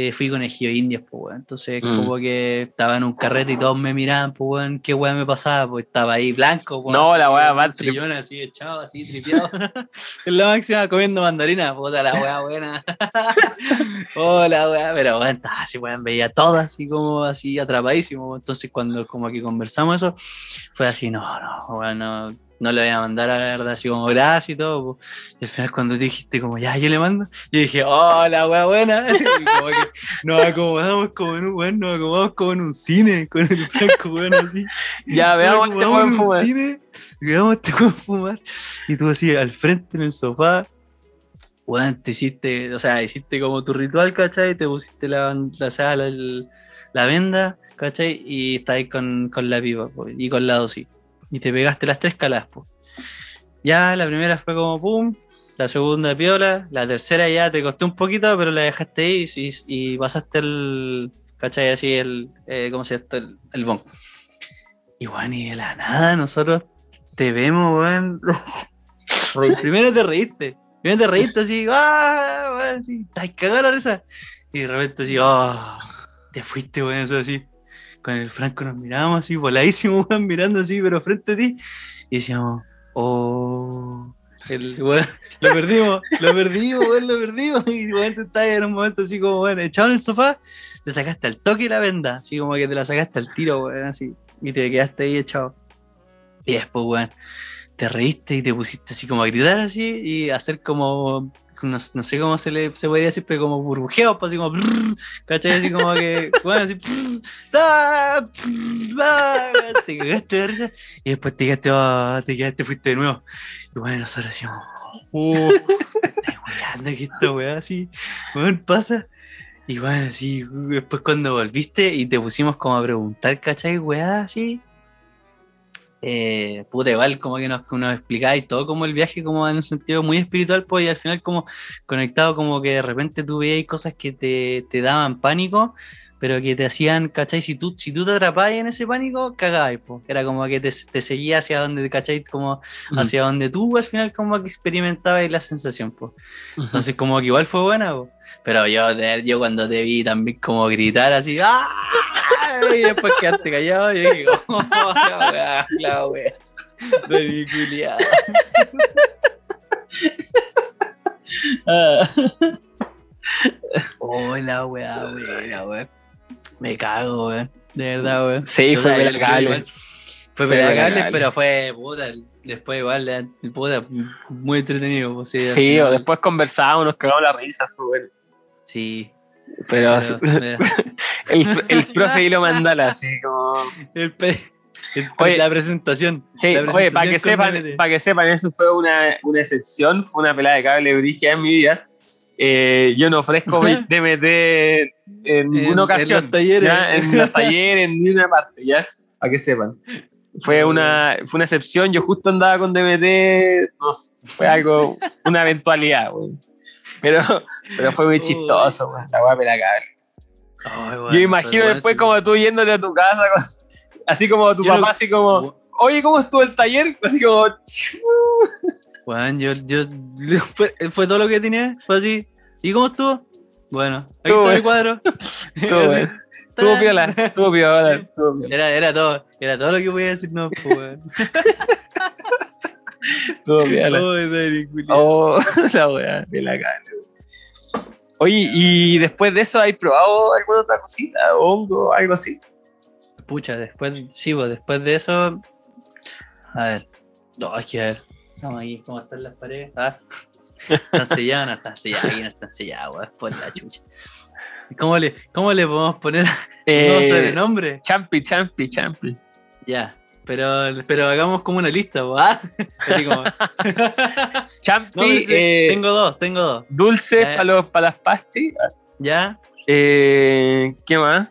eh, fui con Egio Indias, pues, weón. Entonces, Mm. como que estaba en un carrete y todos me miraban, pues, weón, qué weá me pasaba, pues estaba ahí blanco, weón, No, la weá trip. sillón así echado, así tripeado. en la máxima comiendo mandarina, puta la weá buena. Hola, weá, pero weón, estaba así, weón, veía todo así como así atrapadísimo. Entonces, cuando como que conversamos eso, fue así, no, no, weón, no. No le voy a mandar a la verdad, así como gracias y todo. po. Y al final, cuando dijiste, como ya, yo le mando, yo dije, hola, weá buena. Y como que nos acomodamos como en un, weón, nos acomodamos como en un cine, con el franco, weón, así. Ya, veamos este weón fumar. cine, veamos este weón fumar. Y tú así, al frente en el sofá, weón, te hiciste, o sea, hiciste como tu ritual, ¿cachai? Te pusiste la, la, la, la venda, ¿cachai? Y estás ahí con, con la pipa, po, y con la dosis. Y te pegaste las tres calas, po. Ya, la primera fue como pum, la segunda piola, la tercera ya te costó un poquito, pero la dejaste ahí y, y pasaste el, ¿cachai? Así el, eh, ¿cómo se llama? El, el bon. Y weón, y de la nada nosotros te vemos, weón. Primero te reíste. Primero te reíste así, ¡ah! Weón, así, estás cagado la risa. Y de repente así, ¡ah! te fuiste, weón, eso así. Con el Franco nos mirábamos así, voladísimo, weón, mirando así, pero frente a ti. Y decíamos, ¡oh! Lo perdimos, lo perdimos, weón, lo perdimos. Y weón, tú estabas en un momento así como, weón, echado en el sofá, te sacaste al toque la venda, así como que te la sacaste al tiro, weón, así. Y te quedaste ahí echado. Y después, weón, te reíste y te pusiste así como a gritar así y hacer como, no, no sé cómo se le se podría decir, pero como burbujeos, pues, así como, ¿cachai? Así como que, bueno, así, brrr, ah, te cagaste de risa y después te quedaste, ah, te quedaste, fuiste de nuevo. Y bueno, nosotros decíamos, oh, weando que esta weá así, weón, pasa. Y bueno, así, después cuando volviste y te pusimos como a preguntar, ¿cachai? Weá, así. Eh, puta, igual como que nos, nos explicáis todo como el viaje, como en un sentido muy espiritual, pues, y al final como conectado, como que de repente tú veías cosas que te, te daban pánico, pero que te hacían, ¿cachai? Si tú, si tú te atrapabas en ese pánico, cagabas, pues. Era como que te, te seguía hacia donde, ¿cachai? Como hacia donde tú al final como que experimentabas la sensación, pues. Entonces como que igual fue buena, po. pero yo, yo cuando te vi también como gritar así, ¡ah! Y después quedaste callado y dije, oh, la wea, la wea. Ah. Oh, la wea, wea, wea. Me cago, weón. De verdad, weón. Sí, fue igual- Fue pelacable. pero fue, puta, después igual, eh, puta, muy entretenido. pues, sí, Sí, o después conversábamos, nos cagamos la risa, fue bueno. Sí. Pero el, el profe y lo mandala, así como. El, pe- Oye, la presentación. Sí, la oye, para que, presentación sepan, para que sepan, eso fue una, una excepción, fue una pelada de cable brígida en mi vida. Eh, yo no ofrezco DMT en ninguna en ocasión. los talleres. ¿ya? En los talleres, en ninguna parte, ya, para que sepan. Fue una, fue una excepción, yo justo andaba con DMT, no sé, fue algo, una eventualidad, güey. Pero, pero fue muy Uy. chistoso, güey, la guapa de la. Ay, Yo bueno, imagino después weá, como tú yéndote a tu casa, así como tu Yo papá, así como, oye, ¿cómo estuvo el taller? Así como, Weón, yo, yo, fue, fue todo lo que tenía, fue así. ¿Y cómo estuvo? Bueno, ahí Estuvo está mi bueno. cuadro. Estuvo bueno. Estuvo piola, estuvo piola, estuvo piola, Era, era todo, era todo lo que podía decir, no, pues, Ay, Dani, culiao. Oh, la weá, de la cara. Oye, y después de eso, ¿hay probado alguna otra cosita? ¿Hongo? Algo así. Pucha, después, sí, pues, después de eso. A ver. No, es que ver. Vamos aquí, ¿cómo están las paredes? Ah. ¿Están selladas no están selladas? No están selladas, weón, por la chucha. ¿Cómo le, cómo le podemos poner un nuevo Eh, sobrenombre? champi, champi, champi. Ya. Pero, pero hagamos como una lista, ¿ah? Así como. Champi, No, pero sí, eh, tengo dos, tengo dos. dulce Eh. para las pastis. ¿Ya? Eh, ¿Qué más?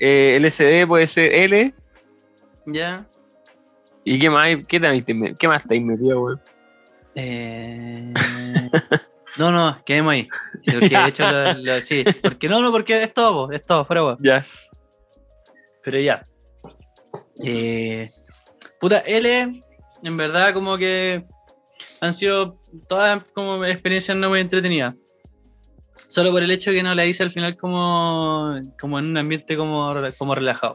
Eh, LSD puede ser L. ¿Ya? ¿Y qué más? ¿Qué, te- qué más has metido, weón? Eh... No, no, quedemos ahí. Porque de hecho, lo, lo- sí. Porque no, no, porque es todo, es todo, fuera. Ya. Pero ya. Eh, puta, L, en verdad, como que han sido todas como experiencias no muy entretenidas. Solo por el hecho que no la hice al final como, como en un ambiente como, como relajado.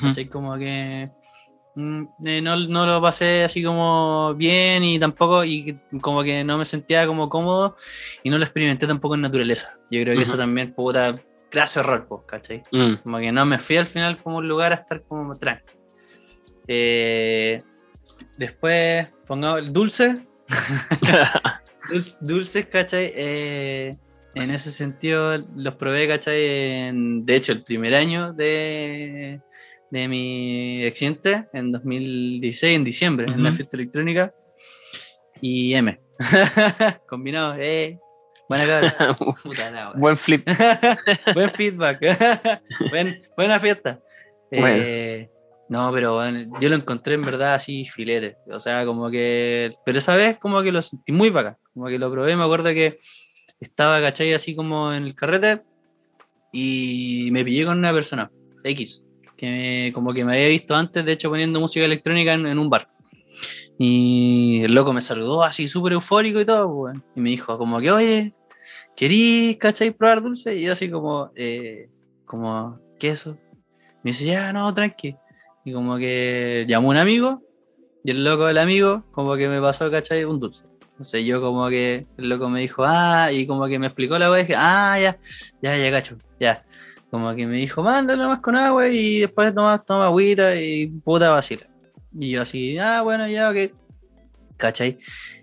¿cachai? Como que mm, eh, no, no lo pasé así como bien y tampoco, y como que no me sentía como cómodo y no lo experimenté tampoco en naturaleza. Yo creo que eso Ujú. también, puta, graso error, pues, ¿cachai? Mm. Como que no me fui al final como un lugar a estar como tranquilo. Eh, después, pongamos el dulce. Dulce- Dulces, ¿cachai? Eh, en ese sentido, los probé, ¿cachai? En- de hecho, el primer año de, de mi accidente, en 2016, en diciembre, en la fiesta electrónica. Y M. Combinado, eh. Buena cabra. Puta wea. Buen flip. Buen feedback. Buen- buena fiesta. Bueno. Eh, no, pero bueno, yo lo encontré en verdad así filete. O sea, como que. Pero esa vez como que lo sentí muy bacán. Como que lo probé. Me acuerdo que estaba, ¿cachai? Así como en el carrete. Y me pillé con una persona, X. Que me- como que me había visto antes, de hecho, poniendo música electrónica en, en un bar. Y el loco me saludó así súper eufórico y todo, pues. Y me dijo, como que, oye, ¿querís, cachai, probar dulce? Y yo así como, eh, como, ¿qué es eso? Me dice, ya, no, tranqui. Y como que llamó un amigo, y el loco del amigo, como que me pasó, cachai, un dulce. Entonces yo como que, el loco me dijo, ah, y como que me explicó la weá, y dije, ah, ya, ya, ya, cacho, ya. Como que me dijo, mándalo más con agua y después toma, toma agüita y puta vacila. Y yo así, ah, bueno, ya, ok. ¿Cachai?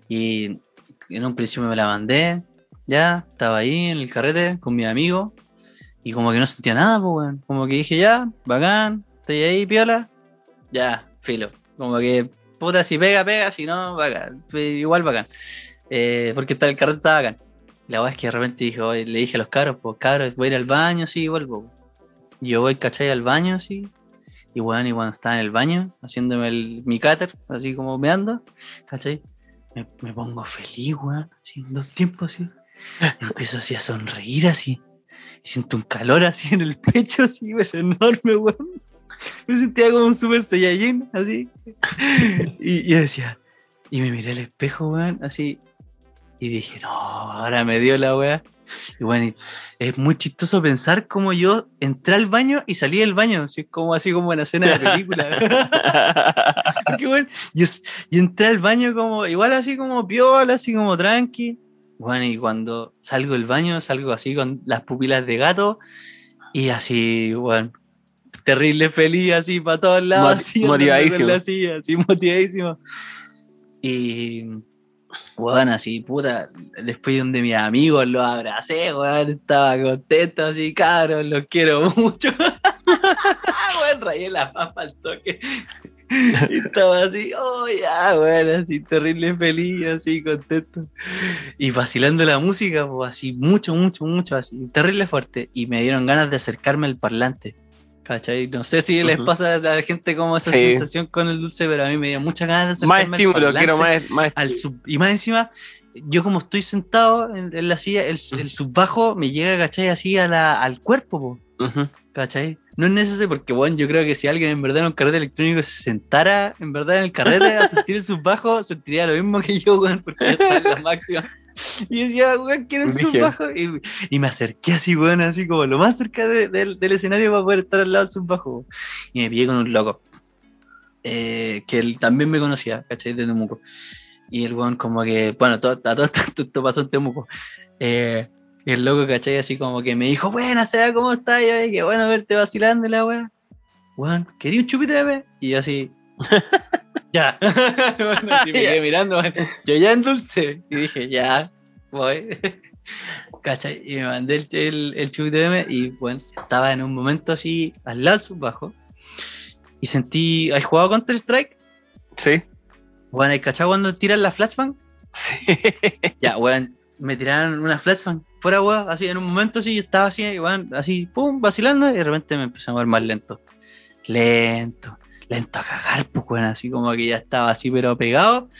Y en un principio me la mandé, ya, estaba ahí en el carrete con mi amigo y como que no sentía nada, pues, weón. Como que dije, ya, bacán, estoy ahí, piola, ya, filo. Como que, puta, si pega, pega, si no, bacán. Igual bacán. Eh, porque está, el carrete estaba bacán. La weá es que de repente dije, oye, le dije a los cabros, pues, cabros, voy a ir al baño, sí, vuelvo. Y Yo voy, ¿cachai? Al baño, sí. Y bueno, y cuando estaba en el baño, haciéndome el, mi cáter, así como meando, ¿cachai? Me, me pongo feliz, weón, así en dos tiempos, así. Empiezo así a sonreír, así. Y siento un calor así en el pecho, así, pero enorme, weón. Me sentía como un super saiyajin, así. Y, decía, y me miré al espejo, weón, así. Y dije, no, ahora me dio la weá. Y bueno, es muy chistoso pensar cómo yo entré al baño y salí del baño, así como, así como en la escena de película. Porque, bueno, yo, yo entré al baño como, igual así como piola, así como tranqui. Bueno, y cuando salgo del baño, salgo así con las pupilas de gato y así, bueno, terrible feliz, así para todos lados, Mot- así, andando motivadísimo. así motivadísimo. Y, bueno, así, puta, después donde mis amigos los abracé, weón, estaba contento, así, cabros, los quiero mucho. weón, rayé la papa al toque. Y estaba así, oh ya, weón, así terrible feliz, así contento. Y vacilando la música, pues así, mucho, mucho, mucho, así, terrible fuerte. Y me dieron ganas de acercarme al parlante. ¿Cachai? No sé si les pasa a la gente como esa Sí. sensación con el dulce, pero a mí me dio muchas ganas de Más estímulo, quiero más, más al sub- y más encima, yo como estoy sentado en, en la silla, el, Mm. el subbajo me llega, ¿cachai? Así a la- al cuerpo, po, Ujú. ¿cachai? No es necesario porque, bueno, yo creo que si alguien en verdad en un carrete electrónico se sentara en verdad en el carrete a sentir el subbajo, sentiría lo mismo que yo, weón, porque está en la máxima. Y decía, weón, ¿quién es Brígido. subbajo? Y, y me acerqué así, weón, así como lo más cerca de- del- del escenario para poder estar al lado del subbajo. Y me pillé con un loco. eh, que él también me conocía, ¿cachai? De Temuco. Y el weón como que, bueno, todo, todo esto, esto pasó en Temuco. Eh, y el loco, ¿cachai? Así como que me dijo, buena, sea, ¿cómo estás? Y yo, "Ay, qué bueno verte vacilando la weá. Weón, ¿quería un chupito de bebé? Y yo así, ya. bueno, me quedé mirando, yo ya endulcé. Y dije, ya, voy. ¿Cachai? Y me mandé el, el, el y bueno, estaba en un momento así, al lado del subbajo. Y sentí, ¿has jugado Counter Strike? Sí. Bueno, ¿hay cachado cuando tiran la flashbang? Sí. Ya, weón, me tiraron una flashbang fuera, weón, así en un momento así, yo estaba así, weón, así, pum, vacilando, y de repente me empecé a mover más lento. Lento, lento a cagar, pues, weón, así como que ya estaba así, pero pegado,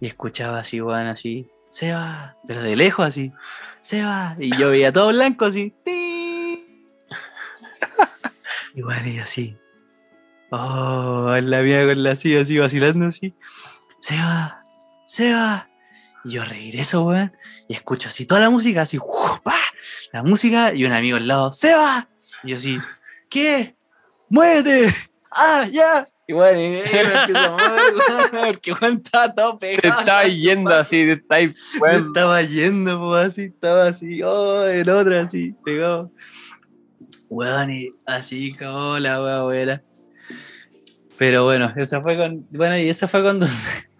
y escuchaba así, weón, así, se va, pero de lejos así, se va, y yo veía todo blanco así, ¡ti! y bueno, y así, oh, la mía con la silla así, vacilando así, se va, se va. Y yo regreso, weón, y escucho así toda la música, así, la música, y un amigo al lado, ¡se va! Y yo así, ¿qué? ¡Muévete! ¡Ah, ya! Y bueno, y, y me empiezo a mover, weón, porque weón estaba todo Te pegado. estaba yendo así, te estaba bueno, estaba yendo, pues así, estaba así, oh, el otro así, pegado. Weón, y así como la weá. Pero bueno, esa fue con. Bueno, y esa fue con Dulce.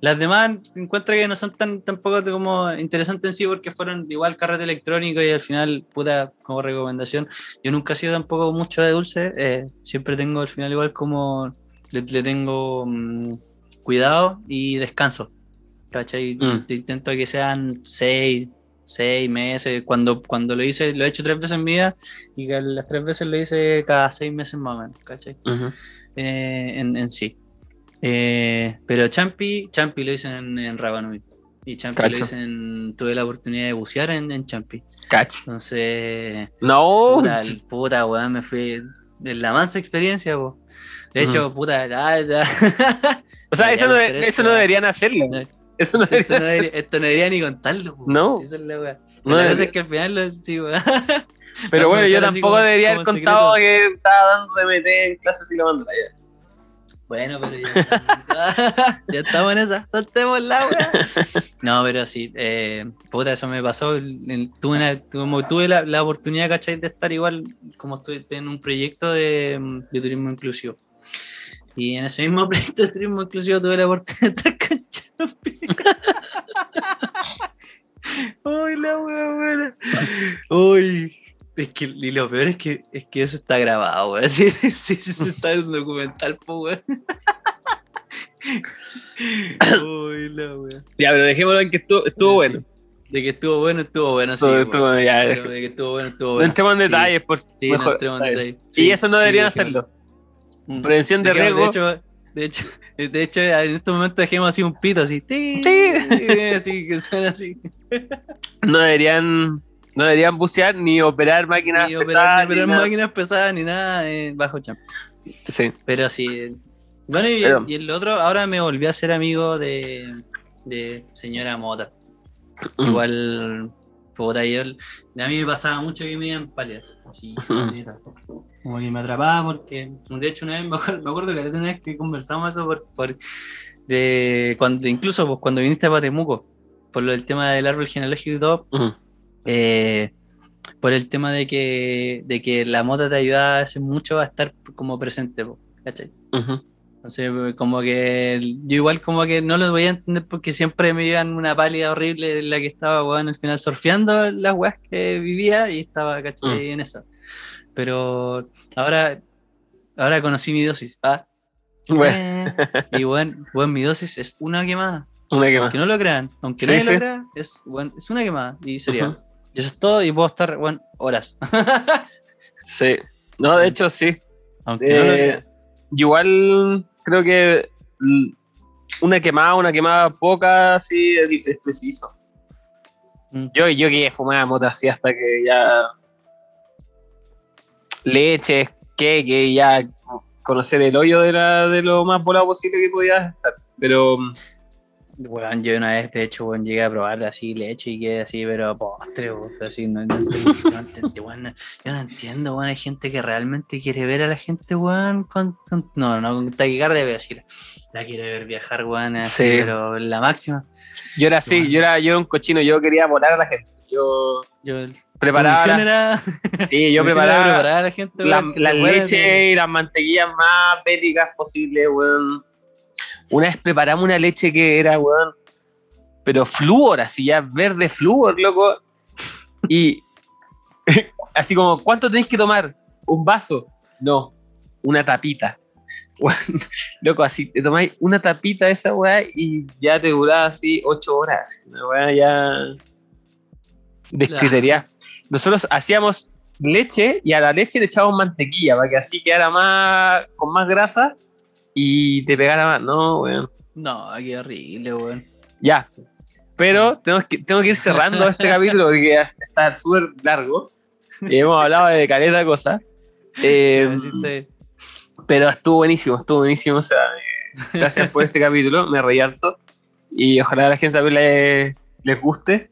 Las demás encuentro que no son tan tampoco como interesantes en sí porque fueron igual carrete electrónico y al final, puta, como recomendación. Yo nunca he sido tampoco mucho de dulce. eh, siempre tengo al final igual como. Le, le tengo mm, cuidado y descanso. ¿Cachai? Mm. Te Intento que sean seis, seis meses. Cuando, cuando lo hice, lo he hecho tres veces en mi vida y que las tres veces lo hice cada seis meses más o menos. ¿Cachai? Ujú. eh, en, en sí. Eh, pero Champi, Champi lo hice en, en Rapanui. Y Champi Cacho. lo hice en. Tuve la oportunidad de bucear en, en Champi. Cacho. Entonces, No. puta, puta, weón, me fui de la mansa experiencia, po. De hecho, puta, ya. O sea, eso no, pero eso no deberían hacerlo. No. Eso no esto, deberían no debería, esto no debería ni contarlo, po. No. Si la la debería. cosa es que al final lo, sí. Pero bueno, yo tampoco como- debería haber contado que estaba dando DMT en clases y lo mandó allá. Bueno, pero ya estamos, ya estamos en esa. Soltemos la. No, pero sí, eh, puta, eso me pasó. tuve una- tuve la, la oportunidad, ¿cachai? De estar igual como estoy en un proyecto de, de turismo inclusivo. Y en ese mismo proyecto de turismo inclusivo tuve la oportunidad de estar con Champi. Uy, la wea buena. Uy. Es que, y lo peor es que, es que eso está grabado, weón. Sí, sí, sí, sí, está en documental, po, weón. Uy, la wea. Ya, pero dejémoslo en que estuvo, estuvo bueno. De que estuvo bueno, estuvo bueno, sí. Estuvo- ya, Pero de que estuvo bueno, estuvo No bueno. entremos en detalles, por Sí, no mejor. entremos en detalles. y eso no deberían hacerlo. Mm. Prevención de riesgo. De hecho, de hecho, de hecho, en estos momentos dejemos así un pito así. ti, Sí. Así que suena así. No deberían, no deberían bucear ni operar máquinas Ni operar, pesadas. ni operar ni máquinas pesadas ni nada eh, bajo champ. Sí. Pero sí. Bueno, y, Pero- y el otro, ahora me volví a ser amigo de, de señora Mota. Mm. Igual, puta, yo, a mí me pasaba mucho que me iban palias. Así, neta. como que me atrapaba porque, de hecho, una vez me acuerdo, me acuerdo que la última vez que conversamos eso por, por- de cuando, incluso pues, cuando viniste a Temuco, por lo del tema del árbol genealógico y todo, Ujú. Eh, por el tema de que, de que la mota te ayuda veces mucho a estar como presente, ¿cachai? Ujú. Entonces, como que yo igual como que no lo voy a entender porque siempre me iban una pálida horrible en la que estaba, weón, al final surfeando las weas que vivía y estaba, ¿cachai? Mm. En eso. Pero ahora, ahora conocí mi dosis. Ah, Bueno, Y bueno, bueno, mi dosis es una quemada. una que más. Aunque no lo crean, aunque Sí, nadie sí. lo crea, es, bueno, es una quemada. Y sería. Ujú. Y eso es todo, y puedo estar, bueno, horas. Sí. No, de hecho, sí. aunque Eh, igual creo que una quemada, una quemada poca, sí, es, preciso. Mm. Yo, yo que fumaba mota así hasta que ya. Leche, que, que ya conocer el hoyo de, la, de lo más volado posible que podía estar. Pero mm, Weón, yo una vez, de hecho, weón, llegué a probar así leche y quedé así, pero postre, weón, así, no, no entendí, weón, yo no entiendo, weón, hay gente que realmente quiere ver a la gente, weón, con, con- no, no, con taquicardia, voy a decir, la quiere ver viajar, weón, así, Sí. pero la máxima, yo era así, yo era, yo era un cochino, yo quería volar a la gente. Yo yo, preparaba. la- era, sí, yo preparaba. la gente, la, weón, leche y las mantequillas más bélicas posibles, weón. Una vez preparamos una leche que era, weón, pero flúor, así ya verde flúor, loco. Y así como, ¿cuánto tenéis que tomar? ¿Un vaso? No, una tapita. Loco, así te tomáis una tapita de esa weá y ya te duraba así ocho horas. Una weá ya descritería. Nosotros hacíamos leche y a la leche le echábamos mantequilla para que así quedara más con más grasa y te pegara más. No, weón. no, qué horrible, weón, Ya. Pero tengo que, tengo que ir cerrando este capítulo porque ya está súper largo. Y hemos hablado de caleta de cosas. Eh, pero estuvo buenísimo, estuvo buenísimo. O sea, eh, gracias por este capítulo, me reí harto. Y ojalá a la gente también le- les guste.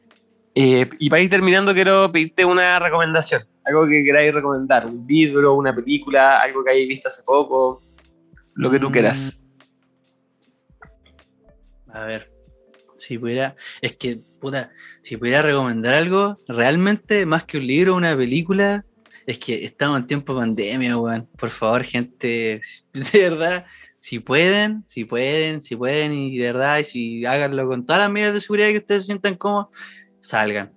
Eh, y para ir terminando, quiero pedirte una recomendación. Algo que queráis recomendar. Un libro, una película, algo que hayáis visto hace poco. Lo que tú Mm. quieras. A ver, si pudiera, es que, puta, si pudiera recomendar algo, realmente, más que un libro, una película, es que estamos en tiempo de pandemia, weón. Por favor, gente, de verdad, si pueden, si pueden, si pueden, y de verdad, y si háganlo con todas las medidas de seguridad que ustedes se sientan cómodos, salgan.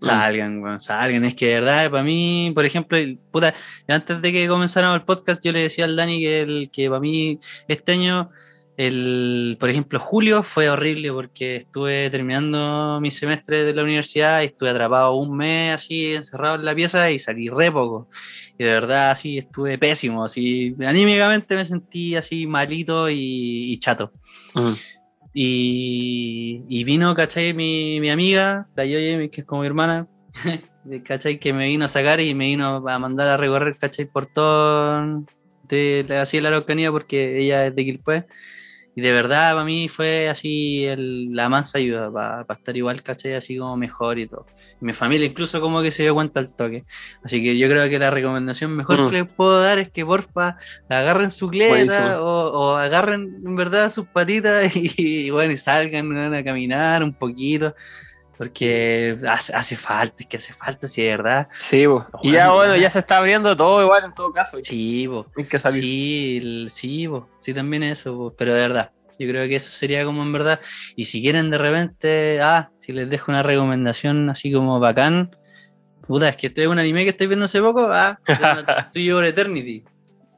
Salgan, weón, salgan. Es que de verdad, para mí, por ejemplo, puta, antes de que comenzáramos el podcast, yo le decía al Dani que, el, que para mí este año el, por ejemplo, julio fue horrible porque estuve terminando mi semestre de la universidad y estuve atrapado un mes así encerrado en la pieza y salí re poco. Y de verdad así estuve pésimo, así anímicamente me sentí así malito y, y chato. Mm. Y, y vino, ¿cachai? Mi, mi amiga, la Yoye, que es como mi hermana, ¿cachai? Que me vino a sacar y me vino a mandar a recorrer, ¿cachai? Por todo de así la Araucanía porque ella es de Quilpué. Y de verdad, para mí fue así el- la mansa ayuda para estar igual, ¿cachai? Así como mejor y todo. Y mi familia incluso como que se dio cuenta al toque. Así que yo creo que la recomendación mejor Mm. que les puedo dar es que porfa agarren su cleta o, o agarren en verdad sus patitas y, bueno, y salgan a caminar un poquito. Porque hace, hace falta, es que hace falta, si de verdad. Sí, bo. y ya bueno, ya se está abriendo todo igual en todo caso. Sí, po. Hay que salir. Sí, el- sí, sí, también eso, po, pero de verdad, yo creo que eso sería como en verdad. Y si quieren de repente, ah, si les dejo una recomendación así como bacán, puta, es que este es un anime que estoy viendo hace poco, ah, Your Eternity.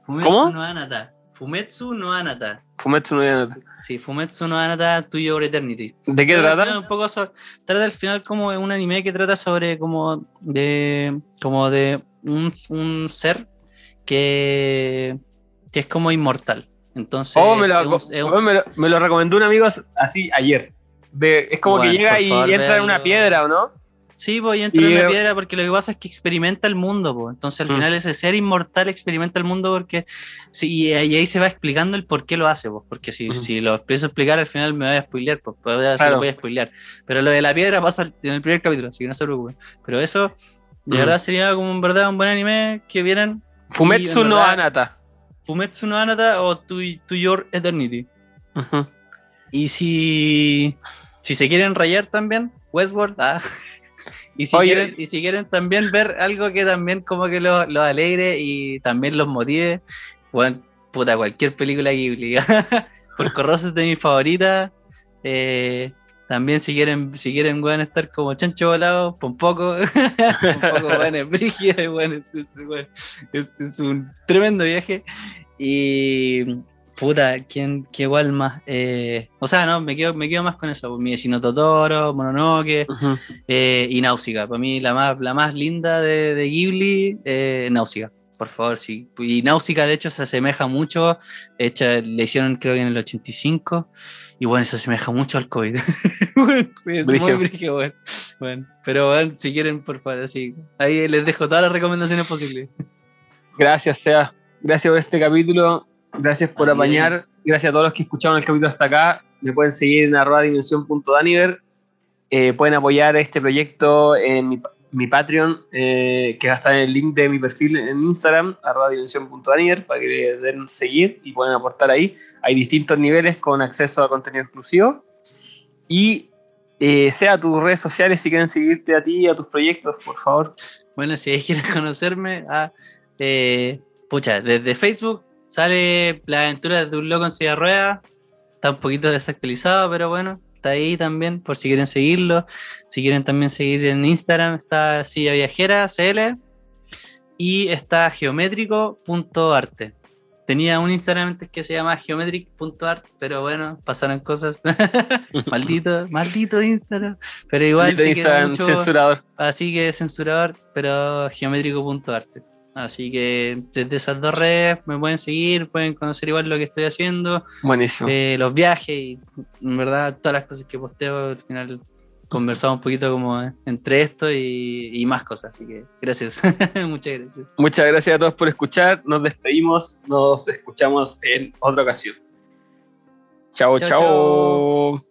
Fumetsu ¿Cómo? no Anata. Fumetsu no Anata. Fumetsu no Yonata. Sí, Fumetsu no Anata To Your Eternity. ¿De qué Trata trata? final un poco so- trata al final como un anime que trata sobre como de como de un, un ser que, que es como inmortal. Entonces Oh, me lo, es un- es un- me lo- me lo recomendó un amigo así ayer. De, es como Bueno, que llega y favor, entra en una piedra, ¿o no? Sí, pues y entra en la eh, piedra porque lo que pasa es que experimenta el mundo, pues. Entonces al Mm. final ese ser inmortal experimenta el mundo porque sí, y, y ahí se va explicando el por qué lo hace, pues. Porque si, Ujú. si lo empiezo a explicar al final me voy a spoilear, pues, Claro. voy a spoilear. Pero lo de la piedra pasa en el primer capítulo, así que no se preocupen. Pero eso, de Mm. verdad, sería como en verdad un buen anime que vieran Fumetsu no verdad- Anata. Fumetsu no Anata o To, To Your Eternity. Ujú. Y si, si se quieren rayar también, Westworld. ah. Y, si Oye. quieren, y si quieren también ver algo que también como que los los alegre y también los motive, bueno, puta, cualquier película Ghibli. Por Corrosas de mis favoritas. eh, también si quieren, si quieren weón, estar como chancho volado, por un poco, un poco weón, es es, es- weón, es- es un tremendo viaje. Y, Puta, ¿quién, qué igual más? Eh, o sea, no, me quedo, me quedo más con eso. Mi vecino Totoro, Mononoke eh, y Náusica. Para mí, la más, la más linda de, de Ghibli, eh, Náusica. Por favor, sí. Y Náusica, de hecho, se asemeja mucho. Hecha, le hicieron, creo que en el 85. Y bueno, se asemeja mucho al COVID. es muy brillo, bueno. bueno. Pero bueno, si quieren, por favor, así. Ahí les dejo todas las recomendaciones posibles. Gracias, Sea. Gracias por este capítulo. Gracias por apañar. Gracias a todos los que escucharon el capítulo hasta acá. Me pueden seguir en arroba dimensión.daniver. Eh, pueden apoyar este proyecto en mi, mi Patreon, eh, que va a estar en el link de mi perfil en Instagram, arroba dimensión.daniver, para que le den seguir y pueden aportar ahí. Hay distintos niveles con acceso a contenido exclusivo. Y eh, sea tus redes sociales si quieren seguirte a ti y a tus proyectos, por favor. Bueno, si quieren conocerme, ah, eh, pucha, desde Facebook sale la aventura de un loco en silla de ruedas. Está un poquito desactualizado, pero bueno, está ahí también por si quieren seguirlo. Si quieren también seguir en Instagram, está Silla Viajera CL y está geométrico.arte. Tenía un Instagram antes que se llama geometric.art, pero bueno, pasaron cosas. maldito, maldito Instagram. Pero igual. Maldito Instagram, mucho, censurador. Así que censurador, pero geométrico.arte. Así que desde esas dos redes me pueden seguir, pueden conocer igual lo que estoy haciendo, Buenísimo. eh, los viajes y en verdad todas las cosas que posteo. Al final conversamos un poquito como entre esto y, y más cosas. Así que gracias, muchas gracias. Muchas gracias a todos por escuchar. Nos despedimos. Nos escuchamos en otra ocasión. chao. Chao, chao. chao.